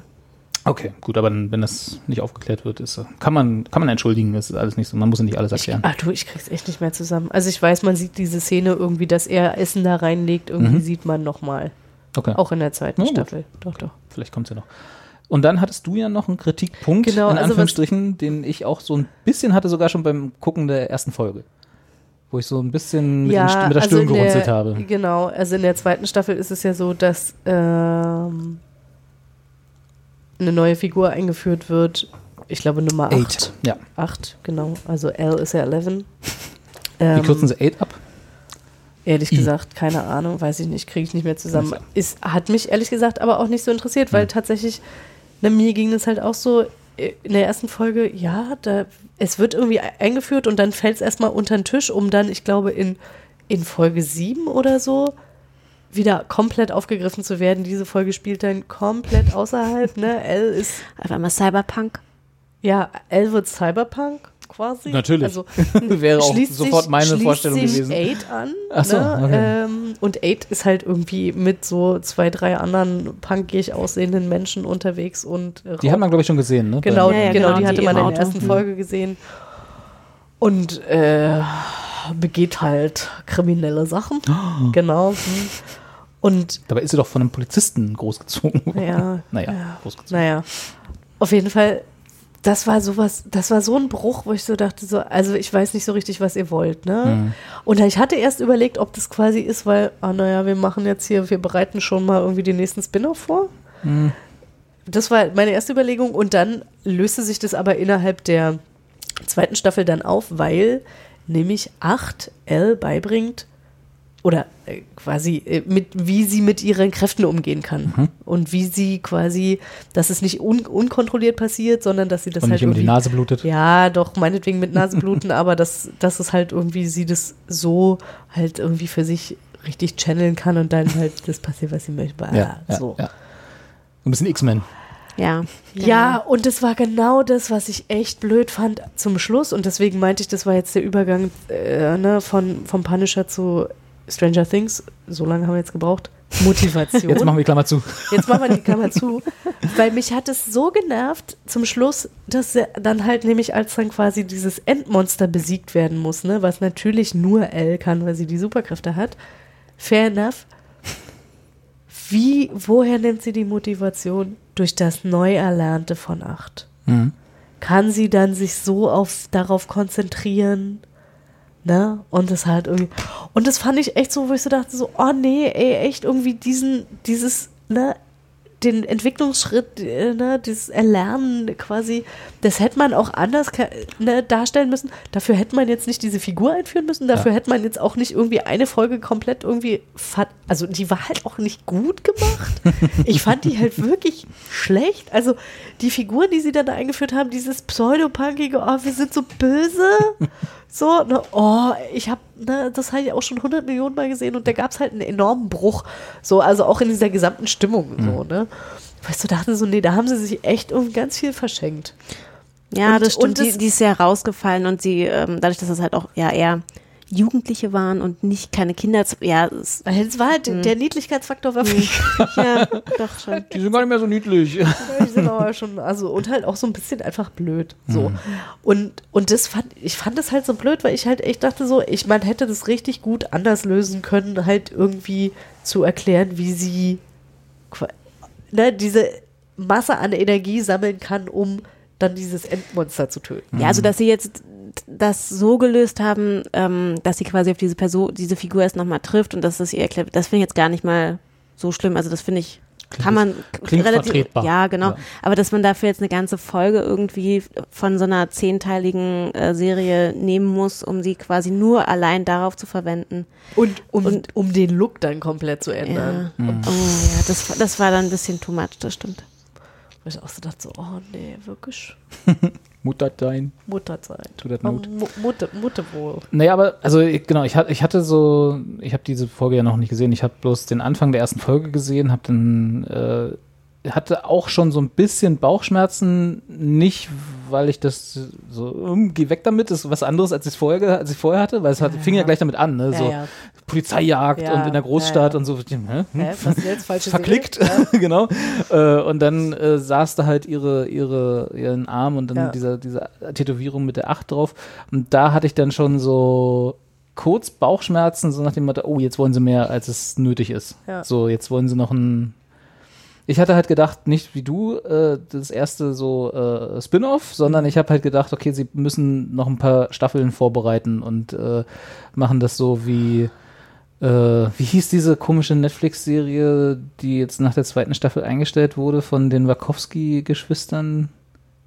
Okay, gut, aber dann, wenn das nicht aufgeklärt wird, ist, kann man, kann man entschuldigen, das ist alles nicht so, man muss ja nicht alles erklären. Ah, du, ich krieg's echt nicht mehr zusammen. Also ich weiß, man sieht diese Szene irgendwie, dass er Essen da reinlegt, irgendwie Mhm. sieht man nochmal. Okay, Auch in der zweiten Oh, gut. Staffel. Doch, doch. vielleicht kommt es ja noch. Und dann hattest du ja noch einen Kritikpunkt, Genau, in also Anführungsstrichen, den ich auch so ein bisschen hatte, sogar schon beim Gucken der ersten Folge. Wo ich so ein bisschen mit, den, St- mit der Stirn in gerunzelt der, habe. Genau, also in der zweiten Staffel ist es ja so, dass ähm, eine neue Figur eingeführt wird. Ich glaube Nummer 8. Eight. Ja. 8, genau. Also L ist ja 11. Wie Ähm, kürzen sie 8 ab? Ehrlich I. gesagt, keine Ahnung, weiß ich nicht, kriege ich nicht mehr zusammen. Ist, hat mich ehrlich gesagt aber auch nicht so interessiert, weil Hm. tatsächlich, na, mir ging es halt auch so äh, in der ersten Folge, ja, da, es wird irgendwie e- eingeführt und dann fällt es erstmal unter den Tisch, um dann, ich glaube, in, in Folge 7 oder so wieder komplett aufgegriffen zu werden. Diese Folge spielt dann komplett außerhalb, ne? L ist, Auf einmal Cyberpunk. ja, L wird Cyberpunk quasi. Natürlich. Also Wäre auch schließt sofort meine schließt Vorstellung sich gewesen. Eight an. Ach so, ne? okay. ähm, und Eight ist halt irgendwie mit so zwei, drei anderen punkig aussehenden Menschen unterwegs und äh, Die hat man, glaube ich, schon gesehen, ne? genau, Ja, ja, genau, genau, die die hatte man in der ersten Mhm. Folge gesehen. Und äh, begeht halt kriminelle Sachen. Genau. hm. Und Dabei ist sie doch von einem Polizisten großgezogen worden. ja, Naja, ja. großgezogen. Naja, auf jeden Fall, das war sowas, das war so ein Bruch, wo ich so dachte, so, also ich weiß nicht so richtig, was ihr wollt, ne? Mhm. Und ich hatte erst überlegt, ob das quasi ist, weil, ah naja, wir machen jetzt hier, wir bereiten schon mal irgendwie den nächsten Spin-off vor. Mhm. Das war meine erste Überlegung und dann löste sich das aber innerhalb der zweiten Staffel dann auf, weil nämlich 8L beibringt oder äh, quasi äh, mit wie sie mit ihren Kräften umgehen kann Mhm. und wie sie quasi, dass es nicht un unkontrolliert passiert, sondern dass sie das Und halt nicht immer die Nase blutet. ja, doch, meinetwegen mit Nasenbluten, aber dass, dass es halt irgendwie sie das so halt irgendwie für sich richtig channeln kann und dann halt das passiert, was sie möchte. Ja, ja, so. ja. Ein bisschen X-Men. Ja. Ja, und das war genau das, was ich echt blöd fand zum Schluss. Und deswegen meinte ich, das war jetzt der Übergang äh, ne, von, vom Punisher zu Stranger Things, so lange haben wir jetzt gebraucht, Motivation. Jetzt machen wir die Klammer zu. Jetzt machen wir die Klammer zu, weil mich hat es so genervt zum Schluss, dass er dann halt nämlich als dann quasi dieses Endmonster besiegt werden muss, ne, was natürlich nur Elle kann, weil sie die Superkräfte hat. Fair enough. Wie, woher nimmt sie die Motivation? Durch das Neuerlernte von acht. Mhm. Kann sie dann sich so auf, darauf konzentrieren, ne? Und das halt irgendwie. Und das fand ich echt so, wo ich so dachte, so, oh nee, ey, echt irgendwie diesen, dieses, ne, den Entwicklungsschritt, äh, ne, dieses Erlernen quasi, das hätte man auch anders ne, darstellen müssen. Dafür hätte man jetzt nicht diese Figur einführen müssen, dafür Ja. hätte man jetzt auch nicht irgendwie eine Folge komplett irgendwie, also die war halt auch nicht gut gemacht. ich fand die halt wirklich schlecht. Also die Figuren, die sie dann da eingeführt haben, dieses pseudopunkige, oh, wir sind so böse. So, ne, oh, ich habe, ne, das habe ich auch schon 100 Millionen Mal gesehen und da gab es halt einen enormen Bruch. So, also auch in dieser gesamten Stimmung, so, ne. Weißt du, dachten so, nee, da haben sie sich echt irgendwie ganz viel verschenkt. Ja, Und- das stimmt. und das- die, die ist sehr rausgefallen und sie, ähm, dadurch, dass es halt auch ja eher Jugendliche waren und nicht keine Kinder, ja, es, es war halt, Hm. der Niedlichkeitsfaktor war viel. ja, doch schon. Die sind gar nicht mehr so niedlich. Die sind aber schon, also und halt auch so ein bisschen einfach blöd. So. Und, und das fand, ich fand das halt so blöd, weil ich halt echt dachte so, ich, man hätte das richtig gut anders lösen können, halt irgendwie zu erklären, wie sie ne, diese Masse an Energie sammeln kann, um dann dieses Endmonster zu töten. Ja, also dass sie jetzt das so gelöst haben, ähm, dass sie quasi auf diese Person, diese Figur erst nochmal trifft und dass das ihr erklärt, das finde ich jetzt gar nicht mal so schlimm. Also das finde ich, kann man klingt vertretbar. Ja, genau. Ja. Aber dass man dafür jetzt eine ganze Folge irgendwie von so einer zehnteiligen äh, Serie nehmen muss, um sie quasi nur allein darauf zu verwenden. Und um, Und- um den Look dann komplett zu ändern. Ja. Oh ja, das, das war dann ein bisschen too much, das stimmt. Wo ich auch so dachte, so, oh nee, wirklich Mutter dein. Mutterzeit. Tut das Oh, Not. Mu- Mutter, Mutter wohl. Naja, aber, also ich, genau, ich, hatte- ich hatte so, ich habe diese Folge ja noch nicht gesehen. Ich habe bloß den Anfang der ersten Folge gesehen, habe dann, äh, hatte auch schon so ein bisschen Bauchschmerzen, nicht weil ich das so, um, geh weg damit, das ist was anderes, als ich vorher, ge- als ich vorher hatte, weil es hat, fing ja gleich damit an, ne? Ja, so ja. Polizeijagd Ja, und in der Großstadt ja, ja. und so. Hm? Hä, was ist jetzt? Falsche Verklickt, genau. Äh, und dann äh, saß da halt ihre, ihre, ihren Arm und dann Ja. dieser, diese Tätowierung mit der 8 drauf. Und da hatte ich dann schon so kurz Bauchschmerzen, so nach dem Motto, oh, jetzt wollen sie mehr, als es nötig ist. Ja. So, jetzt wollen sie noch ein. Ich hatte halt gedacht, nicht wie du, äh, das erste so äh, Spin-off, sondern ich habe halt gedacht, okay, sie müssen noch ein paar Staffeln vorbereiten und äh, machen das so wie äh, wie hieß diese komische Netflix-Serie, die jetzt nach der zweiten Staffel eingestellt wurde von den Wachowski-Geschwistern?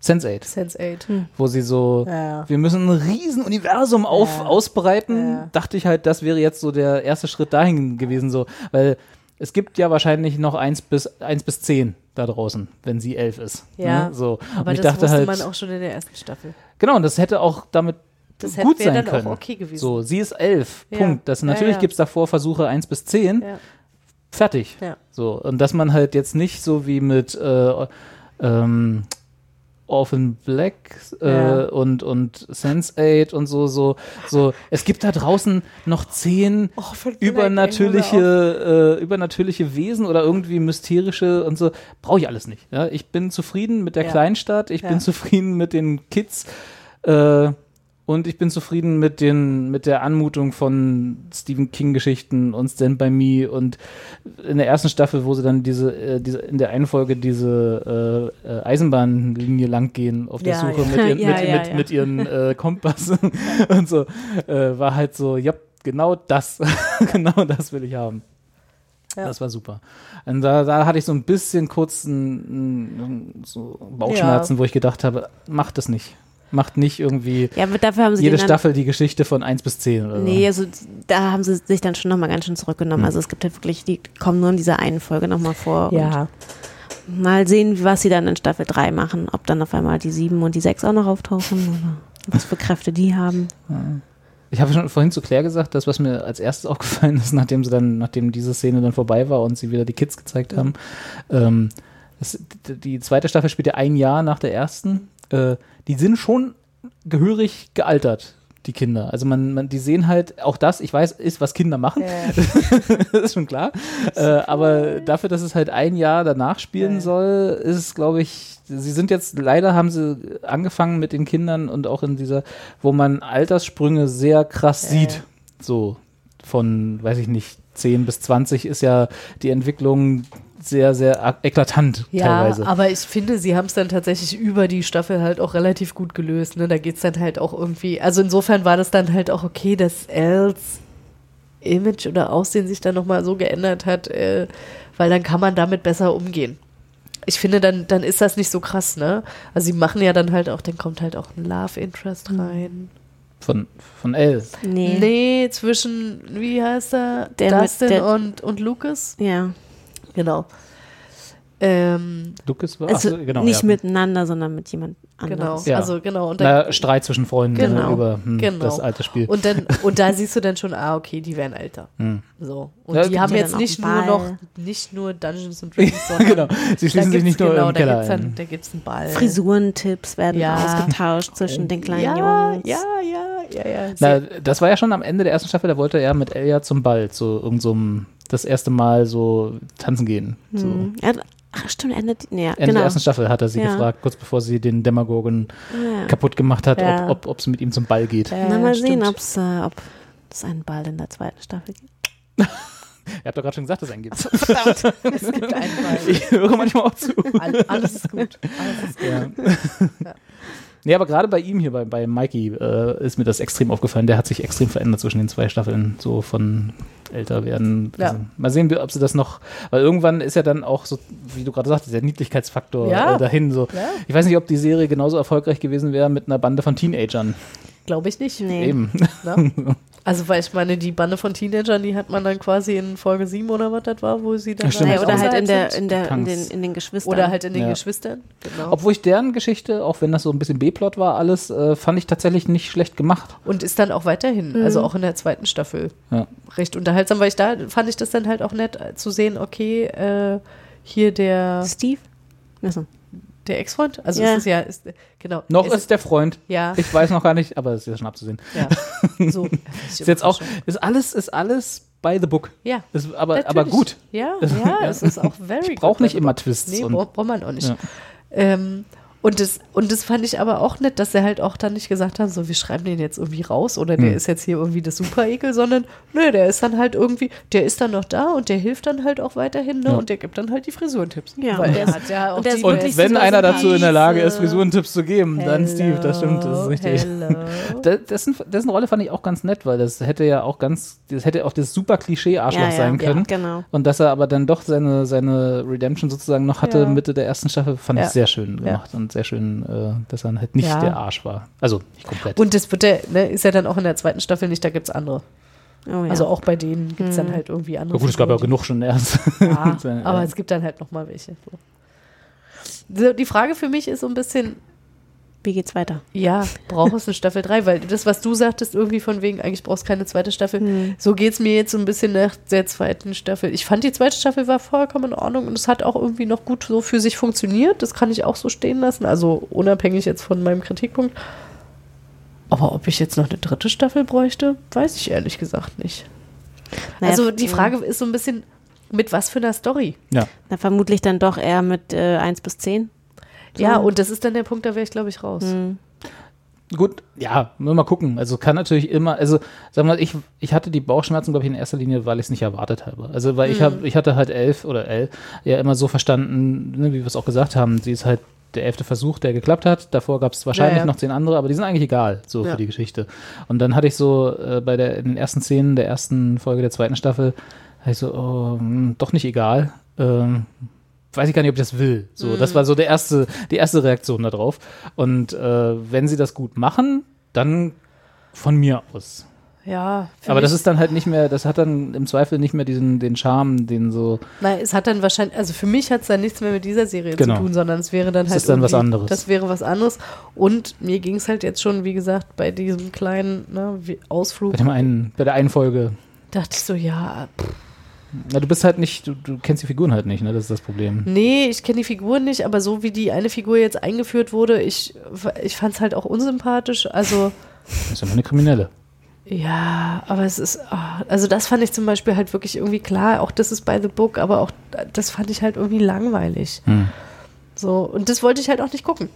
Sense8, Sense8. wo sie so, Ja. wir müssen ein Riesenuniversum auf, Ja. ausbreiten. Ja. Dachte ich halt, das wäre jetzt so der erste Schritt dahin gewesen, so, weil es gibt ja wahrscheinlich noch eins bis, eins bis zehn da draußen, wenn sie elf ist. Ja, ne? so. Aber und ich das dachte wusste halt, man auch schon in der ersten Staffel. Genau, und das hätte auch damit Das gut hätte- sein dann auch können. okay gewesen. So, sie ist elf. Ja. Punkt. Das, Ja, natürlich ja. gibt es davor Versuche 1 bis 10. Ja. Fertig. Ja. So, und dass man halt jetzt nicht so wie mit äh, ähm, Orphan Black äh, Ja. und, und Sense8 und so, so, so, es gibt da draußen noch zehn Orphan Black, übernatürliche, äh, übernatürliche Wesen oder irgendwie mysterische und so. Brauche ich alles nicht. Ja? Ich bin zufrieden mit der Ja. Kleinstadt, ich bin zufrieden mit den Kids äh, und ich bin zufrieden mit, den, mit der Anmutung von Stephen King-Geschichten und Stand By Me und in der ersten Staffel, wo sie dann diese, äh, diese in der einen Folge diese äh, äh, Eisenbahnlinie lang gehen auf der Ja, Suche ja. mit, ihren, Ja, mit, ja, mit, ja. mit ihren äh, Kompass und so, äh, war halt so, ja, genau das, genau das will ich haben. Ja. Das war super. Und da, da hatte ich so ein bisschen kurz ein, ein, so Bauchschmerzen, wo ich gedacht habe, macht das nicht. Macht nicht irgendwie Ja, aber dafür haben sie jede Staffel die Geschichte von 1 bis 10 oder Nee, also da haben sie sich dann schon nochmal ganz schön zurückgenommen. Hm. Also es gibt halt wirklich, die kommen nur in dieser einen Folge nochmal vor. Ja. Mal sehen, was sie dann in Staffel 3 machen. Ob dann auf einmal die 7 und die 6 auch noch auftauchen oder was für Kräfte die haben. so. Ich habe schon vorhin zu Claire gesagt, das, was mir als erstes aufgefallen ist, nachdem sie dann, nachdem diese Szene dann vorbei war und sie wieder die Kids gezeigt haben, ähm, das, die zweite Staffel spielt ja ein Jahr nach der ersten. Äh, die sind schon gehörig gealtert. die Kinder. Also man, man, die sehen halt auch das, ich weiß, ist, was Kinder machen. das ist schon klar. Äh, aber dafür, dass es halt ein Jahr danach spielen soll, ist es, glaube ich, sie sind jetzt, leider haben sie angefangen mit den Kindern und auch in dieser, wo man Alterssprünge sehr krass sieht. So von, weiß ich nicht, 10 bis 20 ist ja die Entwicklung sehr, sehr eklatant Ja, teilweise. aber ich finde, sie haben es dann tatsächlich über die Staffel halt auch relativ gut gelöst. Ne? Da geht es dann halt auch irgendwie, also insofern war das dann halt auch okay, dass Els Image oder Aussehen sich dann nochmal so geändert hat, äh, weil dann kann man damit besser umgehen. Ich finde, dann, dann ist das nicht so krass, ne? Also sie machen ja dann halt auch, dann kommt halt auch ein Love Interest rein. Von, von Elle. Nee. Nee, zwischen, wie heißt er? Der Dustin der- und, und Lucas? Ja. Genau. Ähm, Lucas war, Also genau. nicht ja. miteinander, sondern mit jemand genau, anderes. Ja. also genau. Und dann, Na, Streit zwischen Freunden Genau, über hm, genau. das alte Spiel. Und dann, und da siehst du dann schon, ah, okay, die werden älter. Hm. So. Und Ja, die haben jetzt nicht nur noch, Ball. nicht nur Dungeons and Dragons, sondern genau. Sie da schließen sich gibt's- nicht nur genau, im da Keller gibt's dann, ein. Da gibt es einen Ball. Frisurentipps werden Ja. ausgetauscht zwischen den kleinen ja, Jungs. ja, ja, ja, ja. Na, das war ja schon am Ende der ersten Staffel, da wollte er mit Elia zum Ball, zu irgendeinem so das erste Mal so tanzen gehen. So. Hm. Ja, ach, stimmt, endet. Ja, Ende genau. der ersten Staffel hat er sie Ja. gefragt, kurz bevor sie den Demagogen Ja. kaputt gemacht hat, Ja. ob, ob, ob sie mit ihm zum Ball geht. Ja, Na, mal stimmt. sehen, ob's, äh, ob es einen Ball in der zweiten Staffel gibt. Ihr habt doch gerade schon gesagt, dass es einen gibt. Verdammt. Es gibt einen Ball. Ich höre manchmal auch zu. All, alles ist gut. Alles ist gut. Ja. Nee, aber gerade bei ihm hier, bei, bei Mikey, äh, ist mir das extrem aufgefallen. Der hat sich extrem verändert zwischen den zwei Staffeln, so von älter werden. Ja. Also, mal sehen, ob sie das noch, weil irgendwann ist ja dann auch so, wie du gerade sagtest, der Niedlichkeitsfaktor Ja. äh, dahin. So. Ja. Ich weiß nicht, ob die Serie genauso erfolgreich gewesen wäre mit einer Bande von Teenagern. Glaube ich nicht. Nee. Eben. Also, weil ich meine, die Bande von Teenagern, die hat man dann quasi in Folge 7 oder was das war, wo sie dann. Ja, dann oder halt in, der, in, der, in, den, in den Geschwistern. Oder halt in den Ja. Geschwistern. Genau. Obwohl ich deren Geschichte, auch wenn das so ein bisschen B-Plot war, alles, äh, fand ich tatsächlich nicht schlecht gemacht. Und ist dann auch weiterhin, also auch in der zweiten Staffel, Ja. recht unterhaltsam, weil ich da fand ich das dann halt auch nett zu sehen, okay, äh, hier der, Steve? Achso. der Ex-Freund, also Ja. ist es ja, ist, genau. Noch ist, ist der Freund. ja, Ich weiß noch gar nicht, aber es ist ja schon abzusehen. ja, so. Ist jetzt auch, ist alles, ist alles by the book. ja, Ist aber, natürlich. aber gut. Ja, ja, es ist auch very Ich brauche nicht immer Twists. Nee, braucht man auch nicht. Ja. Ähm, und das, und das fand ich aber auch nett, dass sie halt auch dann nicht gesagt haben, so, wir schreiben den jetzt irgendwie raus oder der Hm. ist jetzt hier irgendwie das Super-Ekel, sondern nö, der ist dann halt irgendwie, der ist dann noch da und der hilft dann halt auch weiterhin ne, Ja. und der gibt dann halt die Frisurentipps. Ja, Weil und der hat ja auch und die und wenn einer dazu in der Lage ist, Frisurentipps zu geben, dann Steve, das stimmt, das ist richtig. Hello. Dessen, dessen Rolle fand ich auch ganz nett, weil das hätte ja auch ganz, das hätte auch das super Klischee-Arschloch Ja, ja, sein ja, können. genau. Und dass er aber dann doch seine, seine Redemption sozusagen noch hatte Ja. Mitte der ersten Staffel, fand Ja. ich sehr schön Ja. gemacht und sehr schön, äh, dass er halt nicht Ja. der Arsch war. Also nicht komplett. Und das wird der, ne, ist ja dann auch in der zweiten Staffel nicht, da gibt es andere. Oh, ja. Also auch bei denen gibt es dann Hm. halt irgendwie andere. Ja, gut, es gab ja genug schon erst. Ja, aber es gibt dann halt noch mal welche. So. So, Die Frage für mich ist so ein bisschen, Wie geht's weiter? Ja, braucht es eine Staffel 3, weil das, was du sagtest, irgendwie von wegen, eigentlich brauchst du keine zweite Staffel, Hm. so geht es mir jetzt so ein bisschen nach der zweiten Staffel. Ich fand, die zweite Staffel war vollkommen in Ordnung und es hat auch irgendwie noch gut so für sich funktioniert. Das kann ich auch so stehen lassen, also unabhängig jetzt von meinem Kritikpunkt. Aber ob ich jetzt noch eine dritte Staffel bräuchte, weiß ich ehrlich gesagt nicht. Naja, also die f- Frage ist so ein bisschen, mit was für einer Story? Ja. Na, vermutlich dann doch eher mit äh, 1 bis 10. Ja, und das ist dann der Punkt, da wäre ich, glaube ich, raus. Hm. Gut, ja, nur mal gucken. Also kann natürlich immer, also sag mal, ich, ich hatte die Bauchschmerzen, glaube ich, in erster Linie, weil ich es nicht erwartet habe. Also weil ich Mhm. habe, ich hatte halt elf oder elf ja immer so verstanden, ne, wie wir es auch gesagt haben, sie ist halt der elfte Versuch, der geklappt hat. Davor gab es wahrscheinlich Ja, ja. noch zehn andere, aber die sind eigentlich egal, so Ja. für die Geschichte. Und dann hatte ich so äh, bei der in den ersten Szenen der ersten Folge der zweiten Staffel, hatte ich so, oh, hm, doch nicht egal. Ähm, weiß ich gar nicht, ob ich das will. So, Mhm. das war so der erste, die erste Reaktion darauf. Und äh, wenn sie das gut machen, dann von mir aus. Ja, Aber das ist dann halt nicht mehr, das hat dann im Zweifel nicht mehr diesen, den Charme, den so. Nein, es hat dann wahrscheinlich, also für mich hat es dann nichts mehr mit dieser Serie Genau. zu tun, sondern es wäre dann Es halt. ist dann was anderes. Das wäre was anderes. Und mir ging es halt jetzt schon, wie gesagt, bei diesem kleinen ne, Ausflug, Bei, dem einen, bei der einen Folge. dachte ich so, ja, pff, Na, du bist halt nicht, du, du kennst die Figuren halt nicht, ne? Das ist das Problem. nee, ich kenne die Figuren nicht, aber so wie die eine Figur jetzt eingeführt wurde, ich, ich fand es halt auch unsympathisch. Also, Das ist ja nur eine Kriminelle. Ja, aber es ist, ah, also das fand ich zum Beispiel halt wirklich irgendwie klar, auch das ist by the book, aber auch das fand ich halt irgendwie langweilig. Hm. So, und das wollte ich halt auch nicht gucken.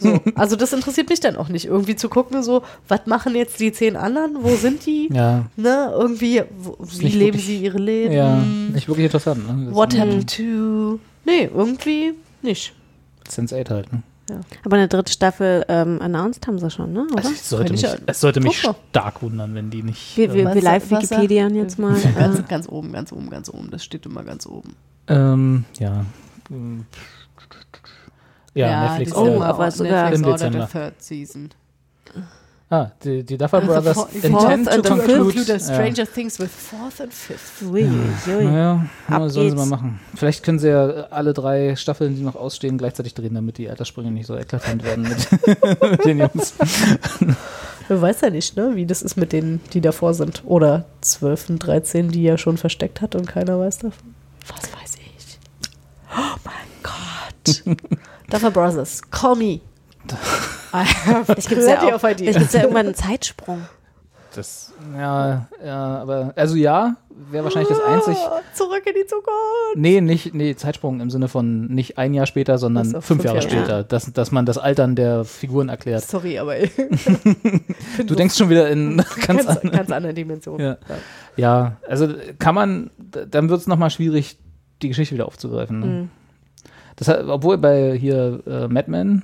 So, also das interessiert mich dann auch nicht, irgendwie zu gucken, so, was machen jetzt die zehn anderen, wo sind die? Ja. Ne, irgendwie, wo, wie leben wirklich- sie ihre Leben? Ja, nicht wirklich interessant. Ne? What happened to? Nee, irgendwie nicht. Sense8 halt. Ne? Aber eine dritte Staffel ähm, announced haben sie schon, ne? Oder? Also es sollte mich, ja- es sollte mich mal. stark wundern, wenn die nicht. Wir, wir, Was- wir live Wikipedian jetzt mal. Ganz, Äh, ganz oben, ganz oben, ganz oben. Das steht immer ganz oben. Ähm, ja. Ja, Netflix. die sind äh, aber sogar- im Order Dezember. the Third Season. Ah, die, die Duffer The Brothers four- intend to conclude. conclude Stranger ja. Things with fourth and fifth. ui. Naja, Ab ja, sollen sie mal machen. Vielleicht können sie ja alle drei Staffeln, die noch ausstehen, gleichzeitig drehen, damit die Alterssprünge nicht so eklatant werden mit, mit den Jungs. Man weiß ja nicht, ne, wie das ist mit denen, die davor sind. Oder 12 und 13, die er schon versteckt hat und keiner weiß davon. Was weiß ich. Oh mein Gott. Duffer Brothers, call me. I have Vielleicht gibt es ja, auch- gibt's ja irgendwann einen Zeitsprung. Das, ja, ja, aber, also ja, wäre wahrscheinlich das einzig. Oh, Zurück in die Zukunft. Nee, nicht, nee, Zeitsprung im Sinne von nicht ein Jahr später, sondern fünf fünf Jahre Jahre. später, dass, dass man das Altern der Figuren erklärt. Sorry, aber Du denkst schon wieder in ganz, ganz, anderen. ganz andere Dimension. Ja. Ja, also kann man, dann wird es nochmal schwierig, die Geschichte wieder aufzugreifen. Ne? Mhm. Das, hat- obwohl bei hier äh, Mad Men,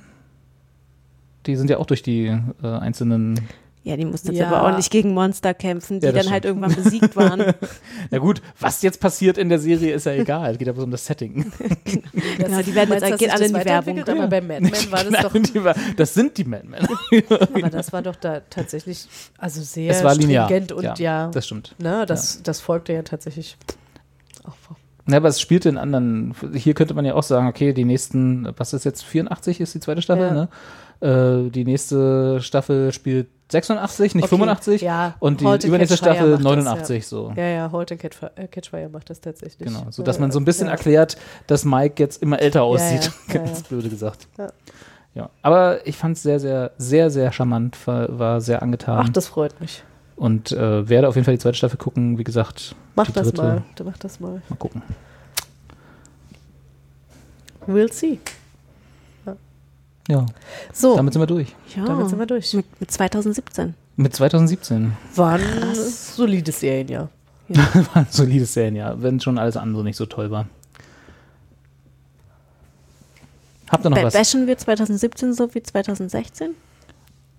die sind ja auch durch die äh, einzelnen. Ja, die mussten jetzt Ja. aber auch nicht gegen Monster kämpfen, die Ja, dann halt stimmt. irgendwann besiegt waren. Na gut, was jetzt passiert in der Serie, ist ja egal. Es geht aber so um das Setting. genau, die werden jetzt dass geht alle in das die Werbung. weiterentwickelt? Aber bei Mad Men war das doch. Die war- das sind die Mad Men. Aber das war doch da tatsächlich, also sehr Es war linear. stringent und ja, Ja, das stimmt. Ne, das, das folgte ja tatsächlich. Ja, aber es spielte in anderen. Hier könnte man ja auch sagen, okay, die nächsten, was ist jetzt, 84 ist die zweite Staffel, Ja. ne? Äh, die nächste Staffel spielt 86, nicht Okay, 85. ja, und die Holt and übernächste Catch Staffel macht das, 89, ja. so. Ja, ja, heute äh, Catchfire macht das tatsächlich. Genau, so dass man so ein bisschen erklärt, dass Mike jetzt immer älter aussieht. Ganz blöde gesagt. Ja. Ja. Aber ich fand es sehr, sehr, sehr, sehr charmant, war, war sehr angetan. Ach, das freut mich. Und äh, werde auf jeden Fall die zweite Staffel gucken. Wie gesagt, Mach die das dritte. mal. Du mach das mal. Mal gucken. We'll see. Ja, So, damit sind wir durch. Ja, damit sind wir durch. mit, mit 2017. Mit 2017. Waren solide Serien, ja. War ein solides Serien, ja, wenn schon alles andere nicht so toll war. Habt ihr noch Ba- was? Bashen wir 2017 so wie 2016?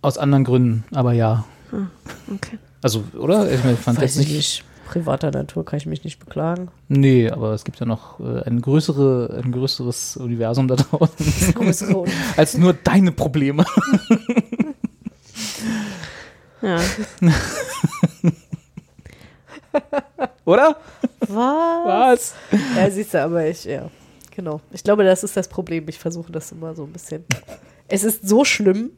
Aus anderen Gründen, aber ja. Okay. Also, oder? Ich, meine, fand Weiß jetzt ich nicht. nicht. Privater Natur kann ich mich nicht beklagen. Nee, aber es gibt ja noch äh, ein, größere, ein größeres Universum da draußen. Größere als nur deine Probleme. Ja. Oder? Was? Was? Ja, siehst du, aber ich, ja, genau. Ich glaube, das ist das Problem. Ich versuche das immer so ein bisschen. Es ist so schlimm.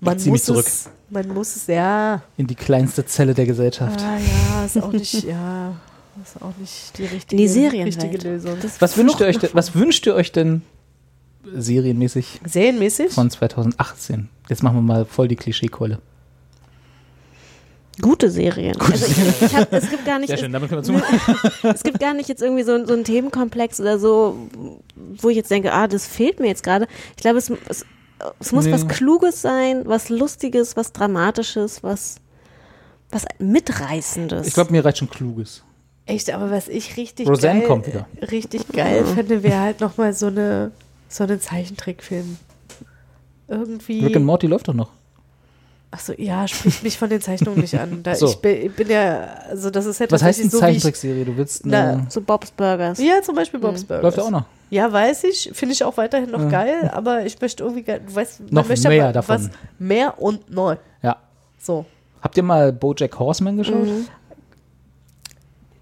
Man Ich zieh mich muss zurück. es, man muss es, ja. In die kleinste Zelle der Gesellschaft. Ah, ja, ist auch nicht, ja, ist auch nicht die richtige, Die Serienwelt. richtige Lösung. Was wünscht ihr euch denn, was wünscht ihr euch denn serienmäßig Serienmäßig? von 2018? Jetzt machen wir mal voll die Klischeekeule. Gute Serien. also ich, ich hab, es gibt gar nicht. Sehr schön, damit können wir zumachen. es gibt gar nicht jetzt irgendwie so, so einen Themenkomplex oder so, wo ich jetzt denke, ah, das fehlt mir jetzt gerade. Ich glaube, es, es, es muss Nee. was Kluges sein, was Lustiges, was Dramatisches, was, was Mitreißendes. Ich glaube, mir reicht schon Kluges. Echt, aber was ich richtig Roseanne geil, kommt wieder. richtig geil fände, wäre halt nochmal so eine, so einen Zeichentrickfilm. Irgendwie. Rick and Morty läuft doch noch. Achso, ja, spricht mich von den Zeichnungen nicht an. Da, So. Ich bin, bin ja, also das ist ja Was heißt eine so, Zeichentrickserie? Du willst Na, eine, so Bob's Burgers. Ja, zum Beispiel Bob's Burgers. läuft ja auch noch. Ja, weiß ich. Finde ich auch weiterhin noch Ja. geil, aber ich möchte irgendwie, ge- du weißt, man Noch möchte mehr davon. was mehr und neu. Ja. So. Habt ihr mal Bojack Horseman geschaut? Mhm.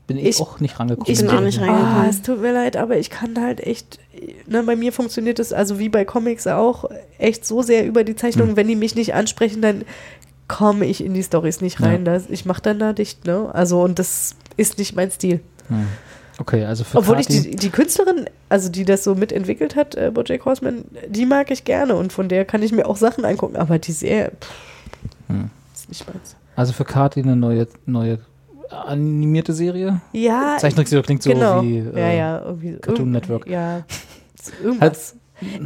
Bin ich, Ich- auch nicht rangekommen. Ich bin auch nicht Ah, reingekommen. es tut mir leid, aber ich kann halt echt, ne, bei mir funktioniert es, also wie bei Comics auch, echt so sehr über die Zeichnungen, Hm. wenn die mich nicht ansprechen, dann komme ich in die Stories nicht rein. Das, ich mache dann da dicht, ne? Also, und das ist nicht mein Stil. Hm. Okay, also für Obwohl ich Kati- die, die Künstlerin, also die das so mitentwickelt hat, äh, Bojack Horseman, die mag ich gerne und von der kann ich mir auch Sachen angucken, aber die Serie, pff, Hm. Ist nicht meins. Also für Kati eine neue, neue animierte Serie? Ja. Zeichentrickserie klingt so genau. wie ja, äh, ja, irgendwie. Cartoon Network. Ja. Irgendwas.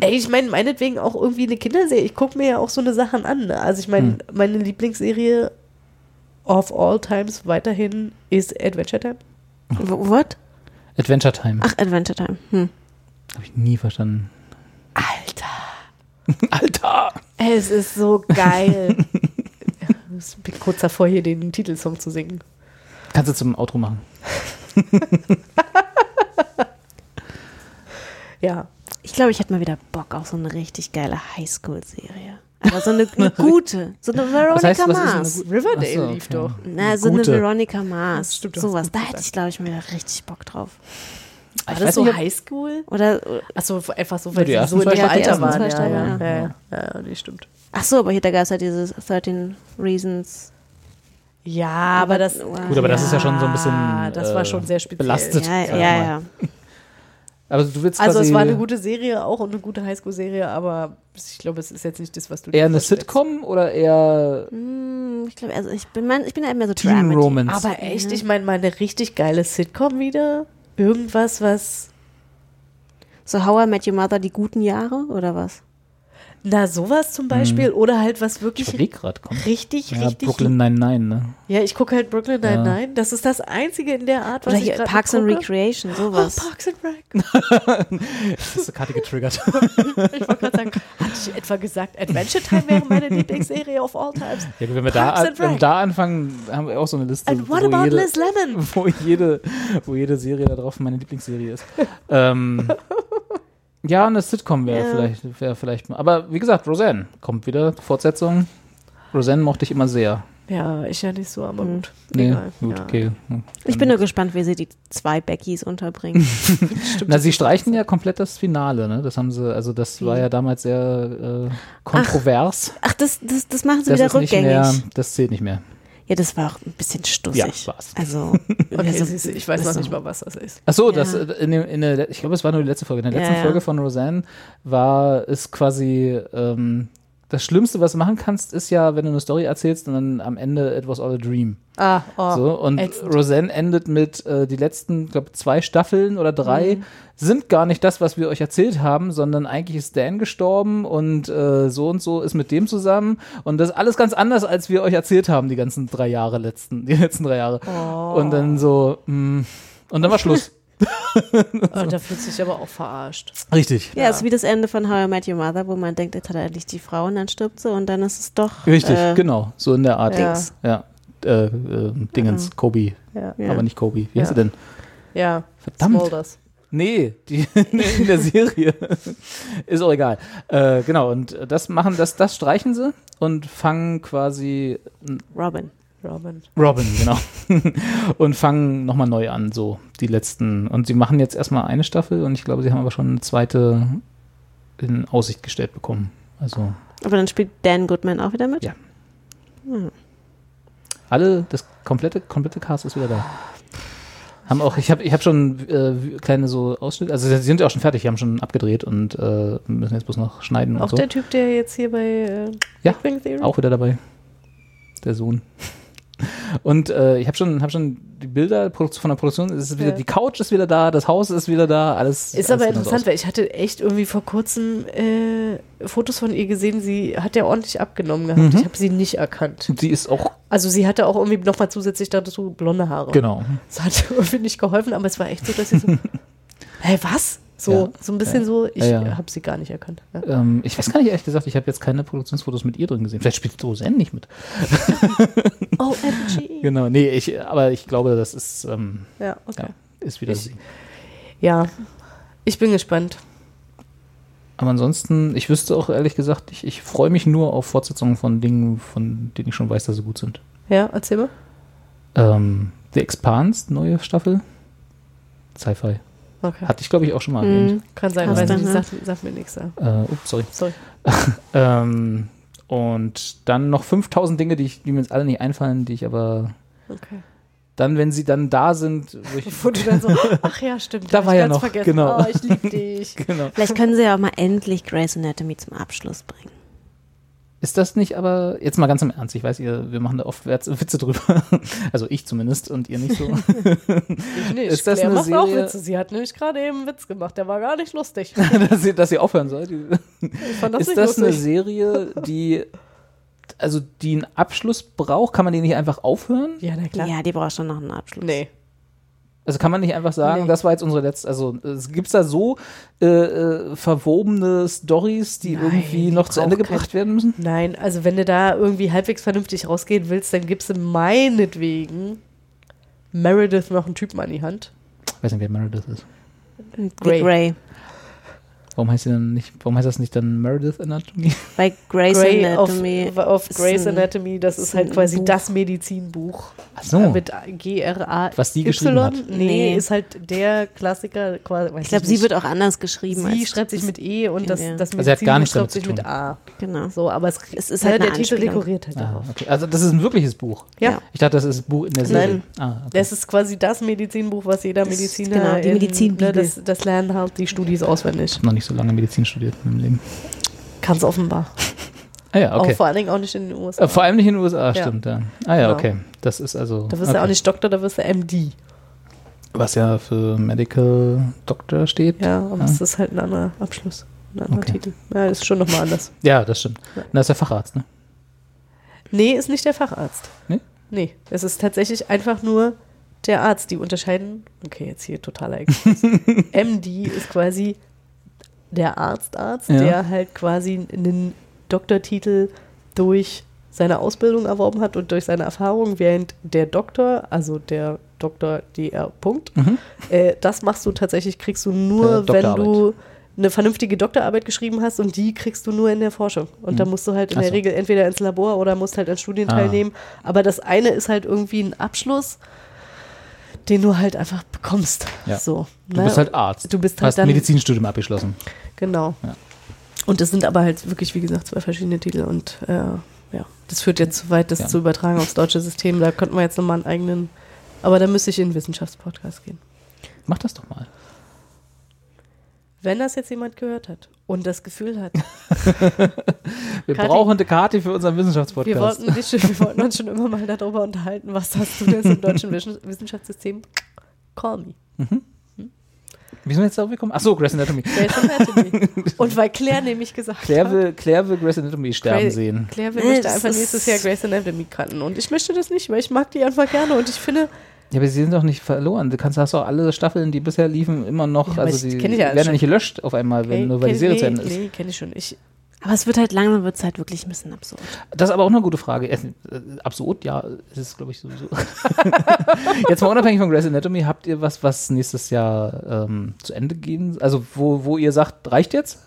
Ey, ich meine, meinetwegen auch irgendwie eine Kinderserie. Ich gucke mir ja auch so eine Sachen an. Ne? Also ich meine, Hm. meine Lieblingsserie of all times weiterhin ist Adventure Time. W- What? Adventure Time. Ach, Adventure Time. Hm. Habe ich nie verstanden. Alter. Alter! Es ist so geil. ich bin kurz davor, hier den Titelsong zu singen. Kannst du zum Outro machen. Ja. Ich glaube, ich hätte mal wieder Bock auf so eine richtig geile Highschool-Serie. Aber so eine, eine gute. So eine Veronica heißt, was ist eine Mars. gu- Riverdale so, lief okay. doch. Na, so Gute. eine Veronica Mars. stimmt, Sowas. Da hätte ich, glaube ich, mir richtig Bock drauf. War Ich das so Highschool? Oder, Achso, einfach so, weil die die so in dem. Alter waren. zwei Ja, ja, Staffeln, ja, ja, ja, nee, stimmt. ach so, aber hier, da gab es ja dieses 13 Reasons. Ja, aber das. Gut, aber das ist ja schon so ein bisschen, Ja, das war äh, schon sehr speziell. belastet. Ja, ja, ja. mal. Aber du willst Also, es war eine gute Serie auch und eine gute Highschool-Serie, aber ich glaube, es ist jetzt nicht das, was du eher eine. Sitcom oder eher Hm, ich glaube, also ich bin, mein, ich bin ja immer so Teen Dramedy. Romance? Aber echt, ich meine, mal eine richtig geile Sitcom wieder. Irgendwas, was. So How I Met Your Mother, die guten Jahre oder was? Na, sowas zum Beispiel. Oder halt was ich wirklich überleg grad, komm. richtig, Ja, richtig. Brooklyn 99, ne? Ja, ich gucke halt Brooklyn Ja. Nine-Nine. Das ist das einzige in der Art, was Oder ich hier gerade Parks and. Recreation, Oh, sowas. Parks and Rec. Das ist Karte getriggert. Ich wollte gerade sagen, hatte ich etwa gesagt, Adventure Time wäre meine Lieblingsserie of all times. Ja, gut, wenn wir da, wenn da anfangen, haben wir auch so eine Liste, And what wo, about jede, Liz Lemon? wo, jede, wo jede Serie da drauf meine Lieblingsserie ist. ähm, ja, eine Sitcom wäre Ja. vielleicht, wäre vielleicht mal. Aber wie gesagt, Roseanne kommt wieder, Fortsetzung. Roseanne mochte ich immer sehr. Ja, ich ja nicht so, aber Hm. gut. Nee, Egal. gut, ja. okay. Ich bin nur gespannt, wie sie die zwei Beckys unterbringen. Na, sie streichen ja komplett das Finale, ne? Das haben sie, also das war Wie? ja damals sehr äh, kontrovers. Ach, das, das, das machen sie das wieder ist nicht rückgängig. mehr, das zählt nicht mehr. Ja, das war auch ein bisschen stussig. Ja, war's. Also, Okay, also, du, ich weiß noch nicht mal, was das ist. Ach so, Ja. das äh, in, dem- in der, ich glaube, es war nur die letzte Folge. In der letzten Ja, ja. Folge von Roseanne war es quasi ähm, das Schlimmste, was du machen kannst, ist ja, wenn du eine Story erzählst und dann am Ende it was all a dream. Ah, oh, so und ätzend. Roseanne endet mit äh, die letzten, glaube zwei Staffeln oder drei Mhm. sind gar nicht das, was wir euch erzählt haben, sondern eigentlich ist Dan gestorben und äh, so und so ist mit dem zusammen und das ist alles ganz anders, als wir euch erzählt haben die ganzen drei Jahre letzten, die letzten drei Jahre. Oh. Und dann so mh, und dann war Schluss. Oh, da fühlt sich aber auch verarscht. Richtig. Ja, ist wie das Ende von How I Met Your Mother, wo man denkt, jetzt hat er endlich die Frau und dann stirbt sie und dann ist es doch. Richtig, äh, genau, so in der Art. Ja. Dings. Ja. Äh, äh, Dingens, Kobe, Ja. Ja. aber nicht Kobe. Wie heißt Ja. er denn? Ja, Verdammt. Smulders. Nee, die in der Serie. Ist auch egal. Äh, genau, und das machen, das, das streichen sie und fangen quasi Robin. Robin. Robin, genau. und fangen nochmal neu an, so die letzten. Und sie machen jetzt erstmal eine Staffel und ich glaube, sie haben aber schon eine zweite in Aussicht gestellt bekommen. Also Aber dann spielt Dan Goodman auch wieder mit? Ja. Hm. alle, das komplette, komplette Cast ist wieder da. Haben auch, ich habe ich hab schon äh, kleine so Ausschnitte, also sie sind ja auch schon fertig, die haben schon abgedreht und äh, müssen jetzt bloß noch schneiden Auch und so. der Typ, der jetzt hier bei äh, Ja, Big Bang Theory. Auch wieder dabei. Der Sohn. Und äh, ich habe schon, hab schon die Bilder von der Produktion, es ist wieder, Ja. die Couch ist wieder da, das Haus ist wieder da, alles. Ist alles aber interessant, weil ich hatte echt irgendwie vor kurzem äh, Fotos von ihr gesehen. Sie hat ja ordentlich abgenommen gehabt. Mhm. Ich habe sie nicht erkannt. Sie ist auch, Also sie hatte auch irgendwie nochmal zusätzlich dazu blonde Haare. genau. Das hat irgendwie nicht geholfen, aber es war echt so, dass sie so, hä, was? So, Ja. so ein bisschen so, ich Ja, ja. habe sie gar nicht erkannt. Ja. Ähm, ich weiß gar nicht, ehrlich gesagt, ich habe jetzt keine Produktionsfotos mit ihr drin gesehen. Vielleicht spielt Roseanne nicht mit. OMG. Genau, nee, ich, aber ich glaube, das ist, ähm, Ja, okay. ja, ist wieder Ich- sie. Ja, ich bin gespannt. Aber ansonsten, ich wüsste auch ehrlich gesagt, ich, ich freue mich nur auf Fortsetzungen von Dingen, von denen ich schon weiß, dass sie gut sind. Ja, erzähl mal. Ähm, The Expanse, neue Staffel. Sci-Fi. Okay. Hatte ich, glaube ich, auch schon mal erwähnt. Mhm. Kann sein, Hast weil sie sagt, sagt mir nichts. Ja. Äh, ups, sorry. Sorry. Ähm, und dann noch 5000 Dinge, die, ich, die mir jetzt alle nicht einfallen, die ich aber Okay. dann, wenn sie dann da sind, wo ich. Wo du dann so, ach ja, stimmt. Da war ich ja ganz noch, vergessen. genau. Oh, ich liebe dich. genau. Vielleicht können sie ja auch mal endlich Grey's Anatomy zum Abschluss bringen. Ist das nicht aber, jetzt mal ganz im Ernst, ich weiß, ihr, wir machen da oft Witz- Witze drüber. Also ich zumindest und ihr nicht so. Ich nicht. Ist das Claire eine macht auch Serie- Witze. Sie hat nämlich gerade eben einen Witz gemacht. Der war gar nicht lustig. dass, ihr, dass ihr aufhören sollt. Ich fand das ist nicht das eine lustig. Serie, die, also die einen Abschluss braucht? Kann man die nicht einfach aufhören? Ja, na klar. Ja, die braucht schon noch einen Abschluss. Nee. Also kann man nicht einfach sagen, Nee. das war jetzt unsere letzte, also gibt es da so äh, äh, verwobene Stories, die irgendwie die noch zu Ende gebracht werden müssen? Nein, also wenn du da irgendwie halbwegs vernünftig rausgehen willst, dann gibst du meinetwegen Meredith noch einen Typen an die Hand. Ich weiß nicht, wer Meredith ist. Grey. Grey. Warum heißt sie dann nicht, warum heißt das nicht dann Meredith Anatomy? Bei Grey's Grey Anatomy. auf, auf Grey's Anatomy, das ist halt quasi Buch. das Medizinbuch. Ach so. Mit G-R-A. Was die geschrieben hat. Nee, Nee. ist halt der Klassiker. Quasi, weiß Ich glaube, sie nicht. wird auch anders geschrieben. Sie als schreibt sich mit E und das, Ja. das Also sie hat gar Medizinbuch damit schreibt sich zu mit tun. A. Genau. So, aber es, Es ist halt halt der Titel dekoriert halt Ah, darauf. okay. Also das ist ein wirkliches Buch. Ja. Ich dachte, das ist ein Buch in der Serie. Nein. Ah, okay. Das ist quasi das Medizinbuch, was jeder Mediziner. genau, die. Ne, das, das lernen halt die Studis auswendig. Noch nicht so lange Medizin studiert in meinem Leben. Es offenbar. Ah ja, okay. Auch vor allen Dingen auch nicht in den USA. Äh, vor allem nicht in den USA, stimmt. Ja. Ah ja, Genau. okay. Das ist also. Da wirst okay. du auch nicht Doktor, da wirst du MD. Was ja für Medical Doctor steht. Ja, aber Ja. es ist halt ein anderer Abschluss. Ein anderer Okay. Titel. Ja, das ist schon nochmal anders. Ja, das stimmt. Ja. Das ist der Facharzt, ne? Nee, ist nicht der Facharzt. Nee? Nee, es ist tatsächlich einfach nur der Arzt. Die unterscheiden, okay, jetzt hier totaler Exkurs. MD ist quasi der Arztarzt, Ja. der halt quasi einen Doktortitel durch seine Ausbildung erworben hat und durch seine Erfahrung, während der Doktor, also der Doktor DR. Punkt, Mhm. äh, das machst du tatsächlich, kriegst du Äh, nur, wenn Doktorarbeit. du eine vernünftige Doktorarbeit geschrieben hast und die kriegst du nur in der Forschung. Und da Mhm. musst du halt in Ach der. Regel entweder ins Labor oder musst halt an Studien Ah. teilnehmen. Aber das eine ist halt irgendwie ein Abschluss, den du halt einfach bekommst. Ja. So, Du ne? bist halt Arzt. Du bist Du halt hast dann, Medizinstudium abgeschlossen. Genau. Ja. Und das sind aber halt wirklich, wie gesagt, zwei verschiedene Titel und äh, ja, das führt jetzt zu weit, das Ja. zu übertragen aufs deutsche System. Da könnten wir jetzt nochmal einen eigenen, aber da müsste ich in den Wissenschaftspodcast gehen. Mach das doch mal. Wenn das jetzt jemand gehört hat und das Gefühl hat, Wir Kathi- brauchen eine Karte für unseren wir Wissenschaftspodcast. wollten, dich, schon- wir wollten uns schon immer mal darüber unterhalten, was hast du denn im deutschen Wissen- Wissenschaftssystem? Call me. Wie sind wir jetzt darauf gekommen? Achso, Grey's Anatomy. Grey's Anatomy. Und weil Claire nämlich gesagt Claire hat, will, Claire will Grey's Anatomy sterben Grey- sehen. Claire will Nee, möchte einfach nächstes Jahr Grey's Anatomy cutten. Und ich möchte das nicht, weil ich mag die einfach gerne. Und ich finde, Ja, aber sie sind doch nicht verloren. Du kannst, hast doch alle Staffeln, die bisher liefen, immer noch. Ja, also ich die kenn ich ja werden ja nicht gelöscht auf einmal, wenn, ey, nur weil die Serie nee, zu Ende ist. Nee, kenne ich schon. Ich, Aber es wird halt langsam, wird es halt wirklich ein bisschen absurd. Das ist aber auch eine gute Frage. Äh, absurd, ja, es ist, glaube ich, sowieso. Jetzt mal unabhängig von Grey's Anatomy, habt ihr was, was nächstes Jahr ähm, zu Ende gehen? Also, wo, wo ihr sagt, reicht jetzt?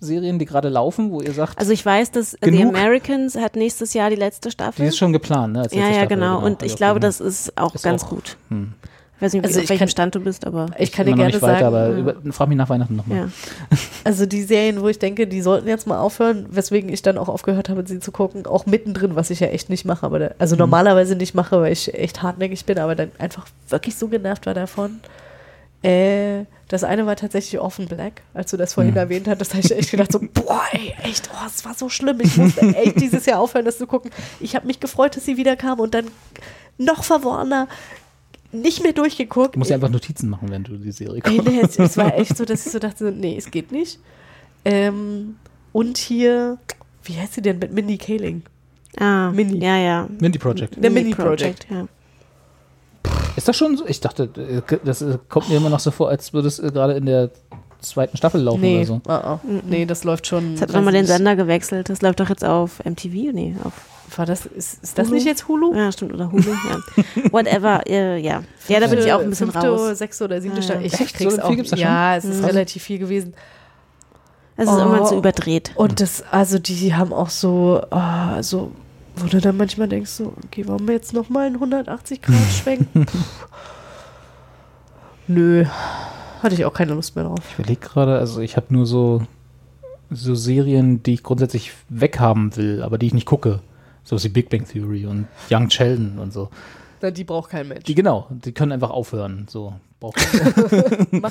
Serien, die gerade laufen, wo ihr sagt, Also ich weiß, dass äh, The Genug? Americans hat nächstes Jahr die letzte Staffel. die ist schon geplant, ne? als ja, ja, Staffel, genau. Und hab ich glaube, das ist auch Ist ganz auch- gut. Hm. Ich weiß nicht, Also auf welchem kann- Stand du bist, aber ich kann dir gerne nicht weiter, sagen, aber ja. über, frag mich nach Weihnachten nochmal. ja. also die Serien, wo ich denke, die sollten jetzt mal aufhören, weswegen ich dann auch aufgehört habe, sie zu gucken, auch mittendrin, was ich ja echt nicht mache. Aber da, also Mhm. normalerweise nicht mache, weil ich echt hartnäckig bin, aber dann einfach wirklich so genervt war davon. Äh, das eine war tatsächlich Orphan Black, als du das vorhin Mhm. erwähnt hattest, habe ich echt gedacht so, boah, ey, echt, oh, es war so schlimm. Ich musste echt dieses Jahr aufhören, das zu gucken. Ich habe mich gefreut, dass sie wiederkam und dann noch verworrener nicht mehr durchgeguckt. Du musst ja einfach Notizen machen, wenn du die Serie guckst. nee, es, es war echt so, dass ich so dachte, nee, es geht nicht. Ähm, und hier, wie heißt sie denn mit Mindy Kaling? Ah, Mini. Ja, ja. Mindy Project. Der Mini Project. ja. Ist das schon so? Ich dachte, äh, das äh, kommt mir immer noch so vor, als würde es äh, gerade in der zweiten Staffel laufen Nee, oder so. ah, ah. nee, das läuft schon. Es hat nochmal den. Sender gewechselt. Das läuft doch jetzt auf MTV? Nee, auf. War das, ist, ist das Hulu? nicht jetzt Hulu? Ja, stimmt, oder Hulu, ja. Whatever, ja. Ja, da bin ich auch ein bisschen Fünfte, raus. sechste oder siebte Ja, Staffel. ja. Ich Echt? krieg's So auch. viel gibt's da schon? ja, es ist Mhm. relativ viel gewesen. Es ist Oh. irgendwann zu überdreht. Und das, also die haben auch so, ah, so, wo du dann manchmal denkst, so, okay, wollen wir jetzt nochmal einen 180 Grad schwenken? Pff. Nö, hatte ich auch keine Lust mehr drauf. Ich überlege gerade, also ich habe nur so, so Serien, die ich grundsätzlich weghaben will, aber die ich nicht gucke. So wie Big Bang Theory und Young Sheldon und so. Na, die braucht kein Mensch. Die genau, die können einfach aufhören. So. Mach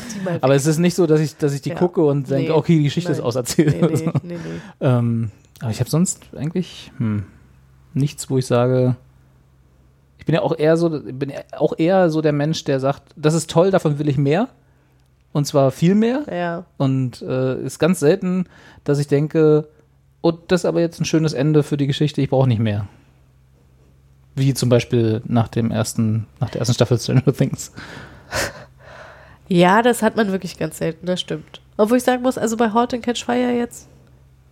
die mal weg. aber es ist nicht so, dass ich, dass ich die Ja. gucke und denke, Nee. okay, die Geschichte ist Nein. auserzählt. Nee, nee, nee, nee. ähm, Aber ich habe sonst eigentlich hm, nichts, wo ich sage. Ich bin ja auch eher so, bin ja auch eher so der Mensch, der sagt, das ist toll, davon will ich mehr. Und zwar viel mehr. Ja. Und äh, ist ganz selten, dass ich denke, oh, das ist aber jetzt ein schönes Ende für die Geschichte, ich brauche nicht mehr. Wie zum Beispiel nach dem ersten, nach der ersten Staffel Stranger Things. Ja, das hat man wirklich ganz selten, das stimmt. Obwohl ich sagen muss, also bei Halt and Catch Fire jetzt,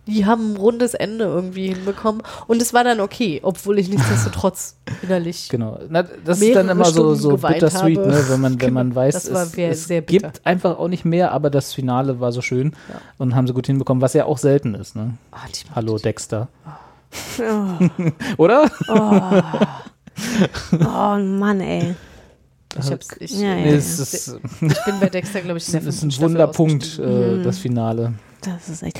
die haben ein rundes Ende irgendwie hinbekommen und es war dann okay, obwohl ich nichtsdestotrotz innerlich. Genau. Na, das ist dann immer so, Stunden so geweint bittersweet, habe. ne? wenn man, wenn Genau, man weiß, das war es, sehr- es gibt einfach auch nicht mehr, aber das Finale war so schön Ja. und haben sie gut hinbekommen, was ja auch selten ist. Ne? Ah, die- Hallo Dexter. Oh, Oder? oh Mann, ey. Ich, hab's, ich, Ja, ja, Nee, ja. ist, ich bin bei Dexter, glaube ich, in der das ist ein Staffel Wunderpunkt, äh, das Finale. Das ist echt.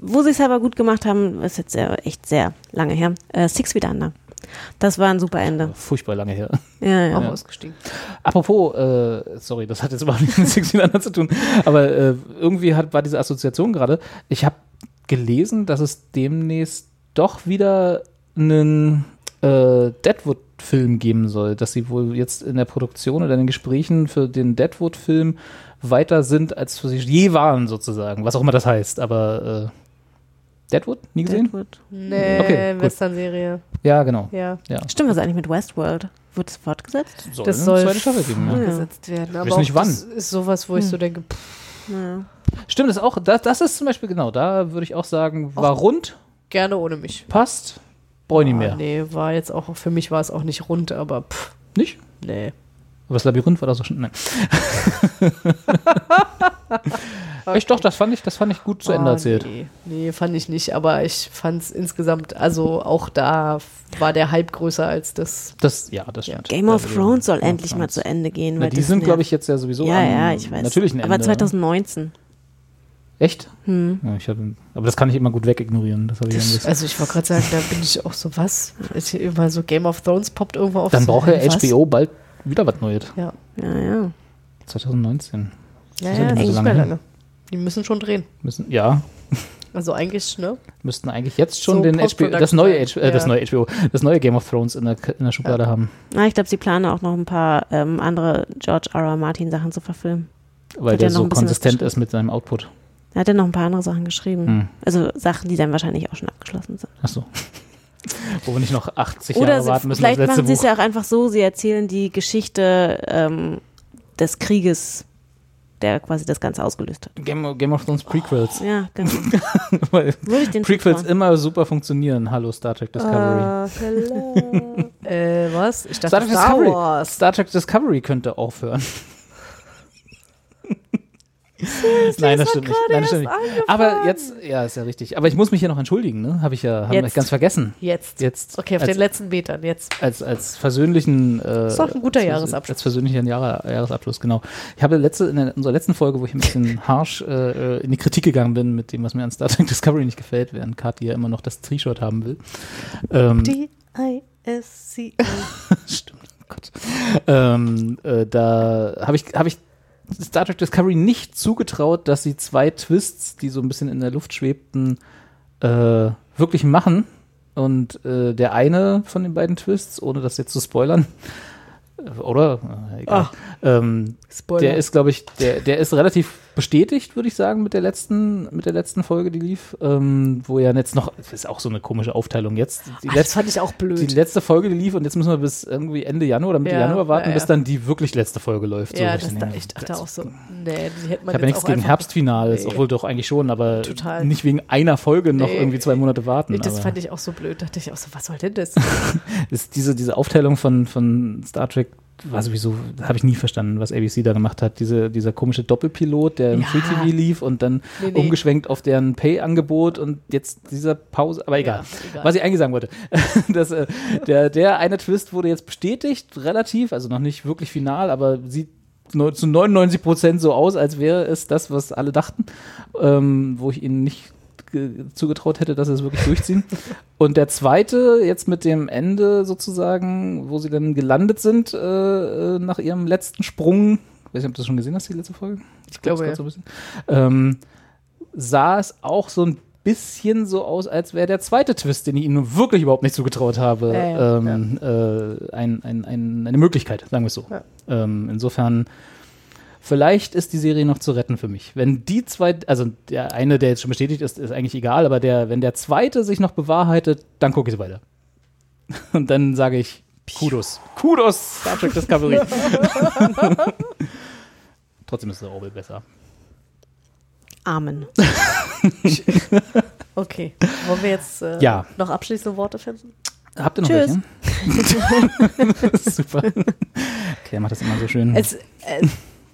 Wo sie es aber gut gemacht haben, ist jetzt sehr, echt sehr lange her. Äh, Six Feet Under. Das war ein super Ende. Furchtbar lange her. Ja, ja. Auch Ja. ausgestiegen. Apropos, äh, sorry, das hat jetzt überhaupt nichts mit Six Feet Under zu tun, aber äh, irgendwie hat, war diese Assoziation gerade. Ich habe gelesen, dass es demnächst doch wieder einen äh, Deadwood-Film geben soll, dass sie wohl jetzt in der Produktion oder in den Gesprächen für den Deadwood-Film weiter sind, als sie je waren, sozusagen. Was auch immer das heißt, aber äh, Deadwood? Nie gesehen? Deadwood. Nee, Okay. Western-Serie. Ja, genau. Ja. Ja. Stimmt, was eigentlich mit Westworld? Wird es fortgesetzt? Soll Das eine soll zweite Staffel geben, ja. fortgesetzt werden. Aber Wissen nicht auch wann. das ist sowas, wo ich so denke, pff, Ja. Stimmt, das ist auch, das, das ist zum Beispiel genau, da würde ich auch sagen, war rund, gerne ohne mich. passt, brauche ich nicht mehr. Nee, war jetzt auch, für mich war es auch nicht rund, aber pff, Nicht? nee. Aber das Labyrinth war da so schon. Nein. Echt doch, das fand ich, das fand ich gut zu Ende Ah, erzählt. Nee, nee, fand ich nicht, aber ich fand es insgesamt, also auch da war der Hype größer als das. Das, ja, das stimmt. Game of Thrones soll endlich mal zu Ende gehen. Na, weil die sind, glaube ich, jetzt ja sowieso Ja, am ja, ich weiß. natürlichen Ende. Aber 2019. Echt? Hm. Ja, ich hab, aber das kann ich immer gut wegignorieren. Das habe ich das also ich wollte gerade sagen, da bin ich auch so, was? Ist hier immer so Game of Thrones poppt irgendwo auf. dann so, braucht ja? HBO bald wieder was Neues. Ja, Ja, ja. 2019. ja, ja, ja mehr ist lange lange. Die müssen schon drehen. Müssen, ja, Also eigentlich, ne? müssten eigentlich jetzt schon So den HBO, das neue, halt, H- äh, das ja. neue HBO, das neue Game of Thrones in der, in der Schublade haben. Na, ich glaube, sie planen auch noch ein paar ähm, andere George R. R. Martin Sachen zu verfilmen. Weil Hat der ja so konsistent ist mit seinem Output. Er hat ja noch ein paar andere Sachen geschrieben. Hm. Also Sachen, die dann wahrscheinlich auch schon abgeschlossen sind. Ach so. Wo wir nicht noch 80 Oder Jahre warten müssen vielleicht machen sie es ja auch einfach so, sie erzählen die Geschichte ähm, des Krieges, der quasi das Ganze ausgelöst hat. Game, Game of Thrones Prequels. Ja, genau. Weil Würde ich den Prequels immer super funktionieren. Hallo Star Trek Discovery. Ah, hello. äh, was? Ich dachte Star Star, Discovery. Wars. Star Trek Discovery könnte aufhören. Nein, das stimmt nicht. Nein, das stimmt nicht. Aber jetzt, ja, ist ja richtig. Aber ich muss mich hier noch entschuldigen, ne? Habe ich ja wir Jetzt. ganz vergessen. Jetzt. Jetzt. Okay, auf als, den letzten Metern, jetzt. als, als versöhnlichen. Äh, Ist doch ein guter als, Jahresabschluss. Als versöhnlichen Jahre, Jahresabschluss, genau. Ich habe letzte, in der, unserer letzten Folge, wo ich ein bisschen harsh äh, in die Kritik gegangen bin mit dem, was mir an Star Trek Discovery nicht gefällt, während Kathi ja immer noch das T-Shirt haben will. Ähm, D-I-S-C. Stimmt, oh Gott. Ähm, äh, da habe ich, hab ich Star Trek Discovery nicht zugetraut, dass sie zwei Twists, die so ein bisschen in der Luft schwebten, äh, wirklich machen. Und äh, der eine von den beiden Twists, ohne das jetzt zu spoilern, äh, oder? Äh, egal. Ähm, Spoiler. der ist, glaube ich, der, der ist relativ bestätigt, würde ich sagen, mit der letzten, mit der letzten Folge, die lief, ähm, wo ja jetzt noch, das ist auch so eine komische Aufteilung jetzt. Die Ach, das letzte, fand ich auch blöd. die letzte Folge, die lief und jetzt müssen wir bis irgendwie Ende Januar oder Mitte Ja, Januar warten, ja, bis ja. dann die wirklich letzte Folge läuft. ja, so, das ich da, ich dachte das- auch so, nee, die hätte man Ich habe ja nichts gegen Herbstfinales, Nee. obwohl doch eigentlich schon, aber Total. nicht wegen einer Folge noch Nee. irgendwie zwei Monate warten. Nee, das aber fand ich auch so blöd. Dachte ich auch so, was soll denn das? ist diese, diese Aufteilung von, von Star Trek war sowieso, habe ich nie verstanden, was ABC da gemacht hat. Diese, dieser komische Doppelpilot, der im Ja. Free TV lief und dann Nee, nee. umgeschwenkt auf deren Pay-Angebot und jetzt dieser Pause, aber egal. Ja, egal. Was ich eigentlich sagen wollte. das, äh, der, der eine Twist wurde jetzt bestätigt, relativ, also noch nicht wirklich final, aber sieht zu 99 Prozent so aus, als wäre es das, was alle dachten, ähm, wo ich ihnen nicht zugetraut hätte, dass sie es wirklich durchziehen. Und der zweite, jetzt mit dem Ende sozusagen, wo sie dann gelandet sind, äh, äh, nach ihrem letzten Sprung, ich weiß nicht, ob du das schon gesehen hast, die letzte Folge? Ich glaube, grad ja. so ein bisschen. Ähm, sah es auch so ein bisschen so aus, als wäre der zweite Twist, den ich ihm nun wirklich überhaupt nicht zugetraut habe, Ja, ja, ähm, Äh, ein, ein, ein, eine Möglichkeit, sagen wir es so. Ja. Ähm, insofern, vielleicht ist die Serie noch zu retten für mich. Wenn die zwei, also der eine, der jetzt schon bestätigt ist, ist eigentlich egal, aber der, wenn der zweite sich noch bewahrheitet, dann gucke ich weiter. Und dann sage ich Kudos. Kudos, Star Trek Discovery. Trotzdem ist der Orwell besser. Amen. Okay. Wollen wir jetzt äh, Ja. noch abschließende Worte finden? Habt ihr noch Tschüss. welche? Super. Claire macht das immer so schön. Es, äh,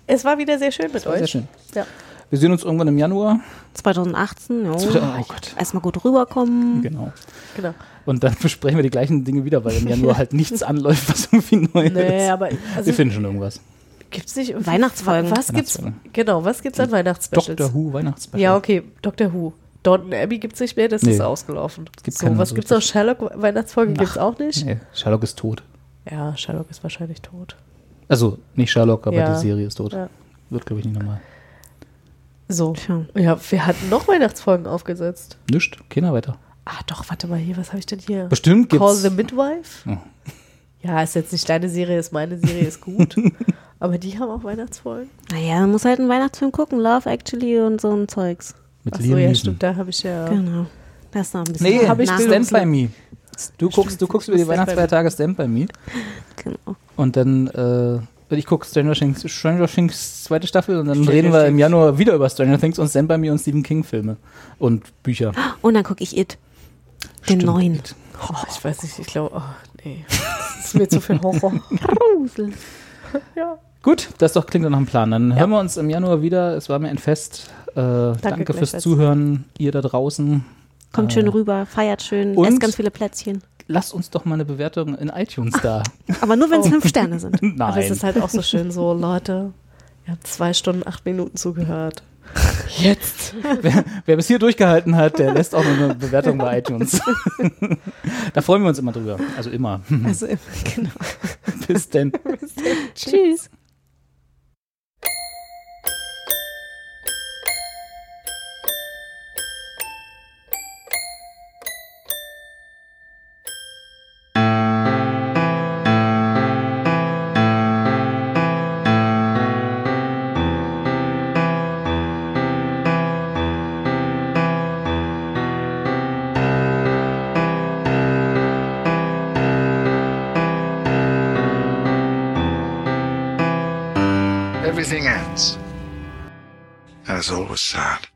es war wieder sehr schön mit war euch. sehr schön. Ja. Wir sehen uns irgendwann im Januar. 2018, ja. Oh Gott. Erstmal gut rüberkommen. Genau. Genau. Und dann besprechen wir die gleichen Dinge wieder, weil im Januar halt nichts anläuft, was irgendwie neu Nee, ist. aber also, wir finden schon irgendwas. gibt's nicht irgendwie- Weihnachtsfolgen. Was gibt's? Weihnachtsfolgen. Genau, was gibt's an Weihnachtsspecials? Doctor Who Weihnachtsspecial. Ja, okay, Doctor Who. Downton Abbey gibt's nicht mehr, das Nee. ist ausgelaufen. Es gibt so, was so gibt's noch? Sherlock Weihnachtsfolgen gibt's auch nicht? Nee, Sherlock ist tot. Ja, Sherlock ist wahrscheinlich tot. Also nicht Sherlock, aber Ja. die Serie ist tot. Ja. Wird, glaube ich, nicht nochmal. So. Tja. Ja, wir hatten noch Weihnachtsfolgen aufgesetzt. Nischt, keiner weiter. Ah, doch, warte mal hier, was habe ich denn hier? Bestimmt Call gibt's. the Midwife? Oh. Ja, ist jetzt nicht deine Serie, ist meine Serie, ist gut. Aber die haben auch Weihnachtsfolgen. Naja, man muss halt einen Weihnachtsfilm gucken. Love Actually und so ein Zeugs. Mit Achso, Liam ja, Neeson. stimmt, da habe ich ja. Genau. Das ist noch ein bisschen Nee, Hab habe ich Stand By Me. Du guckst, du guckst über die. Weihnachtsfeiertage Stand By Me. Genau. Und dann, äh, ich gucke Stranger Things, Stranger Things zweite Staffel und dann Stranger reden wir im. Januar wieder über Stranger Things und Stand By Me und Stephen King Filme und Bücher. Und dann gucke ich It. Den Stimmt. neuen. Oh, ich weiß nicht, ich glaube, oh, nee. Das ist mir zu viel Horror. Grusel. ja. Gut, das doch klingt doch nach einem Plan. Dann hören wir uns im Januar wieder. Es war mir ein Fest. Äh, danke, fürs gleichfalls. Zuhören, ihr da draußen. Kommt Äh, schön rüber, feiert schön, und- esst ganz viele Plätzchen. Lasst uns doch mal eine Bewertung in iTunes da. Aber nur wenn es fünf Sterne sind. Nein. Aber es ist halt auch so schön so, Leute, ihr habt zwei Stunden, acht Minuten zugehört. Jetzt. wer, wer bis hier durchgehalten hat, der lässt auch noch eine Bewertung bei iTunes. da freuen wir uns immer drüber. Also immer. Also, genau. Bis denn. Tschüss. And it's